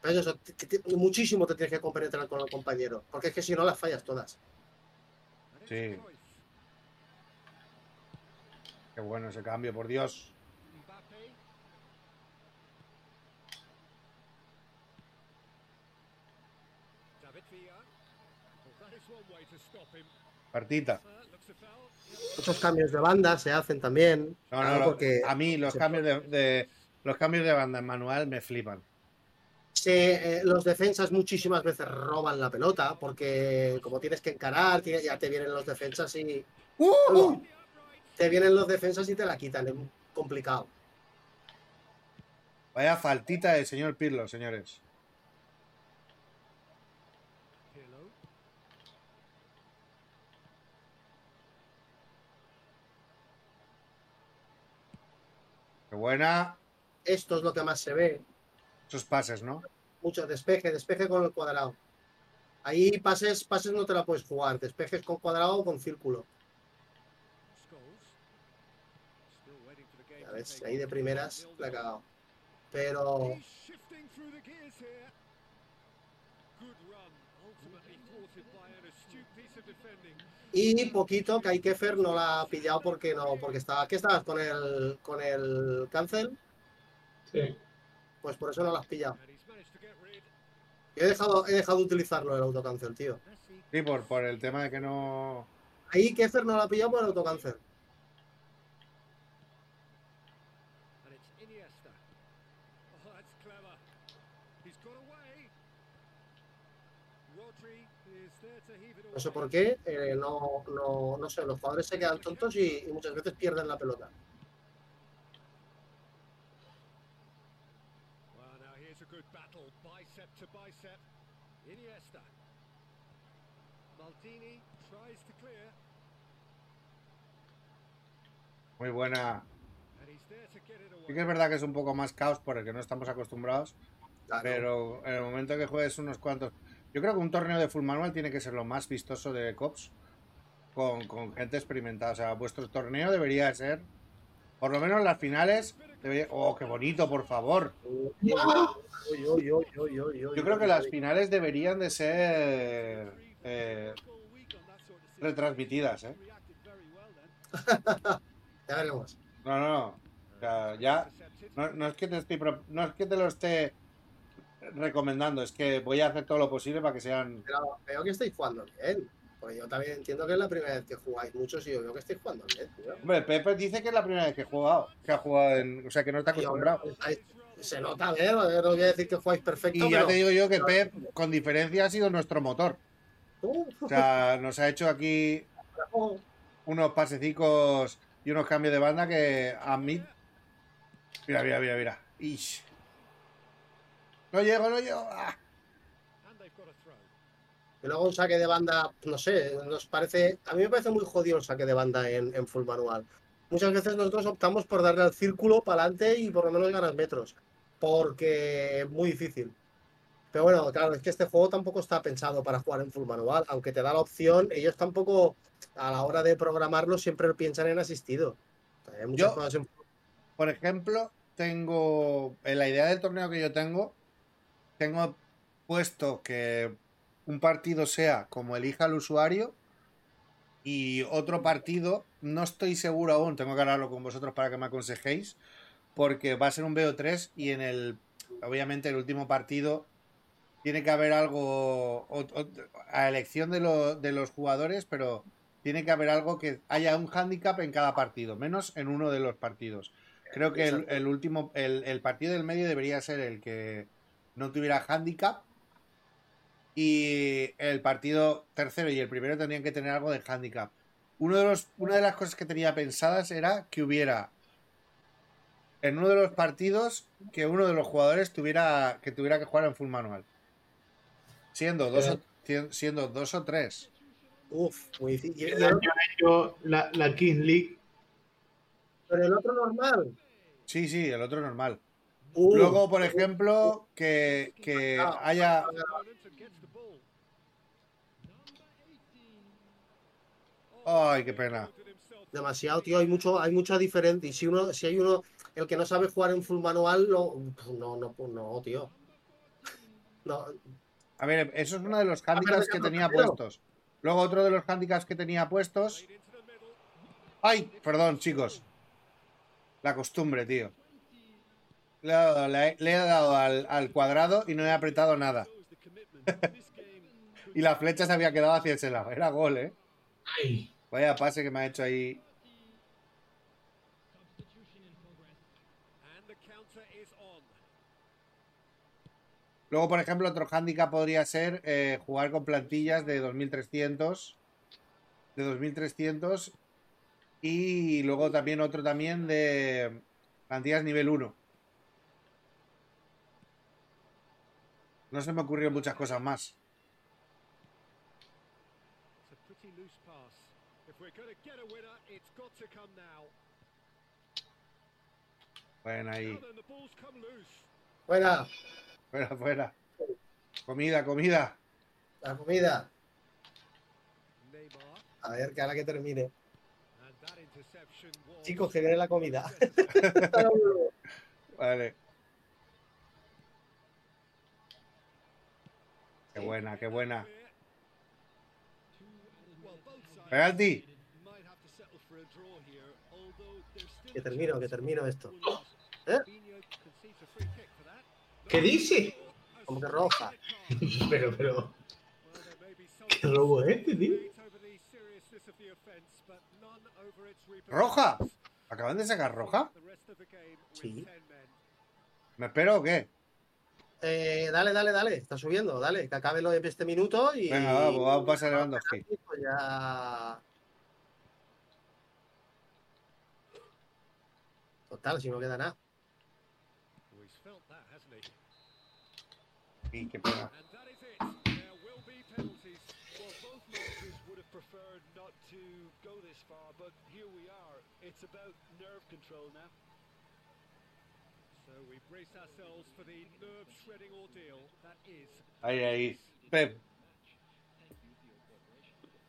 Pero eso, t- t- muchísimo te tienes que compenetrar con el compañero, porque es que si no las fallas todas. Sí. Qué bueno ese cambio, por Dios. Partita. Muchos cambios de banda se hacen también. No, no, porque a mí los cambios de, de- los cambios de banda en manual me flipan. se, eh, los defensas muchísimas veces roban la pelota, porque como tienes que encarar, ya te vienen los defensas y... ¡Uh! Te vienen los defensas y te la quitan, es complicado. Vaya faltita del señor Pirlo, señores. Qué buena. Esto es lo que más se ve. Esos pases, ¿no? Mucho despeje, despeje con el cuadrado. Ahí pases, pases no te la puedes jugar. Despejes con cuadrado o con círculo. Ya ves, ahí de primeras la he cagado. Pero y poquito que Kefer no la ha pillado porque no, porque estaba. ¿Qué estabas con el con el cancel? Sí. Pues por eso no la has pillado. Yo he dejado, he dejado de utilizarlo el autocancel, tío. Sí, por, por el tema de que no. Ahí Kefer no la ha pillado por el autocancel. No sé por qué, eh, no, no, no sé, los jugadores se quedan tontos y, y muchas veces pierden la pelota. Well, now here's a good battle, bicep to bicep. Iniesta. Maldini tries to clear, Muy buena. Sí que es verdad que es un poco más caos por el que no estamos acostumbrados. Claro. Pero en el momento que juegues unos cuantos. Yo creo que un torneo de full manual tiene que ser lo más vistoso de COPS con, con gente experimentada. O sea, vuestro torneo debería ser, por lo menos las finales. debería- Oh, qué bonito, por favor. Yo creo que las finales deberían de ser eh, retransmitidas, ¿eh? Ya veremos. No, no, no. O sea, ya. No, no es que te estoy pro- no es que te lo esté recomendando, es que voy a hacer todo lo posible para que sean. Pero veo que estáis jugando bien. Porque yo también entiendo que es la primera vez que jugáis muchos y yo veo que estáis jugando bien, tío. Hombre, Pepe dice que es la primera vez que ha jugado, que ha jugado en, o sea que no está acostumbrado. estáis- Se nota, ¿eh? No voy a decir que jugáis perfecto, Y ya te digo yo que Pep, con diferencia, ha sido nuestro motor. O sea, nos ha hecho aquí unos pasecicos y unos cambios de banda que a mí. Mira, mira, mira, mira. Ish. No llego, no llego. Ah. Y luego un saque de banda, no sé, nos parece... A mí me parece muy jodido el saque de banda en, en full manual. Muchas veces nosotros optamos por darle al círculo para adelante y por lo menos ganas metros. Porque es muy difícil. Pero bueno, claro, es que este juego tampoco está pensado para jugar en full manual. Aunque te da la opción, ellos tampoco, a la hora de programarlo, siempre piensan en asistido. Hay muchas Yo- cosas en Por ejemplo, tengo. En la idea del torneo que yo tengo, tengo puesto que un partido sea como elija el usuario y otro partido, no estoy seguro aún, tengo que hablarlo con vosotros para que me aconsejéis, porque va a ser un BO3 y en el. Obviamente, el último partido tiene que haber algo o- o- a elección de, lo- de los jugadores, pero tiene que haber algo que haya un hándicap en cada partido, menos en uno de los partidos. Creo que el, el último, el, el partido del medio debería ser el que no tuviera handicap. Y el partido tercero y el primero tendrían que tener algo de handicap. Uno de los, una de las cosas que tenía pensadas era que hubiera en uno de los partidos que uno de los jugadores tuviera que tuviera que jugar en full manual. Siendo dos, o, si- siendo dos o tres. Uf, muy difícil. El año hecho la, la Kings League. pero el otro normal. Sí, sí, el otro normal. Uh, Luego, por ejemplo, que, que haya. Ay, qué pena. demasiado, tío. Hay mucho, hay mucha diferencia. Y si uno, si hay uno, el que no sabe jugar en full manual, no, no, no, pues no, tío. No, A ver, eso es uno de los handicaps que tenía puestos. Luego, otro de los handicaps que tenía puestos. Ay, perdón, chicos. La costumbre, tío. Le he dado, le he- le he dado al, al cuadrado y no he apretado nada. y la flecha se había quedado hacia ese lado. Era gol, ¿eh? Ay, Vaya pase que me ha hecho ahí. Luego, por ejemplo, otro hándicap podría ser eh, jugar con plantillas de 2300. De 2300. Y luego también otro también de plantillas nivel 1. No se me ocurrieron muchas cosas más. Bueno, ahí. fuera, Fuera, fuera. Comida, comida. la comida. A ver, que ahora que termine. Chicos, viene la comida. Vale. Qué buena, qué buena. Penalti. que termino, que termino esto. ¿Qué dice? Como que roja. Pero, pero. ¿Qué robo es este, tío? ¿Roja? ¿Acaban de sacar roja? Sí. ¿Me espero o qué? Eh, dale, dale, dale. Está subiendo, dale. Que acabe lo de este minuto y. Venga, va, pues vamos a pasar Lewandowski. Pues ya. Total, si no queda nada. Y qué pena. And that is it. There will be penalties. Well, both managers would have preferred not to go this far, but here we are. It's about nerve control now. So we brace ourselves for the nerve-shredding ordeal that is. Ahí, ahí. Pep.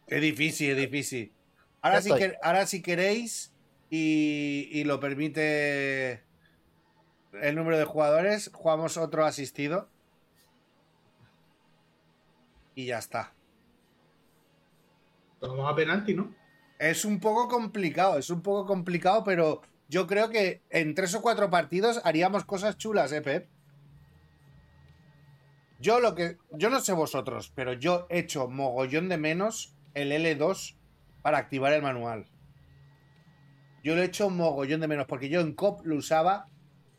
Es difícil, es difícil. Ahora estoy. que, ahora si queréis y, y lo permite el número de jugadores, jugamos otro asistido. Y ya está. Vamos a penalti, ¿no? Es un poco complicado, es un poco complicado, pero yo creo que en tres o cuatro partidos haríamos cosas chulas, ¿eh, Pep? Yo lo que. Yo no sé vosotros, pero yo he hecho mogollón de menos el L2 para activar el manual. Yo lo he hecho mogollón de menos, porque yo en COP lo usaba,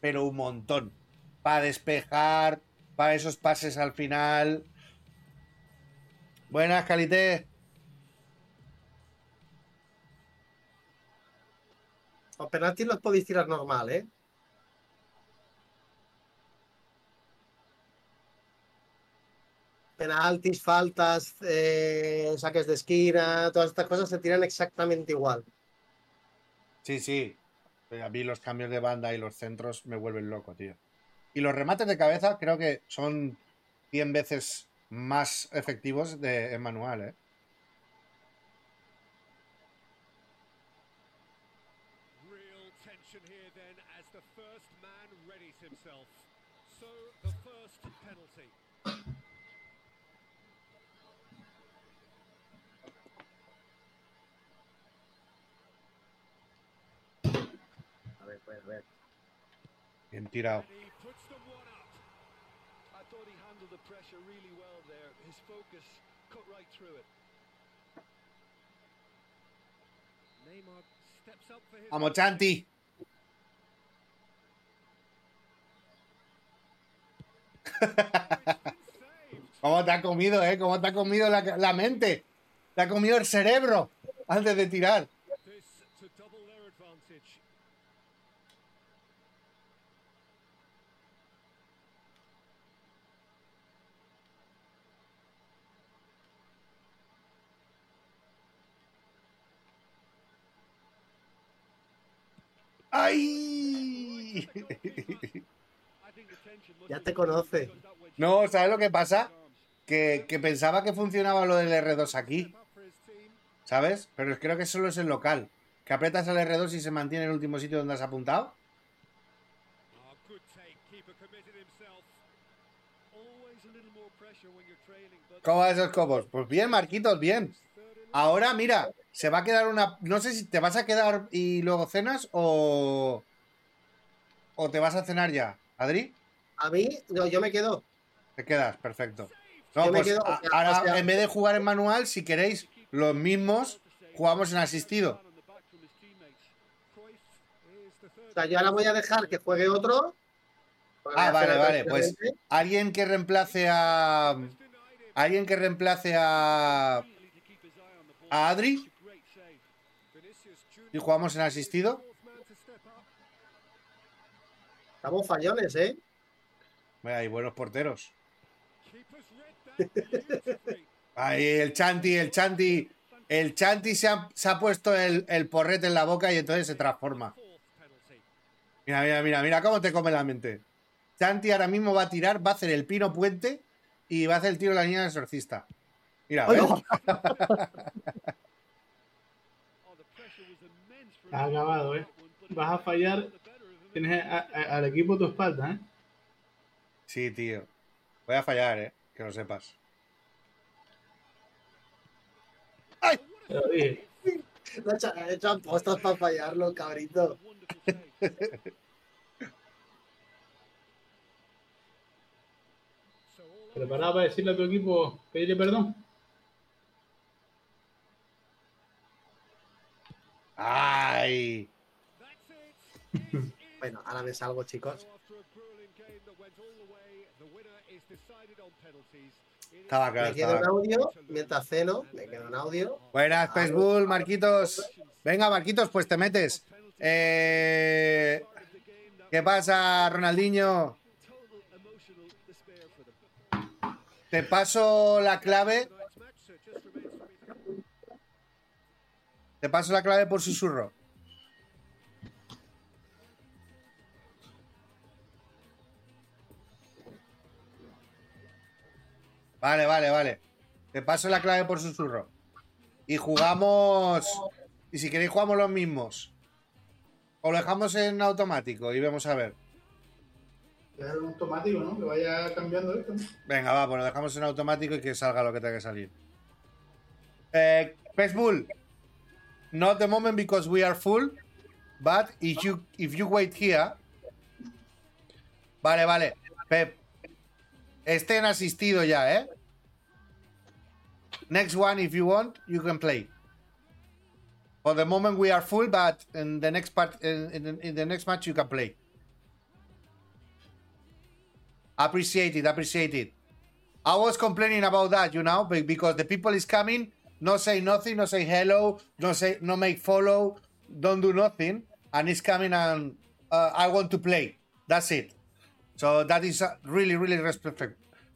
pero un montón. Para despejar, para esos pases al final. Buenas, Calité. Los penaltis los podéis tirar normal, ¿eh? Penaltis, faltas, eh, saques de esquina, todas estas cosas se tiran exactamente igual. Sí, sí. Eh, A mí los cambios de banda y los centros me vuelven loco, tío. Y los remates de cabeza creo que son 100 veces más efectivos de, en manual, ¿eh? Real tension here then as the first man readies himself. So the first penalty. A ver, pues, a ver. Bien tirado. And he puts them one up. I thought he handled the pressure really well there. His focus cut right through it. Vamos, Chanti. ¿Cómo te ha comido, eh? ¿Cómo te ha comido la, la mente? Te ha comido el cerebro antes de tirar. This to double their advantage. ¡Ay! Ya te conoce. No, ¿sabes lo que pasa? Que, que pensaba que funcionaba lo del R2 aquí. ¿sabes? Pero creo que solo es el local. Que aprietas el R2 y se mantiene en el último sitio donde has apuntado. ¿Cómo van esos cobos? Pues bien, Marquitos, bien. Ahora, mira, se va a quedar una. No sé si te vas a quedar y luego cenas o. O te vas a cenar ya. ¿Adri? A mí, no, yo me quedo. Te quedas, perfecto. No, Yo me pues quedo, a- ahora o sea- en vez de jugar en manual, si queréis los mismos, jugamos en asistido. O sea, yo ahora voy a dejar que juegue otro. Ah, vale, vale. Pues alguien que reemplace a. Alguien que reemplace a. A Adri y jugamos en asistido. Estamos fallones, ¿eh? Mira, Hay buenos porteros. Ahí el Chanti, el Chanti. El Chanti se ha, se ha puesto el, el porrete en la boca y entonces se transforma. Mira, mira, mira, mira cómo te come la mente. Chanti ahora mismo va a tirar, va a hacer el pino puente y va a hacer el tiro de la niña del exorcista. Mira, ¿ves? Oiga, Oh, the pressure was immense from Está acabado, ¿eh? Vas a fallar. Tienes a- a- al equipo a tu espalda, ¿eh? Sí, tío. Voy a fallar, eh. Que lo sepas. Te lo dije. lo he hecho- he hecho apostas para fallarlo, cabrito. Preparado para decirle a tu equipo, pedirle perdón. ¡Ay! Bueno, ahora me salgo, chicos. Estaba claro, Me en estaba. audio mientras ceno. Me quedo en audio. Buenas, Bull, Marquitos. Venga, Marquitos, pues te metes. Eh, ¿Qué pasa, Ronaldinho? Te paso la clave. Tonight's match, so it just remains for me to Te paso la clave por susurro. Vale, vale, vale. Te paso la clave por susurro. Y jugamos. Y si queréis, jugamos los mismos. O lo dejamos en automático y vemos a ver. Es un automático, ¿no? Que vaya cambiando esto. ¿no? Venga, va, pues lo dejamos en automático y que salga lo que tenga que salir. Eh, Bull, not the moment because we are full, but if you if you wait here. Vale, vale. Pep. Estén asistido ya, ¿eh? Next one, if you want, you can play. For the moment we are full, but in the next part, in, in, in the next match you can play. Appreciate it, appreciate it. I was complaining about that, you know, because the people is coming, no say nothing, no say hello, no say, no make follow, don't do nothing, and it's coming and uh, I want to play. That's it. So that is uh, really, really respectful,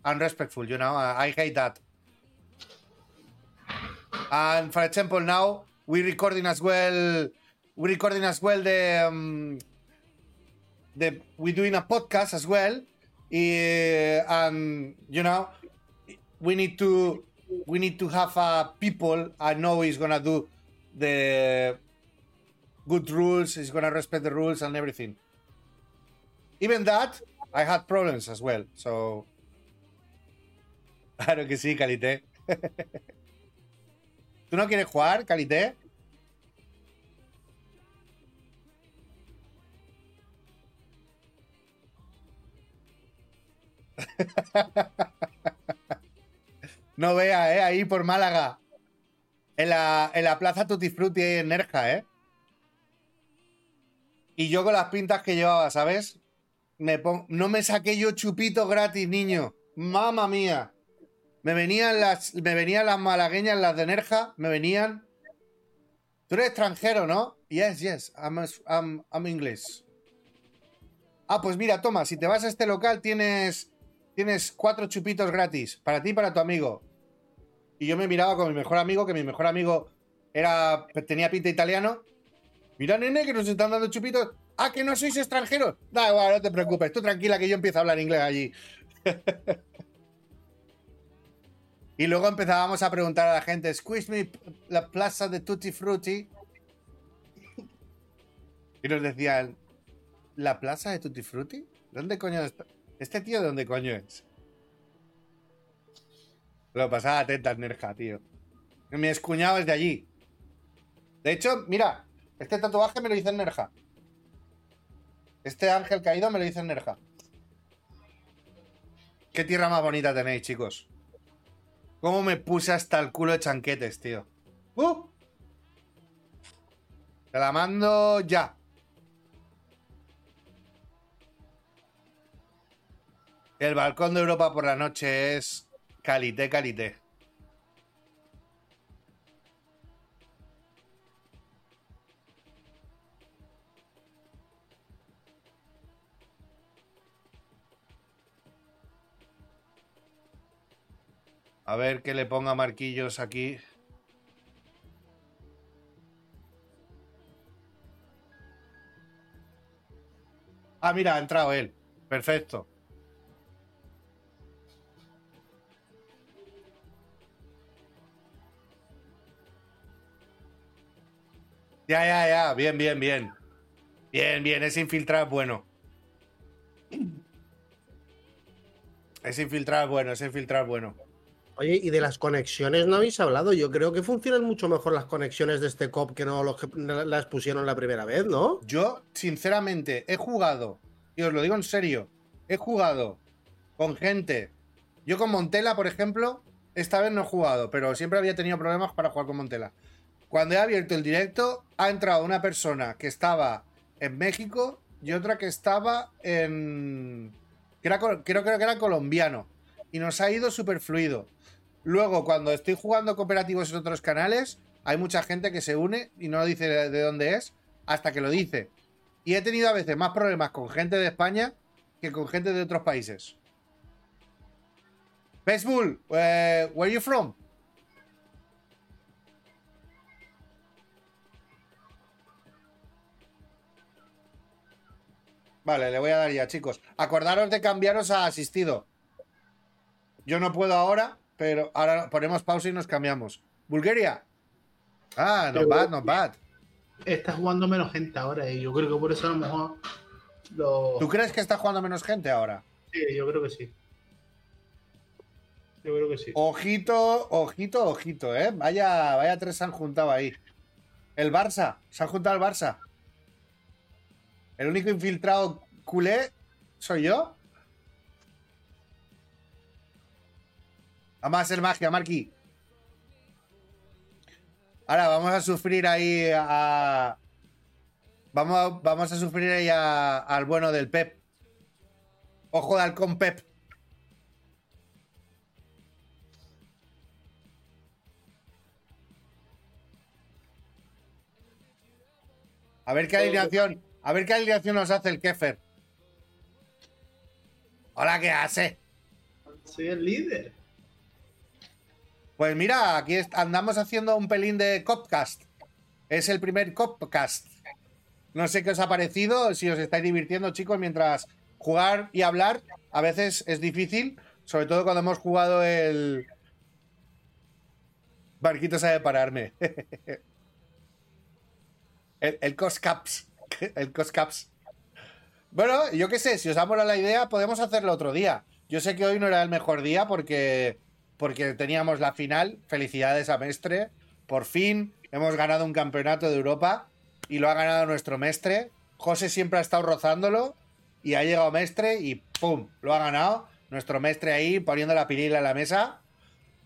unrespectful, you know. I, I hate that. And for example, now we're recording as well. We're recording as well the um, the we're doing a podcast as well, eh, and you know we need to we need to have uh, people I know is gonna do the good rules, is gonna respect the rules and everything. Even that, I had problems as well. So claro que sí, Calité. ¿Tú no quieres jugar, Calité? No vea, ¿eh? Ahí por Málaga. En la, en la plaza Tutti Frutti ahí en Nerja, ¿eh? Y yo con las pintas que llevaba, ¿sabes? Me No me saqué yo chupito gratis, niño. Mamma mía. Me venían las, me venían las malagueñas, las de Nerja, me venían. Tú eres extranjero, ¿no? Yes, yes, I'm, I'm, I'm English. Ah, pues mira, toma, si te vas a este local tienes, tienes cuatro chupitos gratis, para ti y para tu amigo. Y yo me miraba con mi mejor amigo, que mi mejor amigo era tenía pinta italiano. Mira, nene, que nos están dando chupitos. Ah, que no sois extranjeros. Da igual, no te preocupes. Tú tranquila que yo empiezo a hablar inglés allí. y luego empezábamos a preguntar a la gente, squeeze me la plaza de Tutti Frutti. Y nos decían, ¿la plaza de Tutti Frutti? ¿Dónde coño está? ¿Este tío de dónde coño es? Lo pasaba tetas, Nerja, tío. Mi escuñado es de allí. De hecho, mira, este tatuaje me lo hizo en Nerja. Este ángel caído me lo hizo en Nerja. Qué tierra más bonita tenéis, chicos. ¿Cómo me puse hasta el culo de chanquetes, tío? ¡Uh! Te la mando ya. El balcón de Europa por la noche es calité, calité. A ver que le ponga marquillos aquí. Ah, mira, ha entrado él. Perfecto. Ya, ya, ya. Bien, bien, bien. Bien, bien. Ese infiltrar es bueno. Ese infiltrar es bueno, ese infiltrar es bueno. Oye, y de las conexiones no habéis hablado. Yo creo que funcionan mucho mejor las conexiones de este COP que no los que las pusieron la primera vez, ¿no? Yo, sinceramente, he jugado, y os lo digo en serio, he jugado con gente. Yo con Montela, por ejemplo, esta vez no he jugado, pero siempre había tenido problemas para jugar con Montela. Cuando he abierto el directo, ha entrado una persona que estaba en México y otra que estaba en. creo, creo que era colombiano. Y nos ha ido súper fluido. Luego, cuando estoy jugando cooperativos en otros canales, hay mucha gente que se une y no dice de de dónde es hasta que lo dice. Y he tenido a veces más problemas con gente de España que con gente de otros países. Baseball, eh, where you from? Vale, le voy a dar ya, chicos. Acordaros de cambiaros a asistido. Yo no puedo ahora, pero ahora ponemos pausa y nos cambiamos. Bulgaria. Ah, no bad, no bad. Está jugando menos gente ahora y yo creo que por eso a lo mejor lo... ¿Tú crees que está jugando menos gente ahora? Sí, yo creo que sí. Yo creo que sí. Ojito, ojito, ojito, ¿eh? Vaya, vaya tres se han juntado ahí. El Barça, se han juntado el Barça. El único infiltrado culé soy yo. Vamos a hacer magia, Marqui. Ahora vamos a sufrir ahí a. Vamos a, vamos a sufrir ahí a- al bueno del Pep. Ojo de halcón Pep. A ver qué alineación. A ver qué alineación nos hace el Kefer. Hola, ¿qué hace? Soy el líder. Pues mira, aquí andamos haciendo un pelín de Copcast. Es el primer Copcast. No sé qué os ha parecido, si os estáis divirtiendo, chicos, mientras jugar y hablar a veces es difícil, sobre todo cuando hemos jugado el. Barquito sabe pararme. el, el Coscaps. El Coscaps. Bueno, yo qué sé, si os ha molado la idea, podemos hacerlo otro día. Yo sé que hoy no era el mejor día porque, porque teníamos la final. Felicidades a Mestre. Por fin hemos ganado un campeonato de Europa y lo ha ganado nuestro Mestre. José siempre ha estado rozándolo y ha llegado Mestre y ¡pum! Lo ha ganado. Nuestro Mestre ahí poniendo la pilila en la mesa.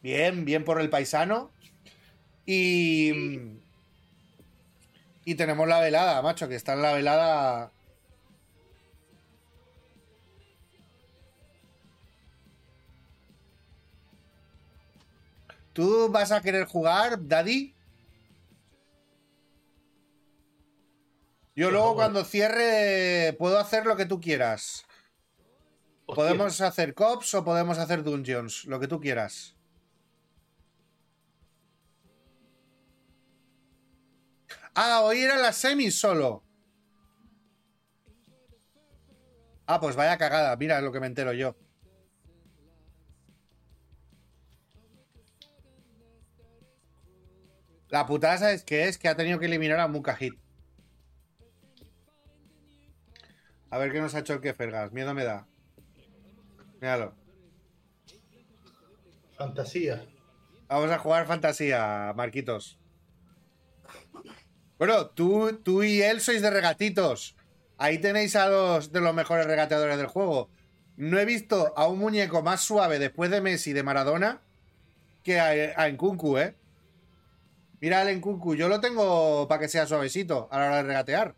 Bien, bien por el paisano. Y. Y tenemos la velada, macho, que está en la velada. ¿Tú vas a querer jugar, Daddy? Yo luego cuando cierre puedo hacer lo que tú quieras. Hostia, Podemos hacer cops o podemos hacer dungeons, lo que tú quieras. Ah, hoy eran las semis solo. Ah, pues vaya cagada, mira lo que me entero yo. La putada, ¿sabes qué es? Que ha tenido que eliminar a Mukahit. A ver qué nos ha hecho el que Fergas. Miedo me da. Míralo. Fantasía. Vamos a jugar fantasía, Marquitos. Bueno, tú, tú y él sois de regatitos. Ahí tenéis a dos de los mejores regateadores del juego. No he visto a un muñeco más suave después de Messi de Maradona que a, a ¿eh? Mira al Nkunku, yo lo tengo para que sea suavecito a la hora de regatear.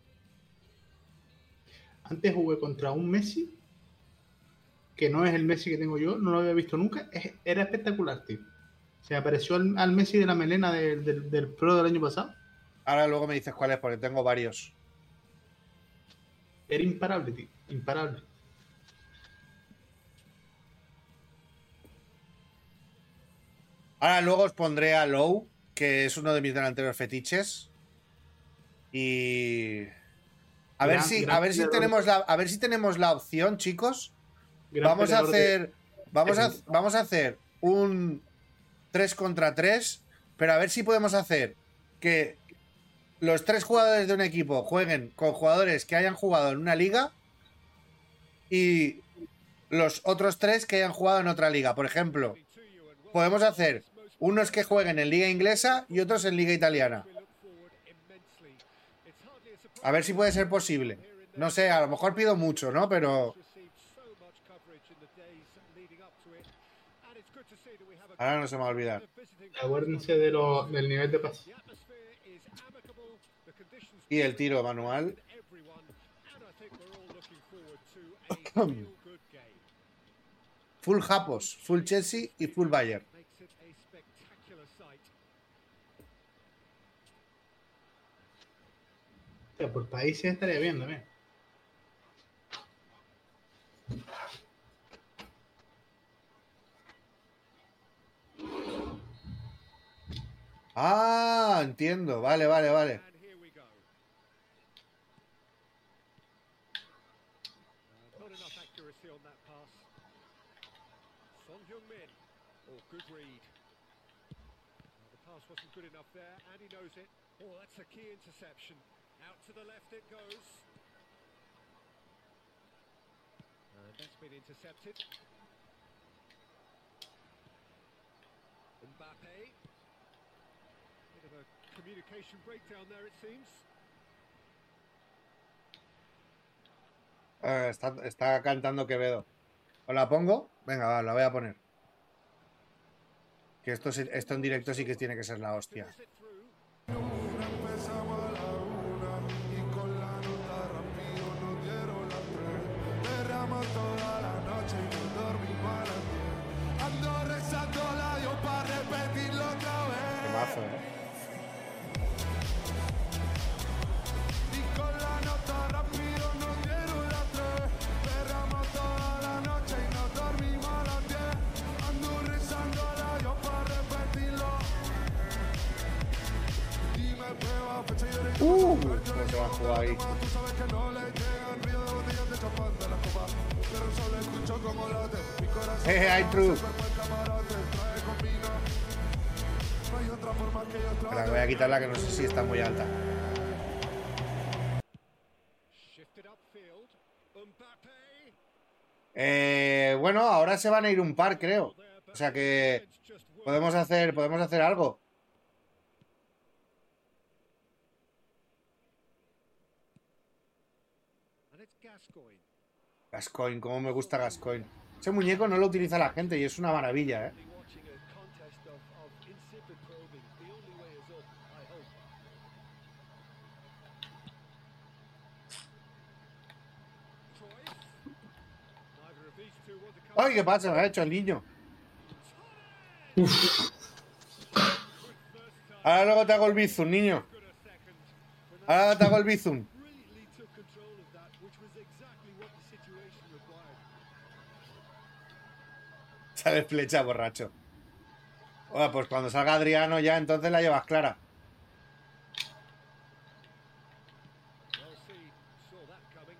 Antes jugué contra un Messi que no es el Messi que tengo yo, no lo había visto nunca. Era espectacular, tío. Se me pareció al, Messi de la melena del Pro del año pasado. Ahora luego me dices cuál es, porque tengo varios. Era imparable, tío. Imparable. Ahora luego os pondré a Low, que es uno de mis delanteros fetiches. Y. A ver si, gran a ver si tenemos la, a ver si tenemos la opción, chicos. Vamos a de- hacer. Vamos a, vamos a hacer un 3 contra 3. Pero a ver si podemos hacer que los tres jugadores de un equipo jueguen con jugadores que hayan jugado en una liga. Y los otros tres que hayan jugado en otra liga. Por ejemplo, podemos hacer unos que jueguen en liga inglesa y otros en liga italiana. A ver si puede ser posible. No sé, a lo mejor pido mucho, ¿no? Pero ahora no se me va a olvidar. Acuérdense del nivel de. Y el tiro manual. Full Japos, full Chelsea y full Bayern. Por países estaría bien también. Ah, entiendo. Vale, vale, vale. And here we go. Uh, not enough accuracy on that pass. Son Heung-min. Oh, good read. Uh, the pass wasn't good enough there, and he knows it. Oh, that's a key interception. Out to the left it goes. Uh, that's been intercepted. Mbappe. Bit of a communication breakdown there, it seems. Ah, está, está cantando Quevedo. ¿Os la pongo? Venga, va, la voy a poner. Que esto, esto en directo sí que tiene que ser la hostia. contigo toda la noche y no dormimos a la Ando rezando la labios para repetirlo otra vez. Qué mazo, eh. Uh, come se va fuori? Hay true. Espera, voy a quitarla que no sé si está muy alta. Eh, bueno, ahora se van a ir un par, creo. O sea que podemos hacer, podemos hacer algo. Gascoigne, cómo me gusta Gascoigne. Ese muñeco no lo utiliza la gente y es una maravilla, ¿eh? ¡Ay, qué pasa! Me ha hecho el niño. Uf. Ahora luego te hago el bizum, niño. Ahora te hago el bizum. Sale flecha, borracho. Bueno, pues cuando salga Adriano ya, entonces la llevas clara.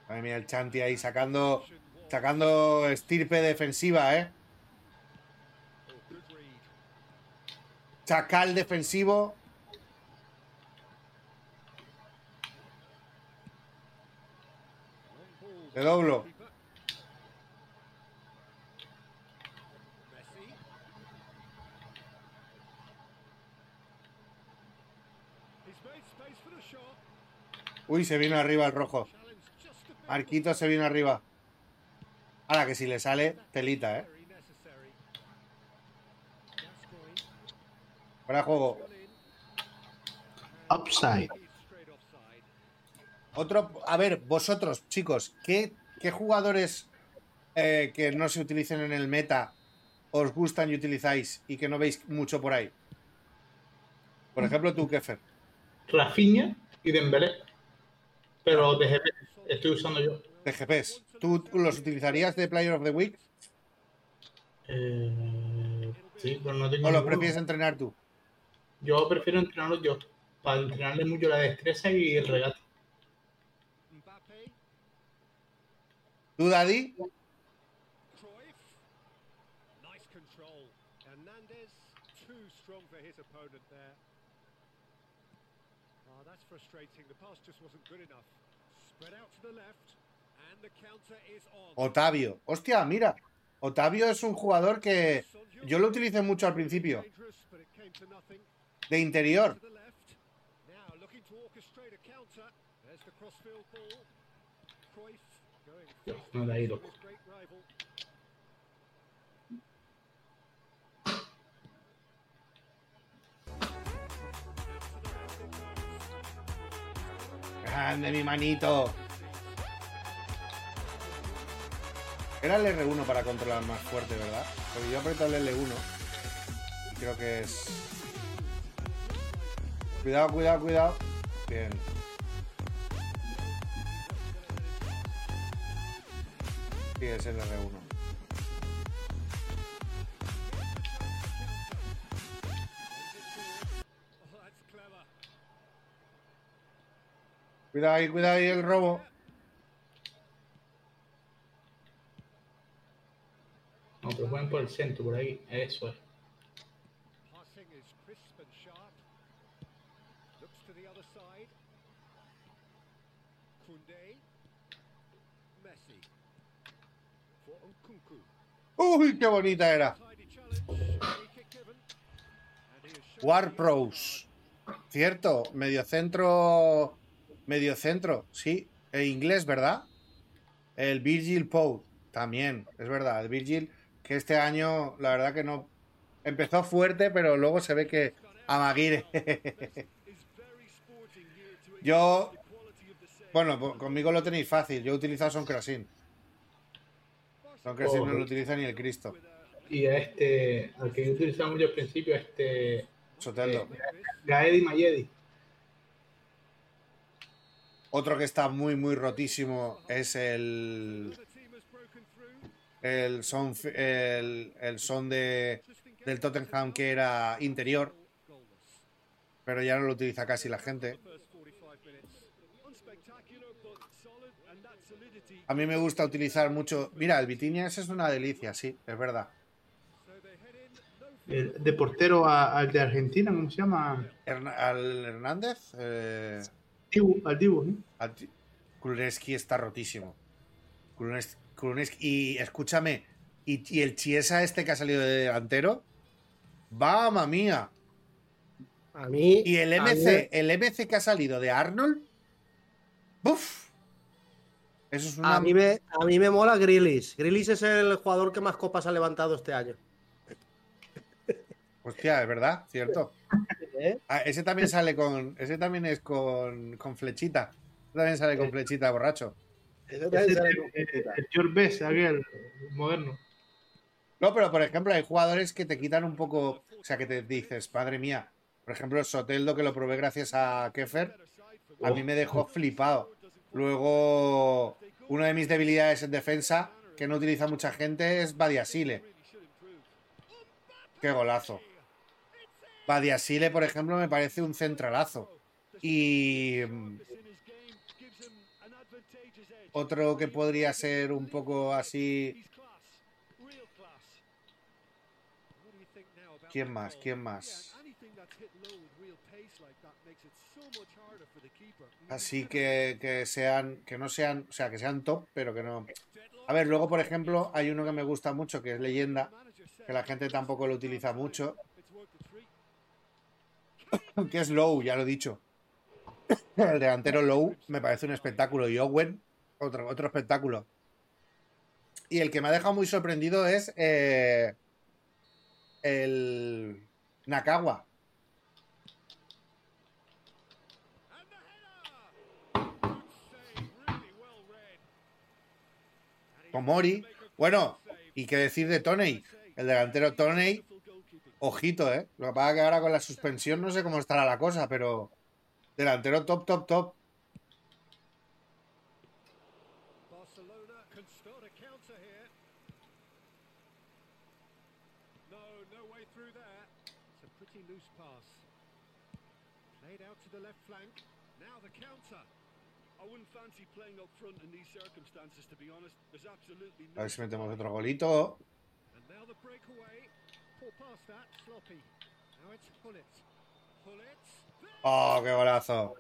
Madre mía, el Chanti ahí sacando, sacando estirpe defensiva, ¿eh? Chacal defensivo. Te doblo. Uy, se vino arriba el rojo. Marquito se vino arriba. Ahora que si le sale, telita, ¿eh? de juego. Upside. Otro, a ver, vosotros, chicos, ¿qué, qué jugadores eh, que no se utilicen en el meta os gustan y utilizáis y que no veis mucho por ahí? Por ejemplo, tú, Kefer. Rafinha y Dembélé. Pero de GP estoy usando yo. De GPs. ¿Tú los utilizarías de Player of the Week Eh, sí, pero no tengo o los prefieres entrenar tú? Yo prefiero entrenarlos yo. Para entrenarle mucho la destreza y el regate. ¿Tú, Daddy? Cruyff. Nice control. Hernandez. Too strong for his opponent there. Oh, that's frustrating. The pass just wasn't good enough. Otavio. Hostia, mira. Otavio es un jugador que yo lo utilicé mucho al principio. De interior. The left. Now Grande, mi manito. Era el R1 para controlar más fuerte, ¿verdad? Porque yo aprieto el L1. Y creo que es. Cuidado, cuidado, cuidado. Bien. Sí, es el R1. Cuidado ahí, cuidado ahí el robo. No, pero jueguen por el centro, por ahí. Eso es. Uy, qué bonita era. War Pros. Cierto, mediocentro. Mediocentro, sí. En inglés, ¿verdad? El Virgil Poe, también, es verdad. El Virgil, que este año, la verdad que no. Empezó fuerte, pero luego se ve que Amaguire. Yo. Bueno, conmigo lo tenéis fácil. Yo he utilizado Son Krasin. Son Krasin no lo utiliza ni el Cristo. Y a este, al que yo utilizaba mucho al principio, este Soteldo. Gaedi Mayedi. Otro que está muy, muy rotísimo es el. El son, el, el son de, del Tottenham que era interior, pero ya no lo utiliza casi la gente. First 45 minutes. Unspectacular, but solid, and that solidity. A mí me gusta utilizar mucho. Mira, el Vitinhas es una delicia, sí, es verdad. El de portero a- al de Argentina, ¿cómo se llama? Al Hernández, eh, Dibu, al Dibu, ti- Kuleski está rotísimo. Y escúchame, y, y el Chiesa este que ha salido de delantero, ¡Mamma mía! A mí. Y el MC, el MC que ha salido de Arnold, ¡buf! Eso es una. A mí, me, a mí me mola Grillis. Grillis es el jugador que más copas ha levantado este año. Hostia, es verdad, cierto. ¿Eh? Ah, ese también sale con. Ese también es con, con flechita. Ese también sale con flechita borracho. Eso también Ese sale es con el, puta. el George Best, aquel moderno. No, pero por ejemplo, hay jugadores que te quitan un poco. O sea, que te dices, madre mía. Por ejemplo, Soteldo, que lo probé gracias a Kefer, a mí me dejó flipado. Luego, una de mis debilidades en defensa, que no utiliza mucha gente, es Badiasile. Qué golazo. Badiasile, por ejemplo, me parece un centralazo. Y otro que podría ser un poco así. ¿Quién más? ¿Quién más? Así que, que sean, que no sean, o sea, que sean top, pero que no. A ver, luego, por ejemplo, hay uno que me gusta mucho, que es leyenda, que la gente tampoco lo utiliza mucho, que es Low, ya lo he dicho. El delantero Low me parece un espectáculo. Y Owen, otro, otro espectáculo. Y el que me ha dejado muy sorprendido es eh, el Nakawa. Tomori. Bueno, y qué decir de Toney. El delantero Toney, ojito, ¿eh? Lo que pasa es que ahora con la suspensión no sé cómo estará la cosa, pero delantero top, top, top. A ver si metemos otro golito. Oh, qué golazo.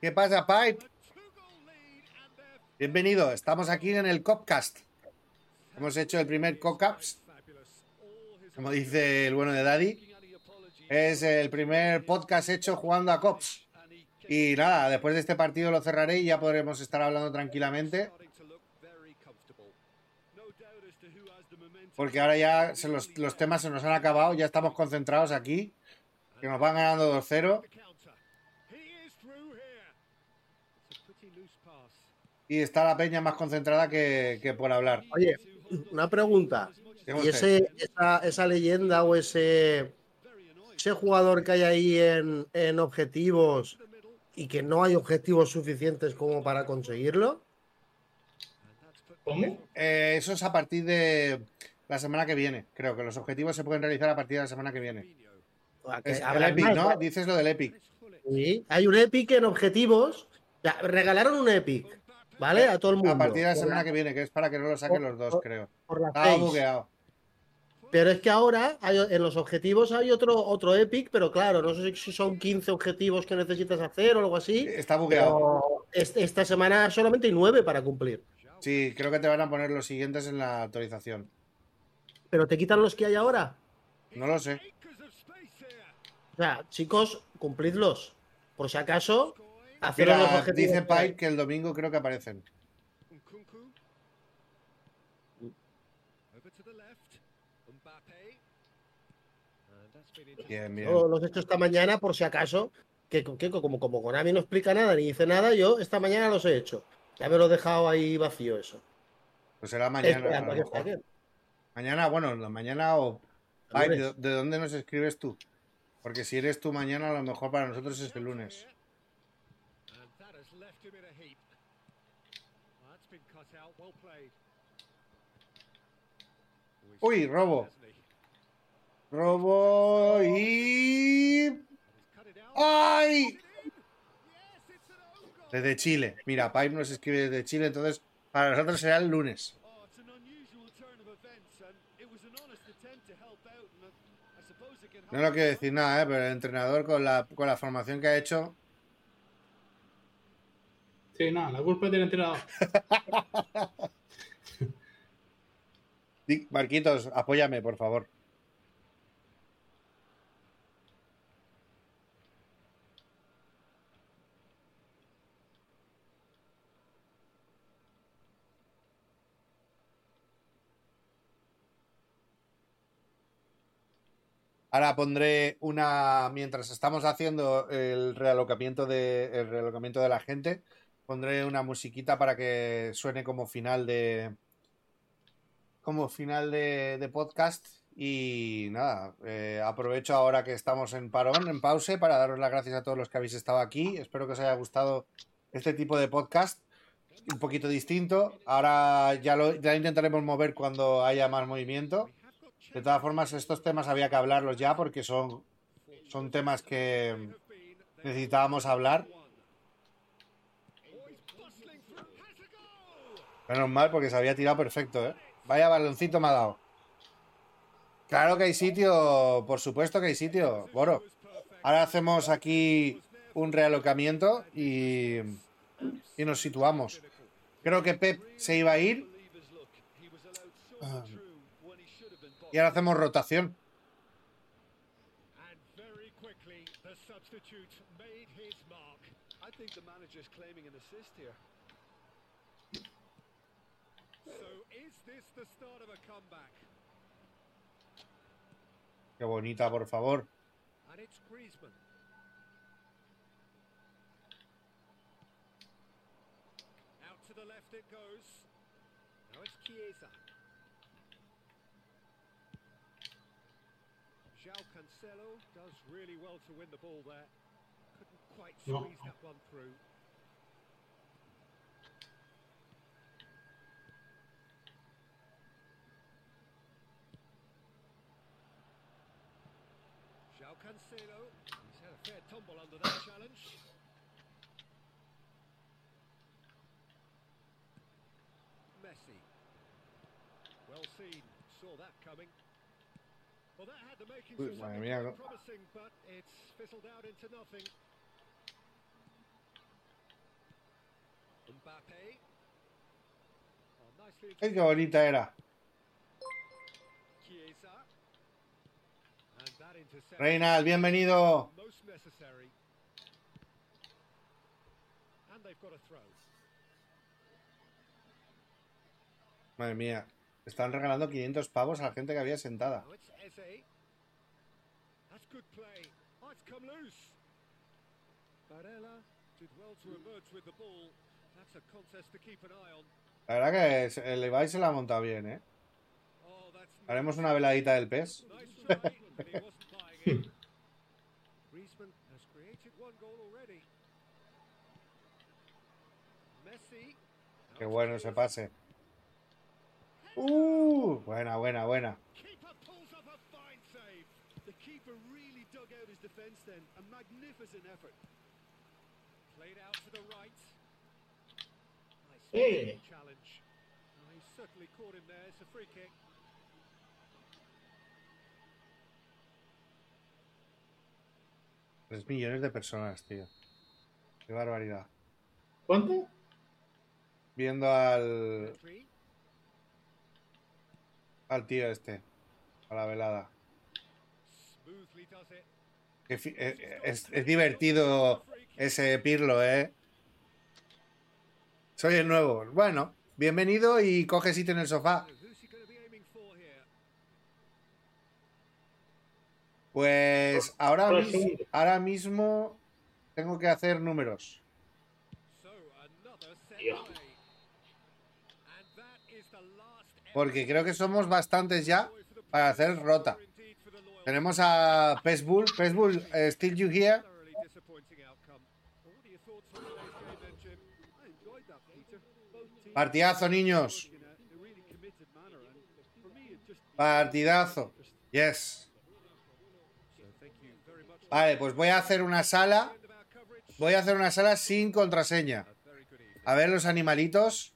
¿Qué pasa, Pipe? Bienvenido. Estamos aquí en el Copcast. Hemos hecho el primer his como dice el bueno de Daddy. Es el primer podcast hecho jugando a Cops. Y nada, después de este partido lo cerraré y ya podremos estar hablando tranquilamente. Porque ahora ya se los, los temas se nos han acabado, ya estamos concentrados aquí. Que nos van ganando 2-0. The counter. He is through here. It's a pretty loose pass. Y está la peña más concentrada que, que por hablar. Oye, una pregunta. ¿Qué ¿Y ese, esa, esa leyenda o ese, ese jugador que hay ahí en, en objetivos y que no hay objetivos suficientes como para conseguirlo? ¿Cómo? Eh, eso es a partir de la semana que viene. Creo que los objetivos se pueden realizar a partir de la semana que viene. Que Es el Epic, más, ¿no? Dices lo del Epic. Sí, hay un Epic en objetivos. Ya, regalaron un Epic, ¿vale? A todo el mundo. A partir de la semana que viene, que es para que no lo saquen los dos, creo. por la Estaba Face. bugueado. Pero es que ahora hay- en los objetivos hay otro, otro Epic, pero claro, no sé si son 15 objetivos que necesitas hacer o algo así. Está bugueado. Esta semana solamente hay 9 para cumplir. Sí, creo que te van a poner los siguientes en la actualización. Pero te quitan los que hay ahora. No lo sé. O sea, chicos, cumplidlos. Por si acaso, haceros los objetivos. dice Pipe que el domingo creo que aparecen. Bien, bien. Yo los he hecho esta mañana por si acaso. Que, que como, como Konami no explica nada ni dice nada, yo esta mañana los he hecho. Ya me lo he dejado ahí vacío eso. Pues será mañana. a lo mejor. Mañana, bueno, la mañana o. Lunes. ¿de, de dónde nos escribes tú? Porque si eres tú mañana, a lo mejor para nosotros es el lunes. Uy, robo. Robo y. ¡Ay! Desde Chile. Mira, Pipe nos escribe desde Chile, entonces para nosotros será el lunes. Oh, it's an unusual turn of events, and it was an honest attempt to help out, and I, I suppose it can No lo quiero decir nada, ¿eh? pero el entrenador con la, con la formación que ha hecho. Sí, no, la culpa es del entrenador. Marquitos, apóyame, por favor. Ahora pondré una, mientras estamos haciendo el realocamiento de, el realocamiento de la gente, pondré una musiquita para que suene como final de, como final de, podcast. Y nada, eh, aprovecho ahora que estamos en parón, en pause, para daros las gracias a todos los que habéis estado aquí. Espero que os haya gustado este tipo de podcast, un poquito distinto. Ahora ya lo ya intentaremos mover cuando haya más movimiento. De todas formas, estos temas había que hablarlos ya porque son, son temas que necesitábamos hablar. Menos mal porque se había tirado perfecto, ¿eh? Vaya baloncito me ha dado. Claro que hay sitio, por supuesto que hay sitio, Boro. Ahora hacemos aquí un realocamiento y, y nos situamos. Creo que Pep se iba a ir. Y ahora hacemos rotación. And very quickly, the substitute made his mark. I think the manager's claiming an assist here. So is this the start of a comeback? Qué bonita, por favor. And it's Griezmann. Out to the left it goes. Now it's Chiesa. Cancelo does really well to win the ball there. Couldn't quite squeeze that one through. João Cancelo, he's had a fair tumble under that challenge. Messi. Well seen, saw that coming. Uy, madre mía, no. Ay, qué bonita era. Reinald, bienvenido. Madre mía. Están regalando 500 pavos a la gente que había sentada. Oh. La verdad que se- el Ibai se la ha montado bien, ¿eh? Oh, Haremos una veladita del. Messi. Qué bueno ese pase. Uh, buena, buena, buena. Kick. Tres millones de personas, tío. Qué barbaridad. ¿Cuánto? Viendo al. Al tío este. A la velada. Eh, eh, es, es divertido ese Pirlo, ¿eh? Soy el nuevo. Bueno, bienvenido y coge sitio en el sofá. Pues ahora, Por mis- segundo. ahora mismo tengo que hacer números another set Tío. play. And that is the last Porque creo que somos bastantes ya para hacer rota. Tenemos a Pesbull. Pesbull, eh, still you here? Partidazo, niños. Partidazo. Yes. Vale, pues voy a hacer una sala. Voy a hacer una sala sin contraseña. A ver los animalitos.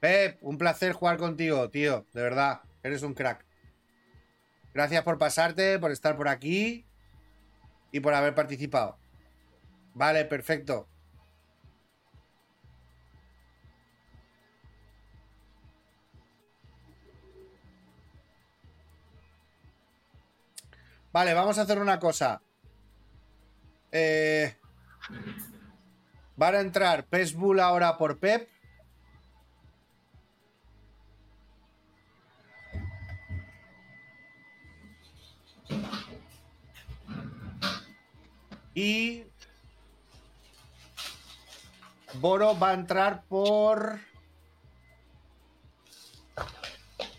Pep, un placer jugar contigo, tío. De verdad, eres un crack. Gracias por pasarte, por estar por aquí y por haber participado. Vale, perfecto. Vale, vamos a hacer una cosa. Eh, van a entrar Pesbull ahora por Pep. Y Boro va a entrar por...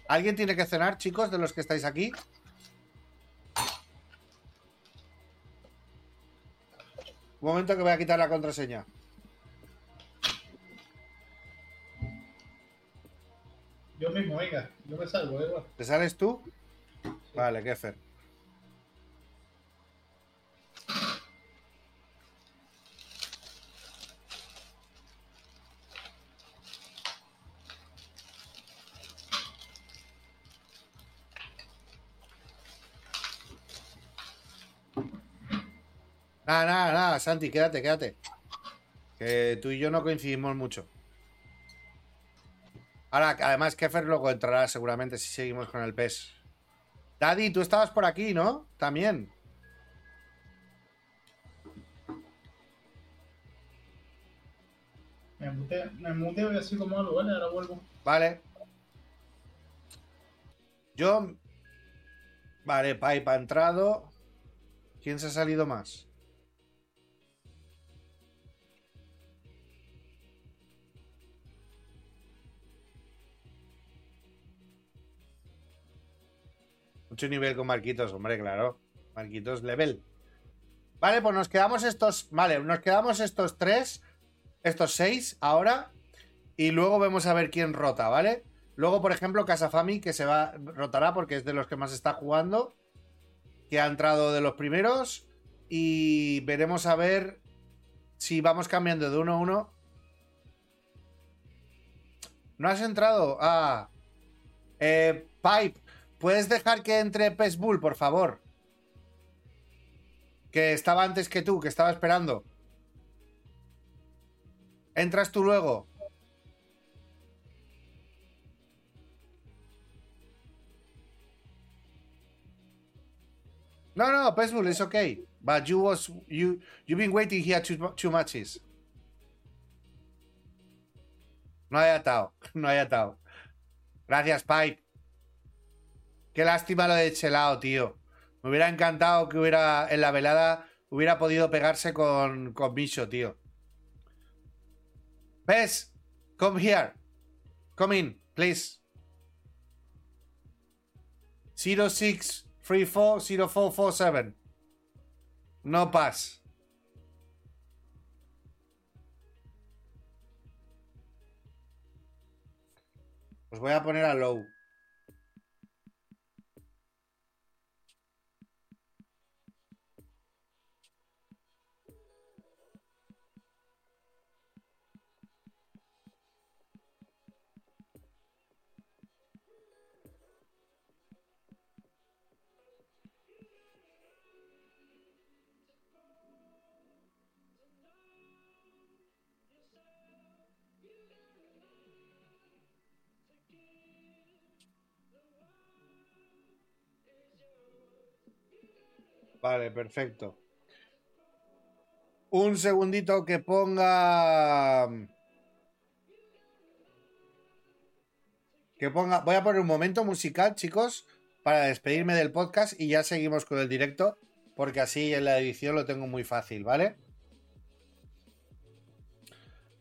¿Alguien tiene que cenar, chicos, de los que estáis aquí? Un momento que voy a quitar la contraseña. Yo mismo, venga, yo me salgo, Eduardo. ¿Te sales tú? Vale, Kefer. Nada, nada, nada, Santi, quédate, quédate. Que tú y yo no coincidimos mucho. Ahora, además, Kefer luego entrará seguramente si seguimos con el PES. Daddy, tú estabas por aquí, ¿no? También. Me muteo, me muteo y así como algo, ¿vale? Ahora vuelvo. Vale. Yo. Vale, Pipe ha entrado. ¿Quién se ha salido más? Mucho nivel con Marquitos, hombre, claro. Marquitos level. Vale, pues nos quedamos estos. Vale, nos quedamos estos tres. Estos seis ahora. Y luego vemos a ver quién rota, ¿vale? Luego, por ejemplo, Casafami, que se va. rotará porque es de los que más está jugando. Que ha entrado de los primeros. Y veremos a ver si vamos cambiando de uno a uno. ¿No has entrado? Ah. Eh, Pipe, ¿puedes dejar que entre Pes Bull, por favor? Que estaba antes que tú, que estaba esperando. Entras tú luego. No, no, Pesbull, it's okay. But you was you you've been waiting here two, two matches. No hay atado, no hay atado. Gracias, Pipe. Qué lástima lo de Chelao, tío. Me hubiera encantado que hubiera en la velada hubiera podido pegarse con, con tío. Pes, come here. Come in, please. 06340447. No pass. Os voy a poner a low. Vale, perfecto. Un segundito que ponga. Que ponga. Voy a poner un momento musical, chicos, para despedirme del podcast y ya seguimos con el directo, porque así en la edición lo tengo muy fácil, ¿vale?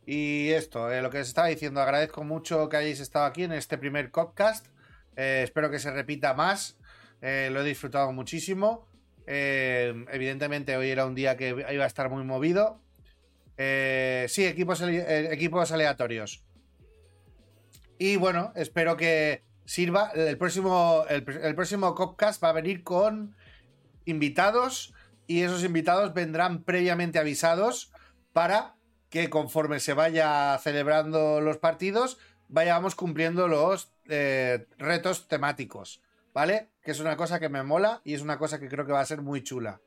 Y esto, eh, lo que os estaba diciendo, agradezco mucho que hayáis estado aquí en este primer podcast. Eh, espero que se repita más. Eh, lo he disfrutado muchísimo. Eh, evidentemente hoy era un día que iba a estar muy movido. Eh, sí, equipos, eh, equipos aleatorios. Y bueno, espero que sirva. El próximo, el, próximo Copcast va a venir con invitados y esos invitados vendrán previamente avisados para que conforme se vaya celebrando los partidos vayamos cumpliendo los retos temáticos, ¿vale? Que es una cosa que me mola y es una cosa que creo que va a ser muy chula.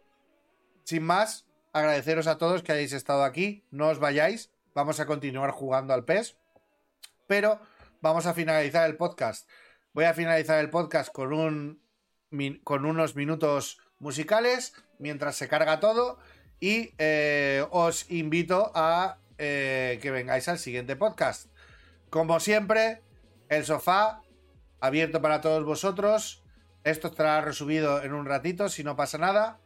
Sin más, agradeceros a todos que hayáis estado aquí, no os vayáis, vamos a continuar jugando al PES, pero vamos a finalizar el podcast. Voy a finalizar el podcast con, un, con unos minutos musicales mientras se carga todo y eh, os invito a eh, que vengáis al siguiente podcast. Como siempre, el sofá abierto para todos vosotros. Esto estará resubido en un ratito, si no pasa nada.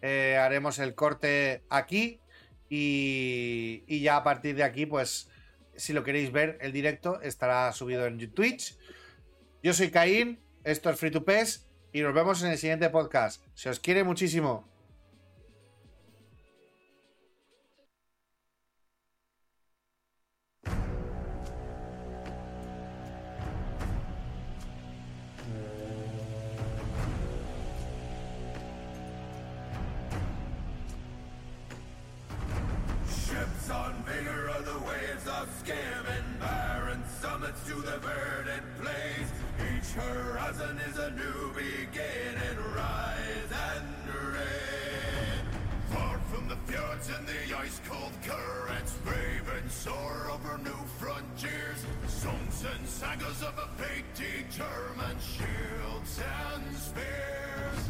eh, haremos el corte aquí y, y ya a partir de aquí, pues si lo queréis ver, el directo estará subido en Twitch. Yo soy Caín, esto es Free to Pes y nos vemos en el siguiente podcast. Se os quiere muchísimo. Soar over new frontiers. Songs and sagas of a fate determined, shields and spears.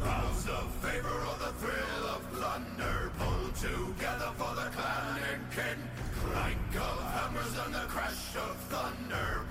Vows of favor or the thrill of plunder Pull together for the clan and kin Clank of hammers and the crash of thunder